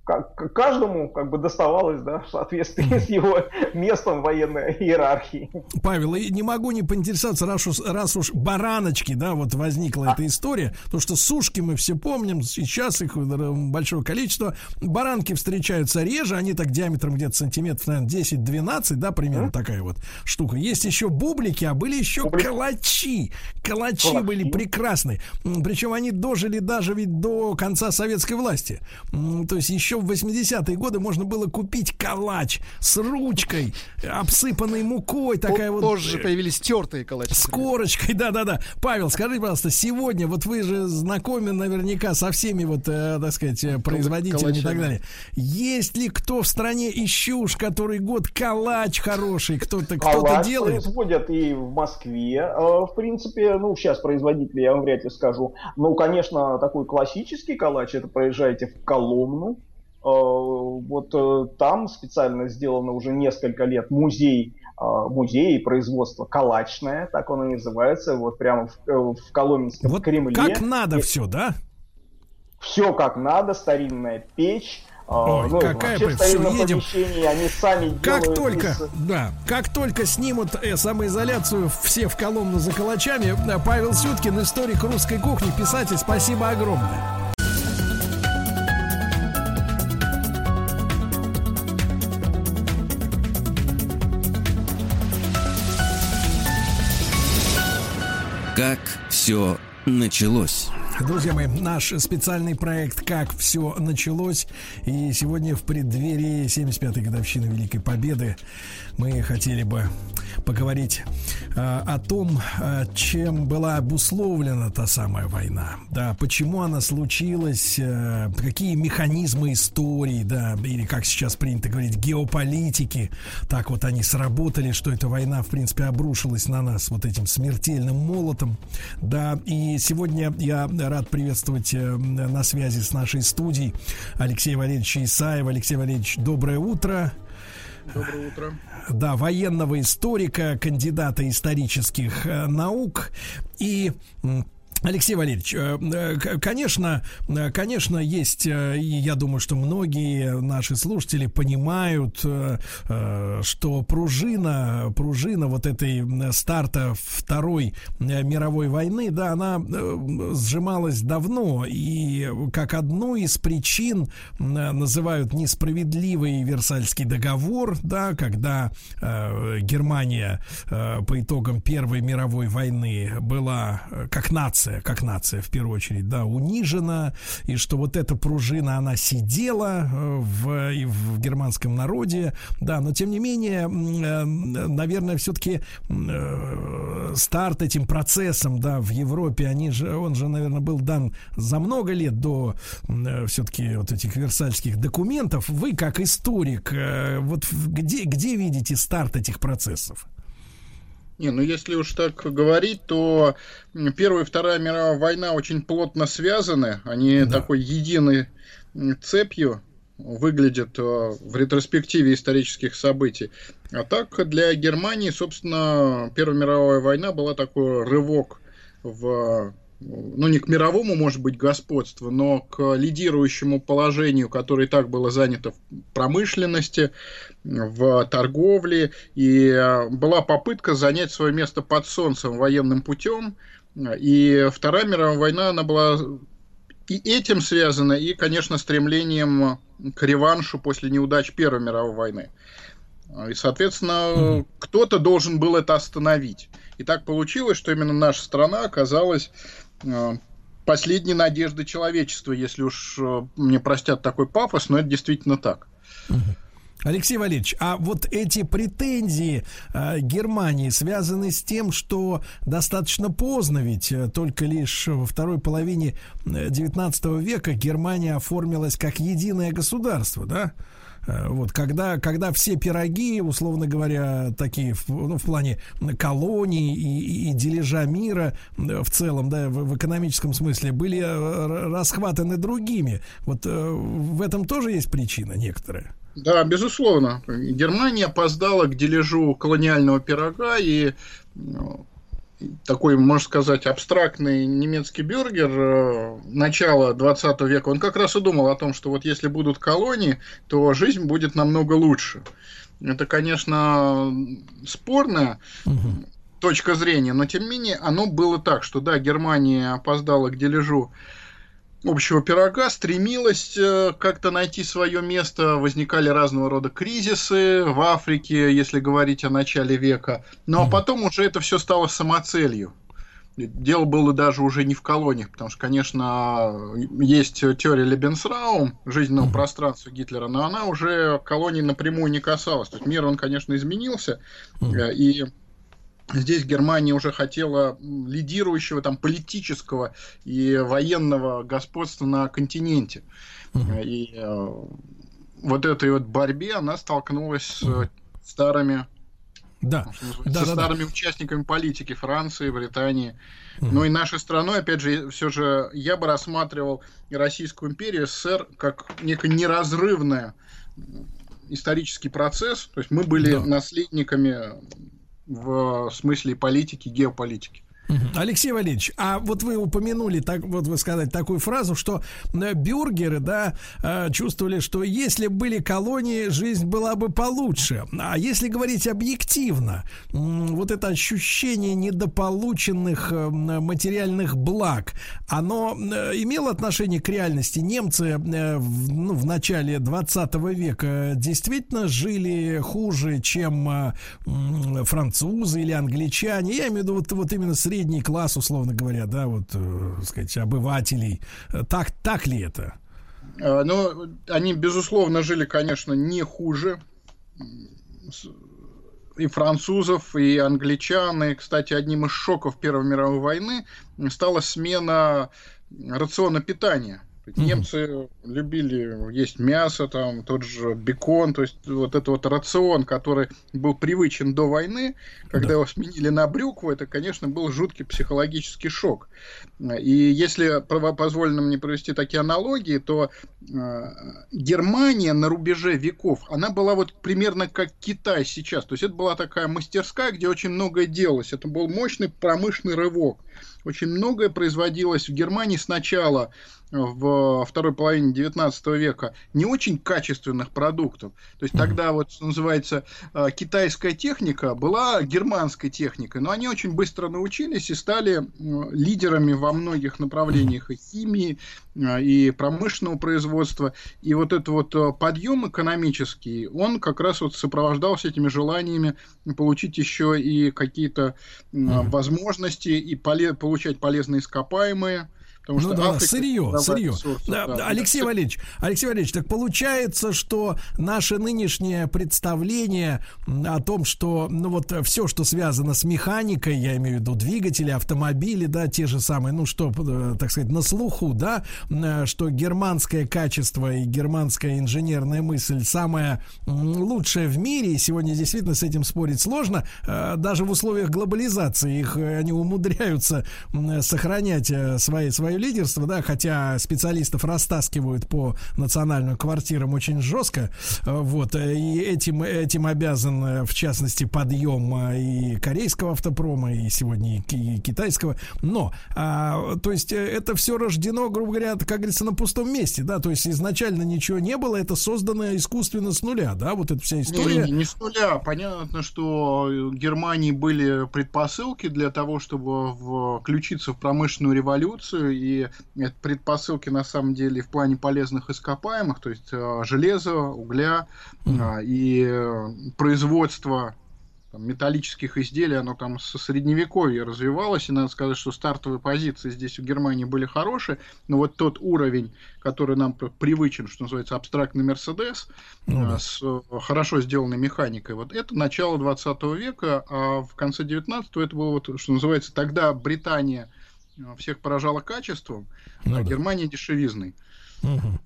Speaker 15: каждому как бы доставалось, да, в соответствии с его местом военной иерархии.
Speaker 1: Павел, и не могу не поинтересоваться, раз уж, раз уж бараночки, да, вот возникла а. эта история, то что сушки мы все помним, сейчас их большое количество, баранки встречаются реже, они так диаметром где-то сантиметров, наверное, 10-12, да, примерно mm. такая вот штука. Есть еще бублики, а были еще Бублик. калачи. Калачи Калачи были прекрасные. Причем они дожили даже ведь до конца советской власти. То есть еще еще в 80-е годы можно было купить калач с ручкой, обсыпанной мукой, такая вот.
Speaker 2: Позже появились тертые калачи.
Speaker 1: С корочкой, да-да-да. Павел, скажи, пожалуйста, сегодня, вот вы же знакомы наверняка со всеми вот, э, так сказать, э, производителями Калачами. и так далее. Есть ли кто в стране еще уж который год калач хороший, кто-то кто-то делает?
Speaker 15: производят и в Москве, э, в принципе, ну, сейчас производители, я вам вряд ли скажу. Ну, конечно, такой классический калач, это проезжаете в Коломну, Э, вот э, там специально сделано уже несколько лет музей музей производства «Калачная», так он и называется, вот прямо в, в Коломенском
Speaker 1: вот
Speaker 15: Кремле.
Speaker 1: как надо и... все, да?
Speaker 15: Все как надо, старинная печь,
Speaker 1: Ой, ну, какая бы все едем.
Speaker 15: Они сами
Speaker 1: как только, из... да, как только снимут э, самоизоляцию все в Коломну за калачами, Павел Сюткин, историк русской кухни, писатель, спасибо огромное.
Speaker 5: Как все началось.
Speaker 1: Друзья мои, наш специальный проект «Как все началось». И сегодня в преддверии 75-й годовщины Великой Победы мы хотели бы поговорить э, о том, э, чем была обусловлена та самая война, да, почему она случилась, э, какие механизмы истории, да, или как сейчас принято говорить, геополитики, так вот они сработали, что эта война, в принципе, обрушилась на нас вот этим смертельным молотом, да, и сегодня я рад приветствовать на связи с нашей студией Алексея Валерьевича Исаева. Алексей Валерьевич, доброе утро.
Speaker 16: Доброе утро.
Speaker 1: Да, военного историка, кандидата исторических э, наук и Алексей Валерьевич, э, э, конечно, э, конечно, есть, я думаю, что многие наши слушатели понимают, что пружина, пружина вот этой старта Второй мировой войны, да, она сжималась давно, и как одну из причин называют несправедливый Версальский договор, да, когда Германия по итогам Первой мировой войны была как нация нация, как нация в первую очередь, да, унижена, и что вот эта пружина, она сидела э, в, в германском народе, да, но тем не менее, э, наверное, все-таки э, старт этим процессом, да, в Европе, они же, он же, наверное, был дан за много лет до все-таки вот этих версальских документов. Вы, как историк, вот где, где видите старт этих процессов?
Speaker 16: Не, ну если уж так говорить, то Первая и Вторая мировая война очень плотно связаны. Они да. такой единой цепью выглядят э, в ретроспективе исторических событий. А так для Германии, собственно, Первая мировая война была такой рывок в ну, не к мировому, может быть, господству, но к лидирующему положению, которое и так было занято в промышленности, в торговле, и э, была попытка занять свое место под солнцем военным путем, и Вторая мировая война, она была и этим связана, и, конечно, стремлением к реваншу после неудач Первой мировой войны. И, соответственно, mm-hmm. кто-то должен был это остановить. И так получилось, что именно наша страна оказалась последней надеждой человечества, если уж э, мне простят такой пафос, но это действительно так.
Speaker 1: Алексей Валерьевич, а вот эти претензии э, Германии связаны с тем, что достаточно поздно, ведь э, только лишь во второй половине 19 э, века Германия оформилась как единое государство, да? Э, вот, когда, когда все пироги, условно говоря, такие, ну, в плане колоний и, и, и дележа мира в целом, да, в, в экономическом смысле, были расхватаны другими. Вот в этом тоже есть причина некоторая.
Speaker 16: Да, безусловно. Германия опоздала к дележу колониального пирога, и ну, такой, можно сказать, абстрактный немецкий бюргер э, начала 20 века, он как раз и думал о том, что вот если будут колонии, то жизнь будет намного лучше. Это, конечно, спорная угу. точка зрения, но тем не менее оно было так, что да, Германия опоздала к дележу общего пирога, стремилась э, как-то найти свое место. Возникали разного рода кризисы в Африке, если говорить о начале века. Ну а потом уже это все стало самоцелью. Дело было даже уже не в колониях, потому что, конечно, есть теория Лебенсраум, жизненного пространства Гитлера, но она уже колонии напрямую не касалась. То есть мир, он, конечно, изменился, э, и Здесь Германия уже хотела лидирующего там политического и военного господства на континенте. Угу. И э, вот этой вот борьбе она столкнулась с угу. старыми
Speaker 1: да.
Speaker 16: да, со да, старыми да. участниками политики Франции, Британии. Угу. Ну и нашей страной, опять же, все же я бы рассматривал Российскую империю, СССР, как некое неразрывное исторический процесс, то есть мы были да. наследниками в смысле политики, геополитики.
Speaker 1: Алексей Валерьевич, а вот вы упомянули, так вот вы сказать такую фразу, что э, бюргеры, да, э, чувствовали, что если были колонии, жизнь была бы получше. А если говорить объективно, вот это ощущение недополученных э, материальных благ, оно имело отношение к реальности? Немцы ну, в начале 20 века действительно жили хуже, чем французы или англичане? Я имею в виду вот, вот именно среди средний класс, условно говоря, да, вот, э, сказать, обывателей. Так, так ли это?
Speaker 16: А, ну, они, безусловно, жили, конечно, не хуже и французов, и англичан. И, кстати, одним из шоков Первой мировой войны стала смена рациона питания. Немцы любили есть мясо, там тот же бекон, то есть вот этот вот рацион, который был привычен до войны, когда да. его сменили на брюкву, это, конечно, был жуткий психологический шок. И если позволено мне провести такие аналогии, то э, Германия на рубеже веков, она была вот примерно как Китай сейчас. То есть это была такая мастерская, где очень многое делалось. Это был мощный промышленный рывок. Очень многое производилось в Германии сначала в второй половине 19 века не очень качественных продуктов. То есть тогда вот, что называется, э, китайская техника была германской техникой, но они очень быстро научились и стали лидерами во многих направлениях и химии, э, и промышленного производства. И вот этот вот э, подъем экономический, он как раз вот сопровождался этими желаниями получить еще и какие-то возможности и поле- получать полезные ископаемые,
Speaker 1: Потому ну что да, Африка, сырье, сырье. да, да, Алексей да. Валерьевич, Алексей Валерьевич, так получается, что наше нынешнее представление о том, что, ну вот все, что связано с механикой, я имею в виду двигатели, автомобили, да, те же самые, ну что, э, так сказать, на слуху, да, э, что германское качество и германская инженерная мысль самая лучшая в мире, и сегодня действительно с этим спорить сложно, э, даже в условиях глобализации их они умудряются сохранять свои, свои свое лидерство, да, хотя специалистов растаскивают по национальным квартирам очень жестко, вот, и этим, этим обязан, в частности, подъем и корейского автопрома, и сегодня и китайского, но, а, то есть, это все рождено, грубо говоря, как говорится, на пустом месте, да, то есть, изначально ничего не было, это создано искусственно с нуля, да, вот эта вся история.
Speaker 16: Не, не, не с нуля, понятно, что Германии были предпосылки для того, чтобы включиться в промышленную революцию, и предпосылки на самом деле в плане полезных ископаемых, то есть э, железа, угля и э, производство там, металлических изделий, оно там со средневековья развивалось, и надо сказать, что стартовые позиции здесь у Германии были хорошие, но вот тот уровень, который нам привычен, что называется, абстрактный Мерседес, ну, да. с хорошо сделанной механикой, вот это начало 20 века, а в конце 19 это было вот, что называется, тогда Британия – всех поражало качеством, ну, а да. Германия дешевизной.
Speaker 1: Угу.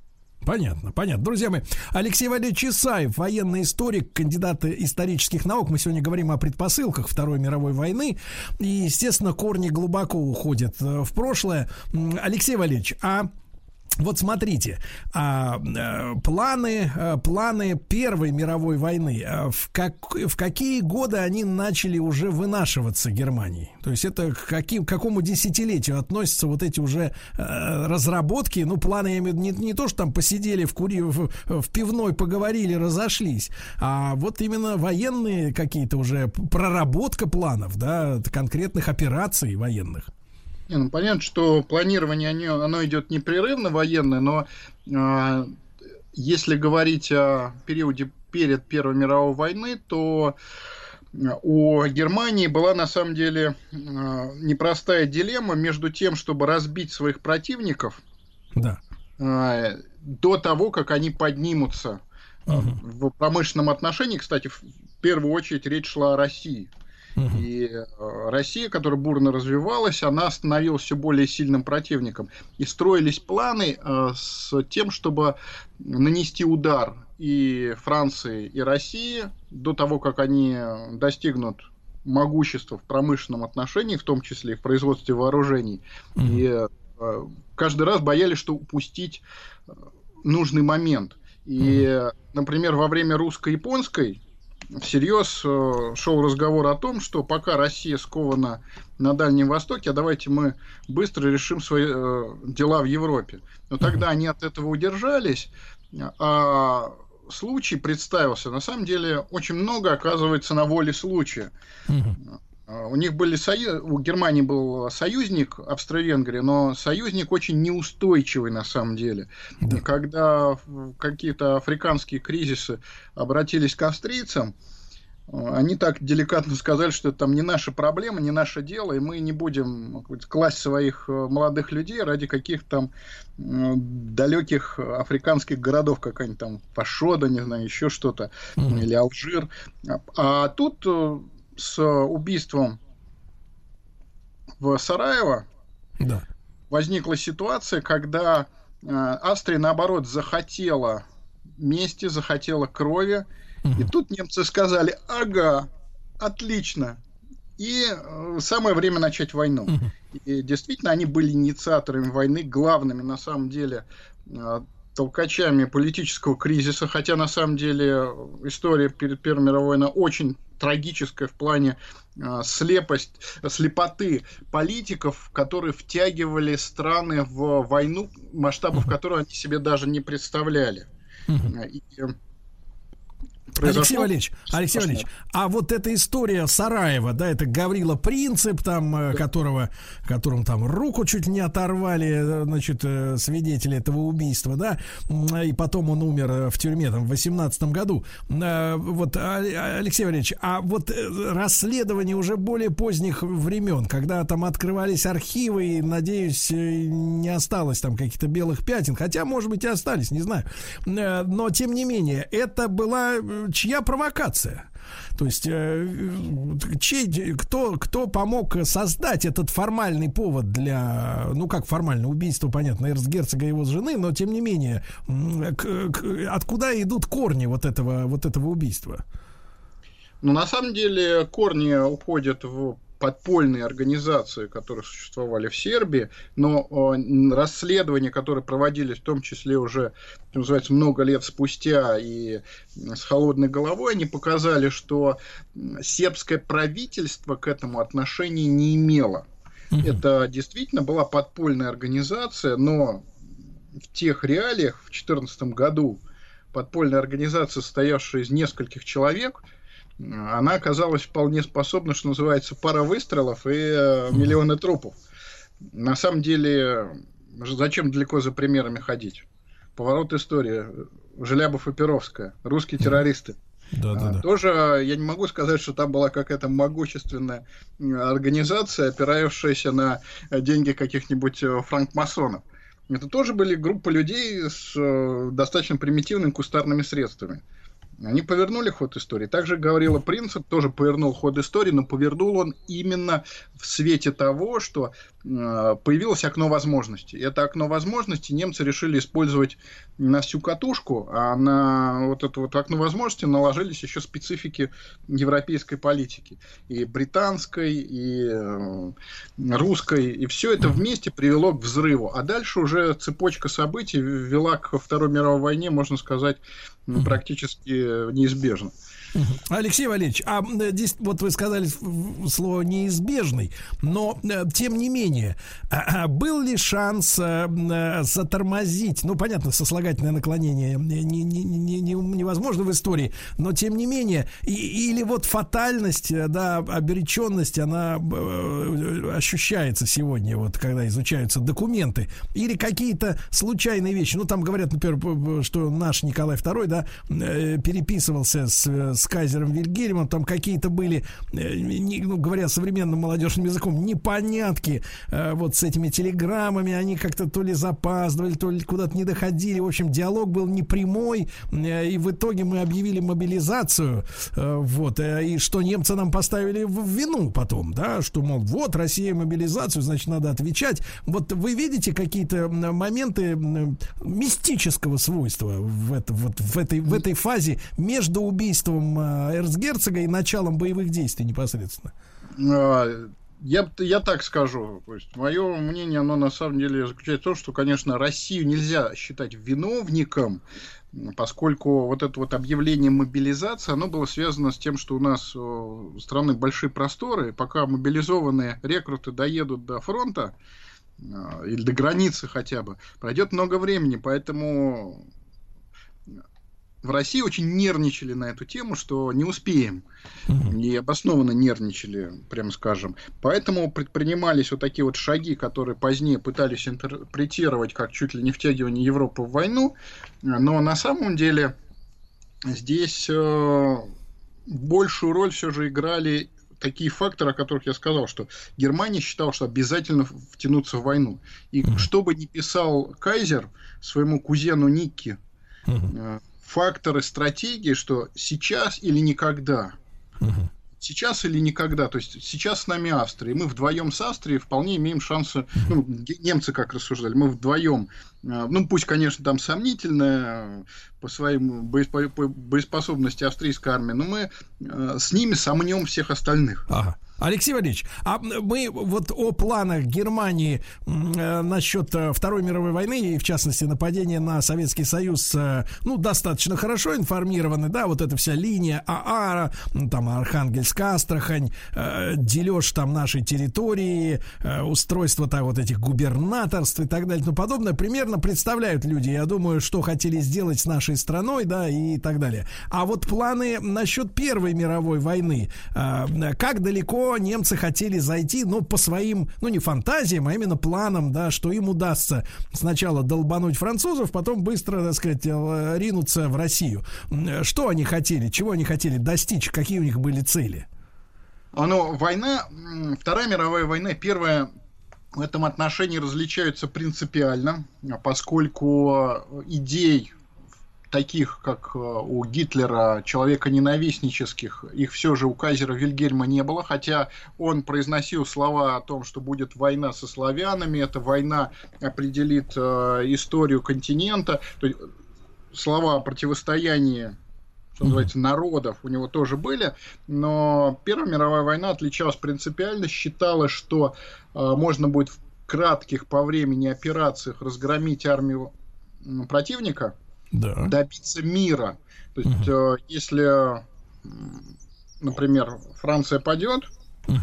Speaker 1: Понятно, понятно. Друзья мои, Алексей Валерьевич Чесаев, военный историк, кандидат исторических наук. Мы сегодня говорим о предпосылках Второй мировой войны. И, естественно, корни глубоко уходят э, в прошлое. Алексей Валерьевич, а вот смотрите, а, а, планы, а, планы Первой мировой войны, а, в, как, в какие годы они начали уже вынашиваться Германии? То есть это к, каким, к какому десятилетию относятся вот эти уже а, разработки? Ну, планы, я имею в виду, не, не то, что там посидели в, кури, в, в пивной, поговорили, разошлись, а вот именно военные какие-то уже проработка планов, да, конкретных операций военных.
Speaker 16: Не, ну понятно, что планирование оно, оно идет непрерывно военное, но э, если говорить о периоде перед Первой мировой войны, то у Германии была на самом деле э, непростая дилемма между тем, чтобы разбить своих противников да. э, до того, как они поднимутся угу. в промышленном отношении. Кстати, в первую очередь речь шла о России. И э, Россия, которая бурно развивалась, она становилась все более сильным противником. И строились планы э, с тем, чтобы нанести удар и Франции, и России до того, как они достигнут могущества в промышленном отношении, в том числе и в производстве вооружений. Mm-hmm. И э, каждый раз боялись, что упустить нужный момент. И, например, во время русско-японской всерьез э, шел разговор о том, что пока Россия скована на Дальнем Востоке, а давайте мы быстро решим свои э, дела в Европе. Но тогда они от этого удержались, а случай представился. На самом деле очень много оказывается на воле случая. А, у них были сою... у Германии был союзник Австро-Венгрия, но союзник очень неустойчивый на самом деле. Да. Когда какие-то африканские кризисы обратились к австрийцам, они так деликатно сказали, что это там не наша проблема, не наше дело, и мы не будем класть своих э, молодых людей ради каких-то там далеких африканских городов, какая-нибудь там Фашода, не знаю, еще что-то, mm-hmm. или Алжир. А тут э, с убийством в Сараево да. возникла ситуация, когда э, Австрия, наоборот, захотела мести, захотела крови. Угу. И тут немцы сказали, ага, отлично. И э, самое время начать войну. Угу. И действительно, они были инициаторами войны, главными на самом деле э, толкачами политического кризиса, хотя на самом деле история перед Первой мировой войной очень трагическая в плане э, слепость, слепоты политиков, которые втягивали страны в войну, масштабов которой они себе даже не представляли. И,
Speaker 1: произошло. Алексей Валерьевич, Алексей Валерьевич, а вот эта история Сараева, да, это Гаврила Принцип, там, э, которого, которому там руку чуть не оторвали, э, значит, э, свидетели этого убийства, да, и потом он умер в тюрьме там в 18 году. Вот, а, Алексей Валерьевич, а вот расследование уже более поздних времен, когда там открывались архивы, и, надеюсь, не осталось там каких-то белых пятен, хотя, может быть, и остались, не знаю. Но, тем не менее, это была чья провокация? То есть, э, чей, кто, кто помог создать этот формальный повод для, ну как формально, убийство, понятно, эрцгерцога и его жены, но тем не менее, к, к, откуда идут корни вот этого, вот этого убийства?
Speaker 16: Ну, на самом деле, корни уходят в подпольные организации, которые существовали в Сербии, но расследования, которые проводились в том числе уже, что называется, много лет спустя и с холодной головой, они показали, что сербское правительство к этому отношения не имело. Угу. Это действительно была подпольная организация, но в тех реалиях в 2014 году подпольная организация, состоявшая из нескольких человек – она оказалась вполне способна, что называется, пара выстрелов и э, миллионы трупов. На самом деле, зачем далеко за примерами ходить? Поворот истории. Желябов и Перовская. Русские террористы. Да, да, да. Тоже я не могу сказать, что там была какая-то могущественная организация, опирающаяся на деньги каких-нибудь э, франкмасонов. Это тоже были группы людей с э, достаточно примитивными кустарными средствами. Они повернули ход истории. Также говорила Принцип, тоже повернул ход истории, но повернул он именно в свете того, что э, появилось окно возможностей. Это окно возможностей немцы решили использовать на всю катушку, а на вот это вот окно возможностей наложились еще специфики европейской политики. И британской, и э, русской. И все это вместе привело к взрыву. А дальше уже цепочка событий вела к Второй мировой войне, можно сказать, практически неизбежно.
Speaker 1: Алексей Валерьевич, а здесь вот вы сказали слово неизбежный, но э, тем не менее, а, а был ли шанс э, э, затормозить, ну понятно, сослагательное наклонение не, не, не, не, невозможно в истории, но тем не менее, и, или вот фатальность, да, обреченность, она ощущается сегодня, вот когда изучаются документы, или какие-то случайные вещи, ну там говорят, например, что наш Николай II, да, переписывался с с Кайзером Вильгельмом, там какие-то были, э, ну, говоря современным молодежным языком, непонятки э, вот с этими телеграммами, они как-то то ли запаздывали, то ли куда-то не доходили. В общем, диалог был непрямой, э, и в итоге мы объявили мобилизацию, вот, и что немцы нам поставили в вину потом, да, что, мол, вот, Россия мобилизацию, значит, надо отвечать. Вот вы видите какие-то моменты мистического свойства в, это, вот, в, этой, в этой фазе между убийством э, эрцгерцога и началом боевых действий непосредственно?
Speaker 16: А, Я, я так скажу. То есть, мое мнение, оно на самом деле заключается в том, что, конечно, Россию нельзя считать виновником, поскольку вот это вот объявление мобилизации, оно было связано с тем, что у нас у страны большие просторы, пока мобилизованные рекруты доедут до фронта, а, или до границы хотя бы, пройдет много времени, поэтому в России очень нервничали на эту тему, что не успеем. И обоснованно нервничали, прямо скажем. Поэтому предпринимались вот такие вот шаги, которые позднее пытались интерпретировать как чуть ли не втягивание Европы в войну. Но на самом деле здесь э, большую роль все же играли такие факторы, о которых я сказал, что Германия считала, что обязательно втянуться в войну. И что бы ни писал Кайзер своему кузену Никки, э, факторы стратегии, что сейчас или никогда. Сейчас или никогда. То есть сейчас с нами Австрия. Мы вдвоем с Австрией вполне имеем шансы. Ну, немцы как рассуждали. Мы вдвоем. Э, ну, пусть, конечно, там сомнительно по своим боеспособности австрийской армии, но мы э, с ними сомнем всех остальных.
Speaker 1: Ага. Алексей Валерьевич, а мы вот о планах Германии э, насчет э, Второй мировой войны и, в частности, нападения на Советский Союз, э, ну, достаточно хорошо информированы, да, вот эта вся линия АА, там, Архангельск, Астрахань, э, дележ там нашей территории, э, устройство там вот этих губернаторств и так далее тому подобное, примерно представляют люди, я думаю, что хотели сделать с нашей страной, да, и так далее. А вот планы насчет Первой мировой войны, э, как далеко немцы хотели зайти, ну, по своим, ну, не фантазиям, а именно планам, да, что им удастся сначала долбануть французов, потом быстро, так сказать, э, ринуться в Россию. Что они хотели, чего они хотели достичь, какие у них были цели?
Speaker 16: Оно, война, Вторая мировая война, первая в этом отношении различаются принципиально, поскольку идей таких, как э, у Гитлера, человека ненавистнических, их все же у Кайзера Вильгельма не было, хотя он произносил слова о том, что будет война со славянами, эта война определит э, историю континента, то есть, слова о противостоянии что называется, народов у него тоже были, но Первая мировая война отличалась принципиально, считала, что э, можно будет в кратких по времени операциях разгромить армию противника, да. добиться мира. То есть, угу. если, например, Франция падет, угу.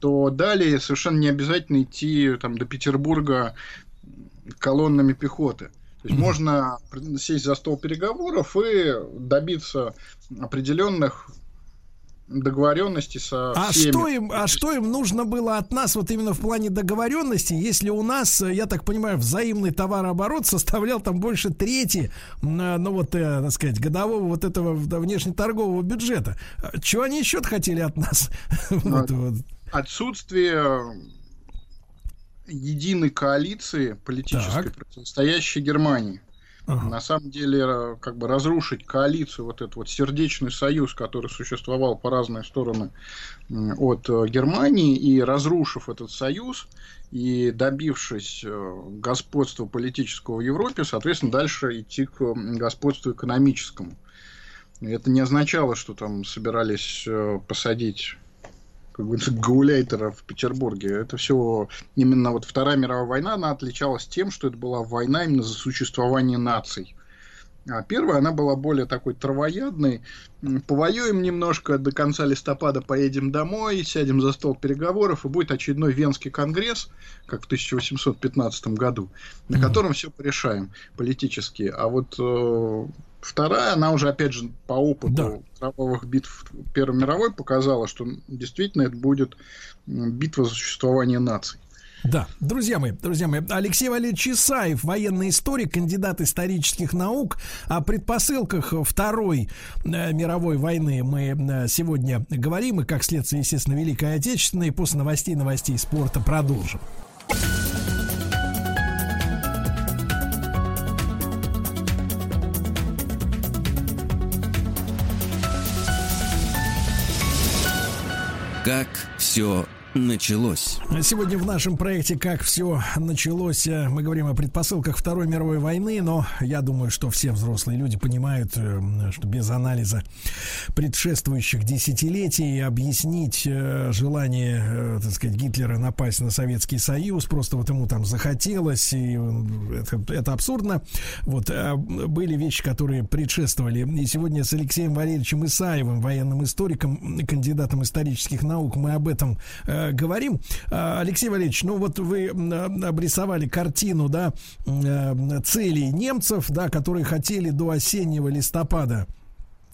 Speaker 16: то далее совершенно не обязательно идти там, до Петербурга колоннами пехоты. То есть угу. можно сесть за стол переговоров и добиться определенных договоренности со
Speaker 1: а всеми. Что им, а что им нужно было от нас вот именно в плане договоренности, если у нас, я так понимаю, взаимный товарооборот составлял там больше трети, ну вот, э, так сказать, годового вот этого внешнеторгового бюджета. Чего они еще хотели от нас?
Speaker 16: вот, вот. Отсутствие единой коалиции политической, так. противостоящей Германии. Ага. На самом деле, э, как бы разрушить коалицию, вот этот вот сердечный союз, который существовал по разные стороны от э, Германии, и разрушив этот союз, и добившись э, господства политического в Европе, соответственно, дальше идти к господству экономическому. Это не означало, что там собирались посадить как говорится, гауляйтера в Петербурге. Это все именно вот Вторая мировая война, она отличалась тем, что это была война именно за существование наций. А первая, она была более такой травоядной. Повоюем немножко, до конца листопада поедем домой, сядем за стол переговоров, и будет очередной Венский конгресс, как в 1815 году, на котором все порешаем политически. А вот э, Вторая, она уже, опять же, по опыту да. кровавых битв Первой мировой показала, что действительно это будет битва за существование наций.
Speaker 1: Да, друзья мои, друзья мои, Алексей Валерьевич Исаев, военный историк, кандидат исторических наук. О предпосылках Второй э, мировой войны мы э, сегодня говорим, и как следствие, естественно, Великой Отечественной. После новостей, новостей спорта продолжим.
Speaker 5: Как все началось.
Speaker 1: Сегодня в нашем проекте «Как все началось» э, мы говорим о предпосылках Второй мировой войны, но я думаю, что все взрослые люди понимают, э, что без анализа предшествующих десятилетий объяснить э, желание, так сказать, Гитлера напасть на Советский Союз, просто вот ему там захотелось, и это, это абсурдно. Вот были вещи, которые предшествовали. И сегодня с Алексеем Валерьевичем Исаевым, военным историком, кандидатом исторических наук, мы об этом говорим. А, Алексей Валерьевич, ну вот вы обрисовали картину, да, целей немцев, да, которые хотели до осеннего листопада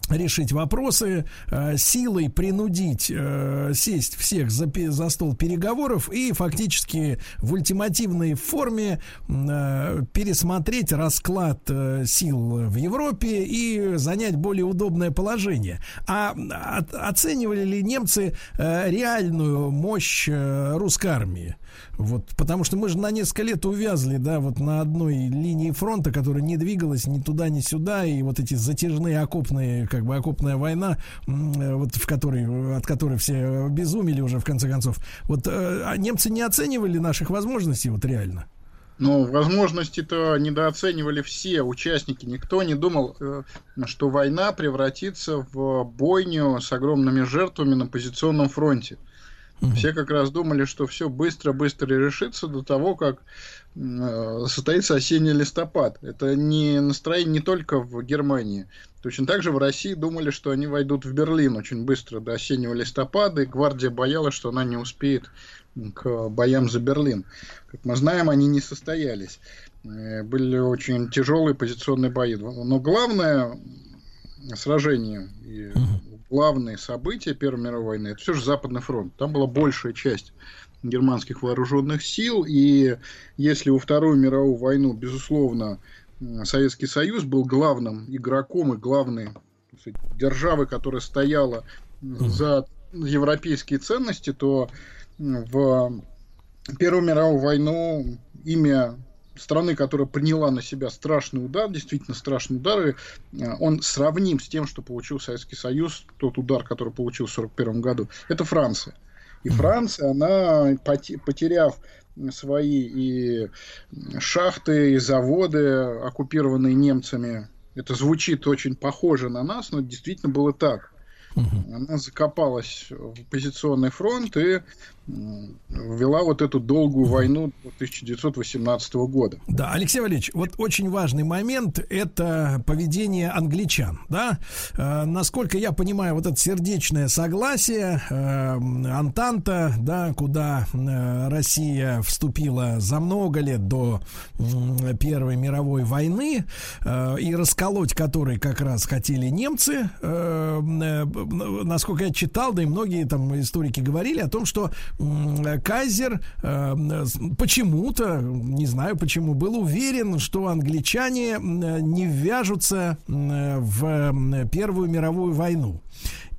Speaker 1: решить вопросы, э, силой принудить э, сесть всех за, за стол переговоров и фактически в ультимативной форме э, пересмотреть расклад сил в Европе и занять более удобное положение. А от, оценивали ли немцы реальную мощь русской армии? Вот, потому что мы же на несколько лет увязли, да, вот на одной линии фронта, которая не двигалась ни туда, ни сюда, и вот эти затяжные окопные, как бы окопная война, вот в которой, от которой все безумели уже в конце концов. Вот э, а немцы не оценивали наших возможностей вот реально?
Speaker 16: Ну, возможности-то недооценивали все участники. Никто не думал, э, что война превратится в бойню с огромными жертвами на позиционном фронте. Все как раз думали, что все быстро-быстро решится до того, как э, состоится осенний листопад. Это не настроение не только в Германии. Точно так же в России думали, что они войдут в Берлин очень быстро до осеннего листопада, и гвардия боялась, что она не успеет к боям за Берлин. Как мы знаем, они не состоялись. Э, были очень тяжелые позиционные бои. Но главное сражение и главные события Первой мировой войны, это все же Западный фронт. Там была большая часть германских вооруженных сил, и если у Вторую мировую войну, безусловно, Советский Союз был главным игроком и главной сказать, державой, которая стояла за европейские ценности, то в Первую мировую войну имя страны, которая приняла на себя страшный удар, действительно страшный удар, и э, он сравним с тем, что получил Советский Союз, тот удар, который получил в 1941 году, это Франция. И Франция, она, потеряв свои и шахты, и заводы, оккупированные немцами, это звучит очень похоже на нас, но действительно было так. Она закопалась в позиционный фронт и вела вот эту долгую войну 1918 года.
Speaker 1: Да, Алексей Валерьевич, вот очень важный момент – это поведение англичан, да? Э, насколько я понимаю, вот это сердечное согласие, э, Антанта, да, куда э, Россия вступила за много лет до э, Первой мировой войны, э, и расколоть который как раз хотели немцы, э, э, насколько я читал, да и многие там историки говорили о том, что Кайзер э, почему-то, не знаю почему, был уверен, что англичане не ввяжутся в Первую мировую войну.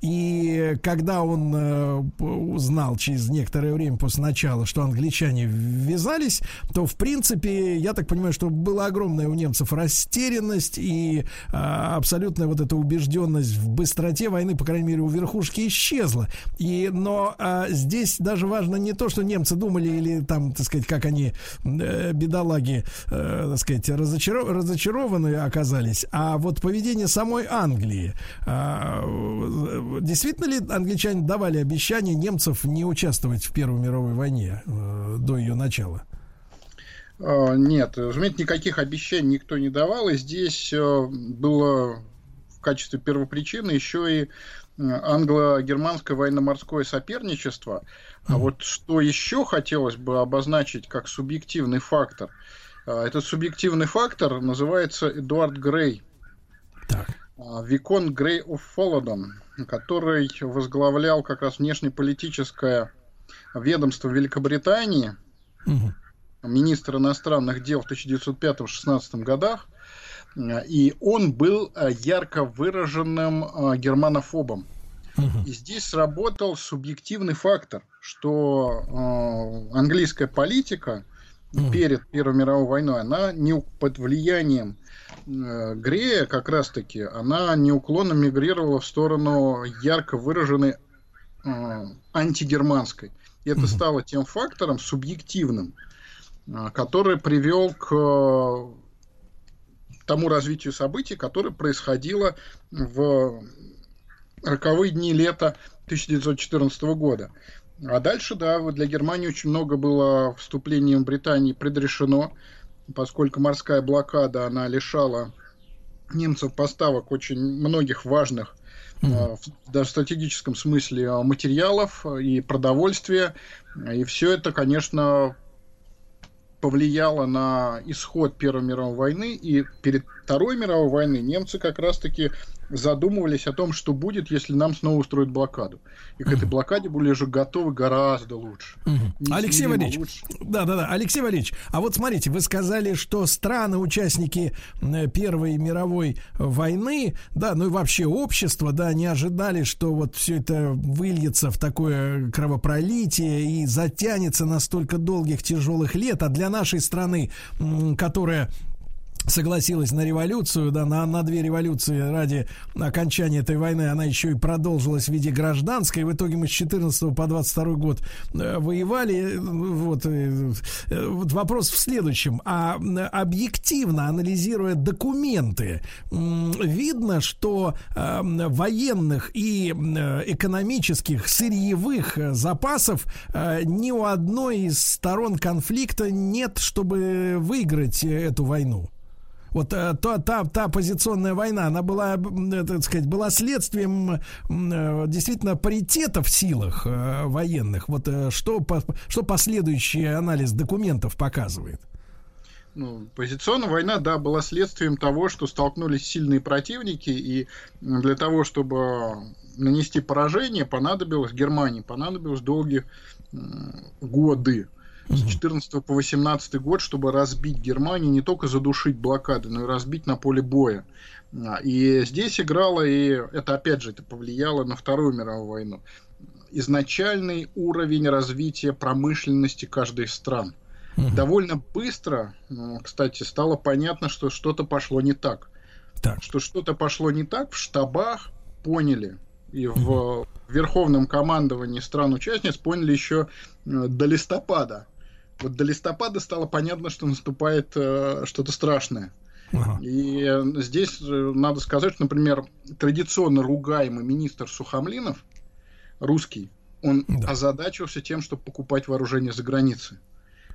Speaker 1: И когда он э, узнал через некоторое время после начала, что англичане ввязались, то, в принципе, я так понимаю, что была огромная у немцев растерянность и э, абсолютная вот эта убежденность в быстроте войны, по крайней мере, у верхушки исчезла. И, но э, здесь даже важно не то, что немцы думали или там, так сказать, как они, э, бедолаги, э, так сказать, разочаров, разочарованы оказались, а вот поведение самой Англии. Э, действительно ли англичане давали обещание немцев не участвовать в Первой мировой войне э, до ее начала?
Speaker 16: А, нет, разумеется, никаких обещаний никто не давал, и здесь э, было в качестве первопричины еще и э, англо-германское военно-морское соперничество. А вот что еще хотелось бы обозначить как субъективный фактор, этот субъективный фактор называется Эдуард Грей. Так. А, Викон Грей оф который возглавлял как раз внешнеполитическое ведомство Великобритании, угу. министр иностранных дел в 1905-16 годах, и он был а, ярко выраженным а, германофобом. И здесь сработал субъективный фактор, что английская политика перед Первой мировой войной, она не под влиянием Э, Грея как раз-таки, она неуклонно мигрировала в сторону ярко выраженной э, антигерманской. И это стало тем фактором субъективным, а, который привел к э, тому развитию событий, которое происходило в роковые дни лета 1914 года. А дальше, да, для Германии очень много было вступлением Британии предрешено, поскольку морская блокада, она лишала немцев поставок очень многих важных mm-hmm. в стратегическом смысле материалов и продовольствия. И все это, конечно, повлияло на исход Первой мировой войны. И перед Второй мировой войны немцы как раз-таки задумывались о том, что будет, если нам снова устроят блокаду. И к этой блокаде были уже готовы гораздо лучше.
Speaker 1: Алексей Валерьевич, да, да, да, Алексей Валерьевич, а вот смотрите, вы сказали, что страны, участники Первой мировой войны, да, ну и вообще общество, да, не ожидали, что вот все это выльется в такое кровопролитие и затянется на столько долгих тяжелых лет, а для нашей страны, которая согласилась на революцию, да, на, на две революции ради окончания этой войны, она еще и продолжилась в виде гражданской. В итоге мы с 14 по 22 год э, воевали. Вот, э, вот вопрос в следующем. А объективно анализируя документы, видно, что э, военных и экономических сырьевых запасов ни у одной из сторон конфликта нет, чтобы выиграть эту войну вот э, та, та, та позиционная война, она была, э, так сказать, была следствием э, действительно паритета в силах военных. Вот что, что последующий анализ документов показывает?
Speaker 16: ну, позиционная война, да, была следствием того, что столкнулись сильные противники, и для того, чтобы нанести поражение, понадобилось Германии, понадобилось долгие годы с 14 по 18 год, чтобы разбить Германию, не только задушить блокады, но и разбить на поле боя. А, и здесь играло, и это опять же это повлияло на Вторую мировую войну, изначальный уровень развития промышленности каждой из стран. Угу. Довольно быстро, ну, кстати, стало понятно, что что-то пошло не так. так. Что что-то пошло не так в штабах, поняли. И угу. в верховном командовании стран-участниц поняли еще э, до листопада вот до листопада стало понятно, что наступает э, что-то страшное. Ага. И здесь э, надо сказать, что, например, традиционно ругаемый министр Сухомлинов, русский, он да. озадачился тем, чтобы покупать вооружение за границей.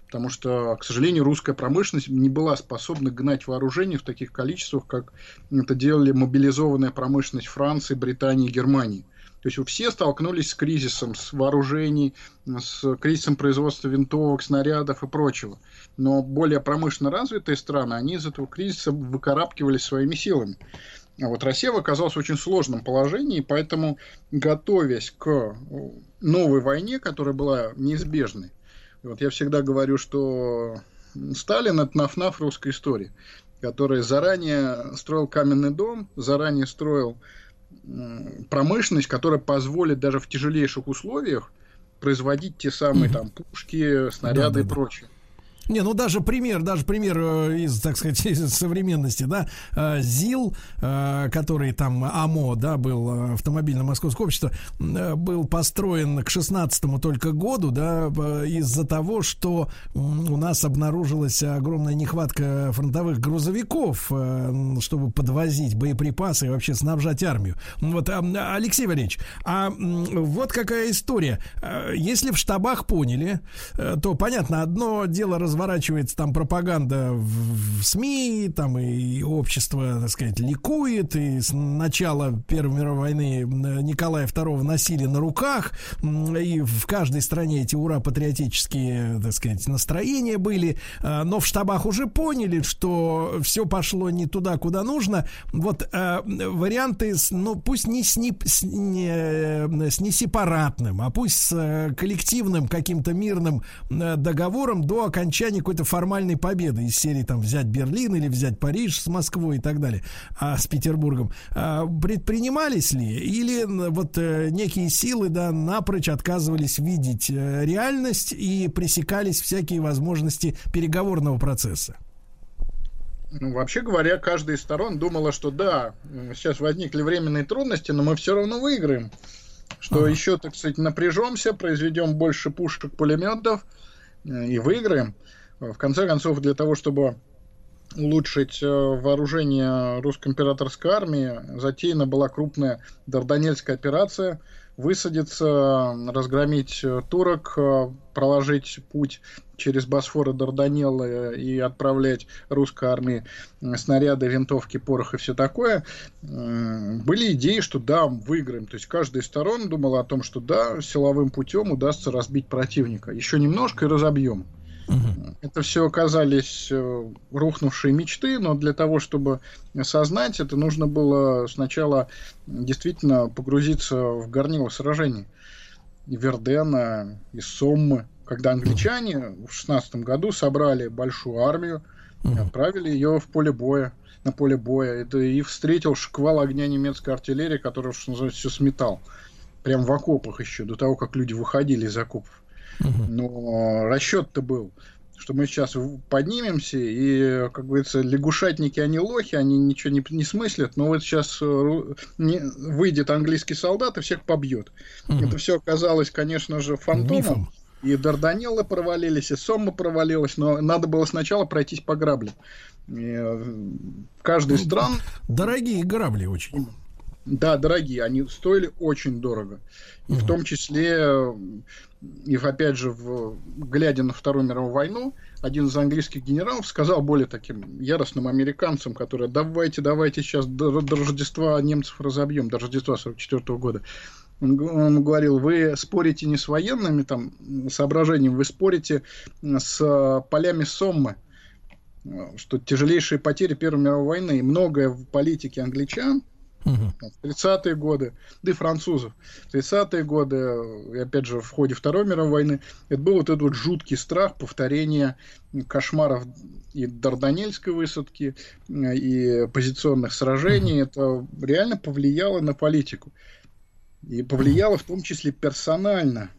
Speaker 16: Потому что, к сожалению, русская промышленность не была способна гнать вооружение в таких количествах, как это делали мобилизованная промышленность Франции, Британии и Германии. То есть все столкнулись с кризисом, с вооружений, с кризисом производства винтовок, снарядов и прочего. Но более промышленно развитые страны, они из этого кризиса выкарабкивались своими силами. А вот Россия оказалась в очень сложном положении, поэтому, готовясь к новой войне, которая была неизбежной, вот я всегда говорю, что Сталин – это нафнаф русской истории, который заранее строил каменный дом, заранее строил промышленность, которая позволит даже в тяжелейших условиях производить те самые там пушки, снаряды да, да, и прочее.
Speaker 1: Не, ну даже пример, даже пример э, из, так сказать, из современности, да, э, ЗИЛ, э, который там АМО, да, был автомобильно московское общество, был построен к 16-му только году, да, из-за того, что у нас обнаружилась огромная нехватка фронтовых грузовиков, чтобы подвозить боеприпасы и вообще снабжать армию. Вот, Алексей Валерьевич, а вот какая история. Если в штабах поняли, то, понятно, одно дело развивать разворачивается там пропаганда в, в СМИ, там и общество, так сказать, ликует, и с начала Первой мировой войны Николая II носили на руках, и в каждой стране эти ура-патриотические, так сказать, настроения были, а, но в штабах уже поняли, что все пошло не туда, куда нужно. Вот э, варианты, с, ну, пусть не с, не, с, не, с не сепаратным, а пусть с э, коллективным каким-то мирным э, договором до окончания окончании какой-то формальной победы из серии там взять Берлин или взять Париж с Москвой и так далее, а с Петербургом. А, предпринимались ли или вот э, некие силы, да, напрочь отказывались видеть э, реальность и пресекались всякие возможности переговорного процесса?
Speaker 16: Ну, вообще говоря, каждая из сторон думала, что да, сейчас возникли временные трудности, но мы все равно выиграем. что ага. еще, так сказать, напряжемся, произведем больше пушек, пулеметов э, и выиграем. В конце концов, для того, чтобы улучшить э, вооружение русской императорской армии, затеяна была крупная Дарданельская операция – высадиться, разгромить э, турок, э, проложить путь через Босфор и Дарданеллы и отправлять русской армии снаряды, винтовки, порох и все такое, были идеи, что да, выиграем. То есть каждая из сторон думала о том, что да, силовым путем удастся разбить противника. Еще немножко и разобьем. Угу. Это все оказались э, рухнувшие мечты, но для того, чтобы осознать это, нужно было сначала действительно погрузиться в горнило сражений. И Вердена, и Соммы, когда англичане в 16 году собрали большую армию и отправили ее в поле боя на поле боя. Это и встретил шквал огня немецкой артиллерии, который, что называется, все сметал. Прям в окопах еще, до того, как люди выходили из окопов. Но расчет-то был, что мы сейчас поднимемся, и, как говорится, лягушатники, они лохи, они ничего не, не смыслят, но вот сейчас э, не, выйдет английский солдат и всех побьет. Угу. Это все оказалось, конечно же, фантомом. Мифом. И Дарданеллы провалились, и Сомма провалилась, но надо было сначала пройтись по граблям. И э, каждый из стран...
Speaker 1: Дорогие грабли очень.
Speaker 16: Да, дорогие, они стоили очень дорого. И угу. в том числе и опять же, в, глядя на Вторую мировую войну, один из английских генералов сказал более таким яростным американцам, которые давайте, давайте сейчас до, до Рождества немцев разобьем, до Рождества 44 года. Он, он говорил, вы спорите не с военными там соображениями, вы спорите с полями Соммы, что тяжелейшие потери Первой мировой войны и многое в политике англичан Угу. 30-е годы, да и французов. 30-е годы, и опять же, в ходе Второй мировой войны, это был вот этот вот жуткий страх повторения кошмаров и Дарданельской высадки, и позиционных сражений. Угу. Это реально повлияло на политику. И повлияло в том числе персонально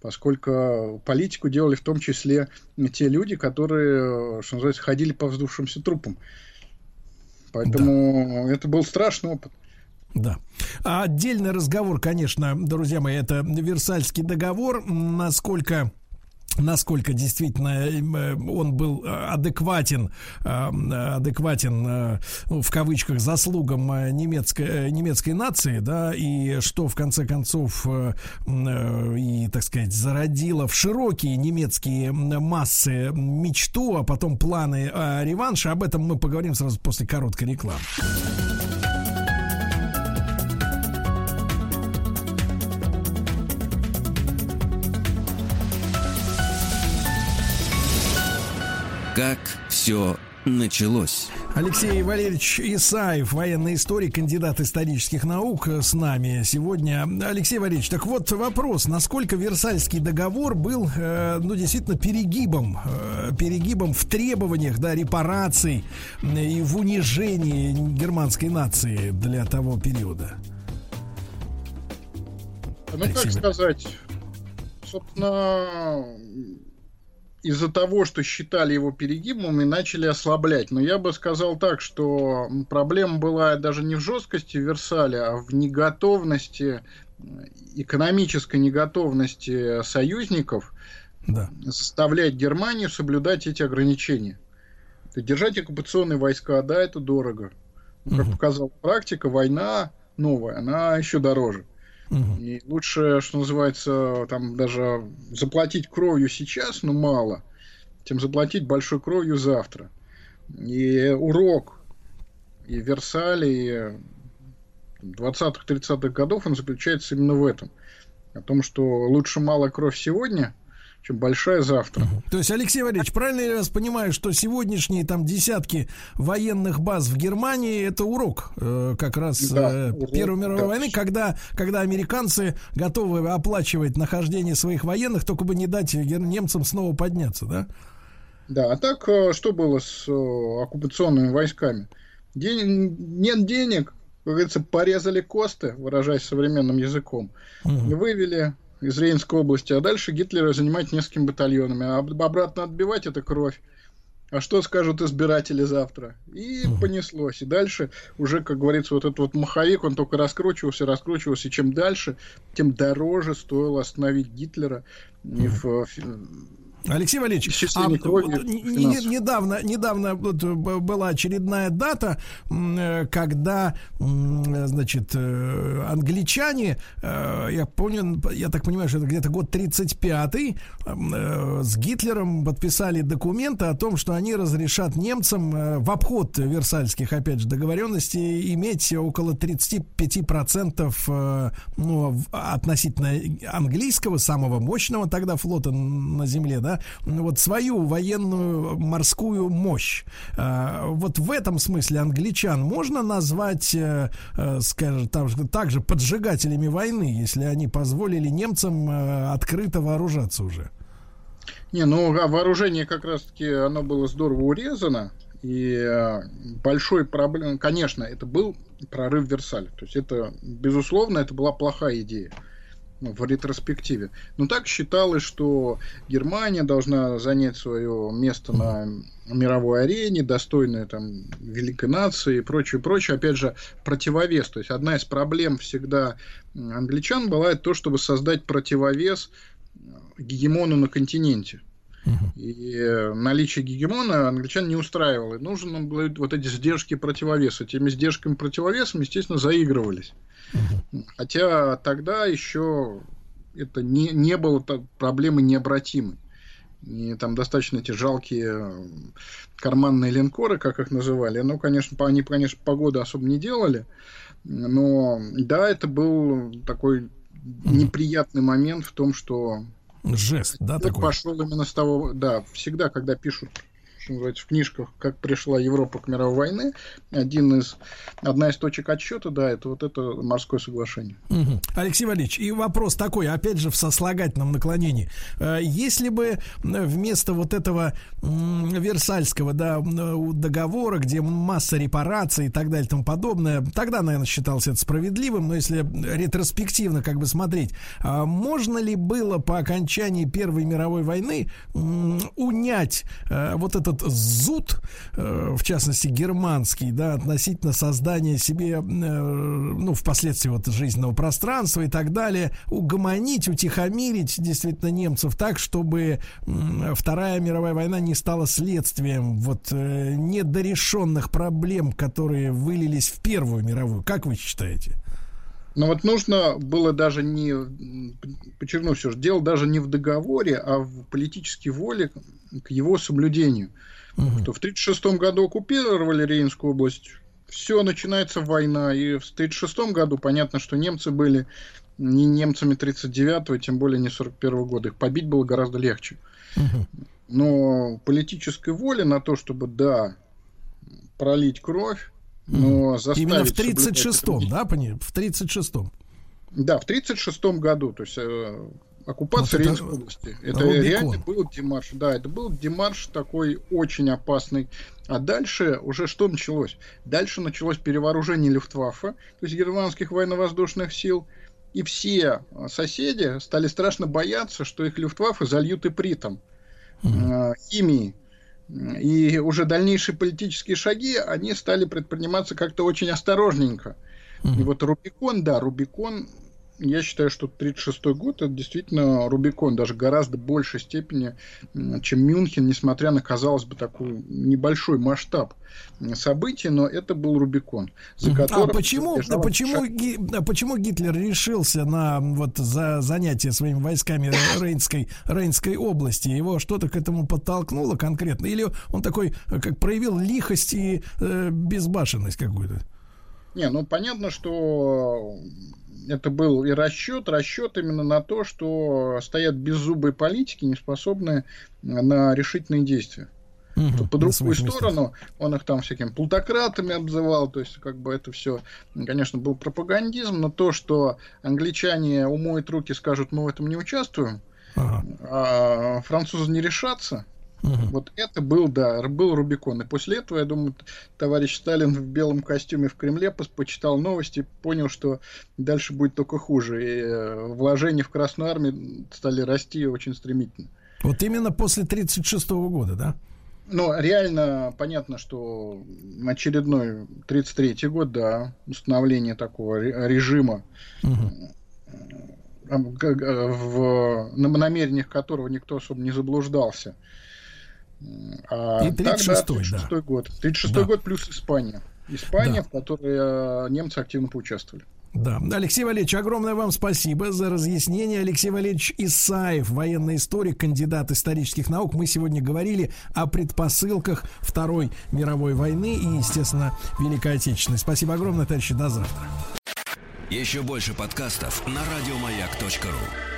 Speaker 16: поскольку политику делали в том числе те люди, которые, что называется, ходили по вздувшимся трупам. Поэтому да. это был страшный опыт.
Speaker 1: Да. А отдельный разговор, конечно, друзья мои, это Версальский договор. Насколько насколько действительно э, он был адекватен, э, адекватен э, ну, в кавычках заслугам немецкой, немецкой нации, да, и что в конце концов и, так сказать, зародило в широкие немецкие массы мечту, а потом планы реванша. Об этом мы поговорим сразу после короткой рекламы.
Speaker 5: Как все началось.
Speaker 1: Алексей Валерьевич Исаев, военный историк, кандидат исторических наук с нами сегодня. Алексей Валерьевич, так вот вопрос, насколько Версальский договор был, э, ну, действительно, перегибом, э, перегибом в требованиях, да, репараций и в унижении германской нации для того периода?
Speaker 16: Ну, Алексей... как сказать, собственно, из-за того, что считали его перегибом, и начали ослаблять. Но я бы сказал так, что проблема была даже не в жесткости Версаля, а в неготовности, экономической неготовности союзников да. заставлять Германию соблюдать эти ограничения. Держать оккупационные войска, да, это дорого. Как угу. показала практика, война новая, она еще дороже. Угу. И лучше, что называется, там даже заплатить кровью сейчас, ну мало, чем заплатить большой кровью завтра. И урок и Версале, и 20-30-х годов, он заключается именно в этом. О том, что лучше малая кровь сегодня – чем большая завтра.
Speaker 1: То есть, Алексей Валерьевич, правильно я вас понимаю, что сегодняшние там десятки военных баз в Германии это урок э, как раз да, э, Первой мировой да. войны, когда, когда американцы готовы оплачивать нахождение своих военных, только бы не дать немцам снова подняться, да?
Speaker 16: Да, а так э, что было с э, оккупационными войсками? День, нет денег, как говорится, порезали косты, выражаясь современным языком, угу. вывели из Рейнской области, а дальше Гитлера занимать несколькими батальонами, а обратно отбивать это кровь. а что скажут избиратели завтра? И угу. понеслось. И дальше уже, как говорится, вот этот вот маховик, он только раскручивался, раскручивался. И чем дальше, тем дороже стоило остановить Гитлера. Угу. И в,
Speaker 1: Алексей Валерьевич, а, вот, не, недавно, недавно вот, была очередная дата, э, когда, значит, э, англичане, э, я помню, я так понимаю, что это где-то год 35-й, с Гитлером подписали документы о том, что они разрешат немцам в обход Версальских, опять же, договоренностей иметь около 35% ну, относительно английского, самого мощного тогда флота на земле, да, вот свою военную морскую мощь. А, вот в этом смысле англичан можно назвать, э, э, скажем, также поджигателями войны, если они позволили немцам э, открыто вооружаться уже?
Speaker 16: Не, ну а вооружение как раз-таки оно было здорово урезано. И большой проблем, конечно, это был прорыв Версаля. То есть это, безусловно, это была плохая идея. Ну, в ретроспективе. Но так считалось, что Германия должна занять свое место на мировой арене, достойная там великой нации и прочее, прочее. Опять же, противовес. То есть одна из проблем всегда англичан была это то, чтобы создать противовес гегемону на континенте. И наличие гегемона англичан не устраивало. И нужно было вот эти сдержки противовеса. Теми сдержками противовесом, естественно, заигрывались. Хотя тогда еще это не, не было проблемы необратимой. И там достаточно эти жалкие карманные линкоры, как их называли. Ну, конечно, они, конечно, погоды особо не делали. Но да, это был такой неприятный момент в том, что
Speaker 1: жест, да, такой?
Speaker 16: Пошел именно с того, да, всегда, когда пишут что называется, в книжках, как пришла Европа к мировой войне, один из, одна из точек отсчета, да, это вот это морское соглашение.
Speaker 1: Угу. Алексей Валерьевич, и вопрос такой, опять же, в сослагательном наклонении. Э, если бы вместо вот этого Версальского да, договора, где масса репараций и так далее и тому подобное, тогда, наверное, считалось это справедливым, но если ретроспективно как бы смотреть, а можно ли было по окончании Первой мировой войны унять э, вот этот этот зуд, э, в частности германский, да, относительно создания себе, э, ну, впоследствии вот жизненного пространства и так далее, угомонить, утихомирить действительно немцев так, чтобы Вторая мировая война не стала следствием вот э, недорешенных проблем, которые вылились в Первую мировую. Как вы считаете?
Speaker 16: Но вот нужно было даже не, подчеркну все же, дело даже не в договоре, а в политической воле к его соблюдению. Угу. То в 1936 году оккупировали Рейнскую область, все, начинается война. И в 1936 году понятно, что немцы были не немцами 39-го, тем более не 41-го года. Их побить было гораздо легче. Угу. Но политической воли на то, чтобы, да, пролить кровь, но заставить...
Speaker 1: Именно в 36-м, да? В 36-м.
Speaker 16: Да, в 36-м году. То есть э, оккупация вот Рейнской области. Это Рубикон. реально был демарш. Да, это был демарш такой очень опасный. А дальше уже что началось? Дальше началось перевооружение Люфтваффе, то есть германских военно-воздушных сил. И все соседи стали страшно бояться, что их Люфтваффе зальют и притом mm-hmm. химией. И уже дальнейшие политические шаги, они стали предприниматься как-то очень осторожненько. Mm-hmm. И вот Рубикон, да, Рубикон, я считаю, что 1936 год это действительно Рубикон, даже гораздо большей степени, чем Мюнхен, несмотря на, казалось бы, такой небольшой масштаб событий, но это был Рубикон.
Speaker 1: За которым а почему, почему, шаг... Ги, почему Гитлер решился на вот за занятие своими войсками Рейнской, Рейнской области? Его что-то к этому подтолкнуло конкретно? Или он такой, как проявил лихость и э, безбашенность какую-то?
Speaker 16: Не, ну понятно, что это был и расчет, расчет именно на то, что стоят беззубые политики, не способные на решительные действия. Угу, по другую сторону он их там всякими плутократами обзывал, то есть как бы это все, конечно, был пропагандизм, но то, что англичане умоют руки, скажут, мы в этом не участвуем, ага. а французы не решатся, Угу. Вот это был, да, был Рубикон. И после этого, я думаю, товарищ Сталин в белом костюме в Кремле почитал новости, понял, что дальше будет только хуже. И э, вложения в Красную Армию стали расти очень стремительно.
Speaker 1: Вот именно после 1936 года, да?
Speaker 16: Ну, реально понятно, что очередной 33-й год, да, установление такого режима, угу. в, намерениях которого никто особо не заблуждался.
Speaker 1: А И 36-й,
Speaker 16: да, 36 да. год. 36 да. год плюс Испания. Испания, да. в которой немцы активно поучаствовали.
Speaker 1: Да. Алексей Валерьевич, огромное вам спасибо за разъяснение. Алексей Валерьевич Исаев, военный историк, кандидат исторических наук. Мы сегодня говорили о предпосылках Второй мировой войны и, естественно, Великой Отечественной. Спасибо огромное, товарищи. До завтра.
Speaker 5: Еще больше подкастов на радиомаяк.ру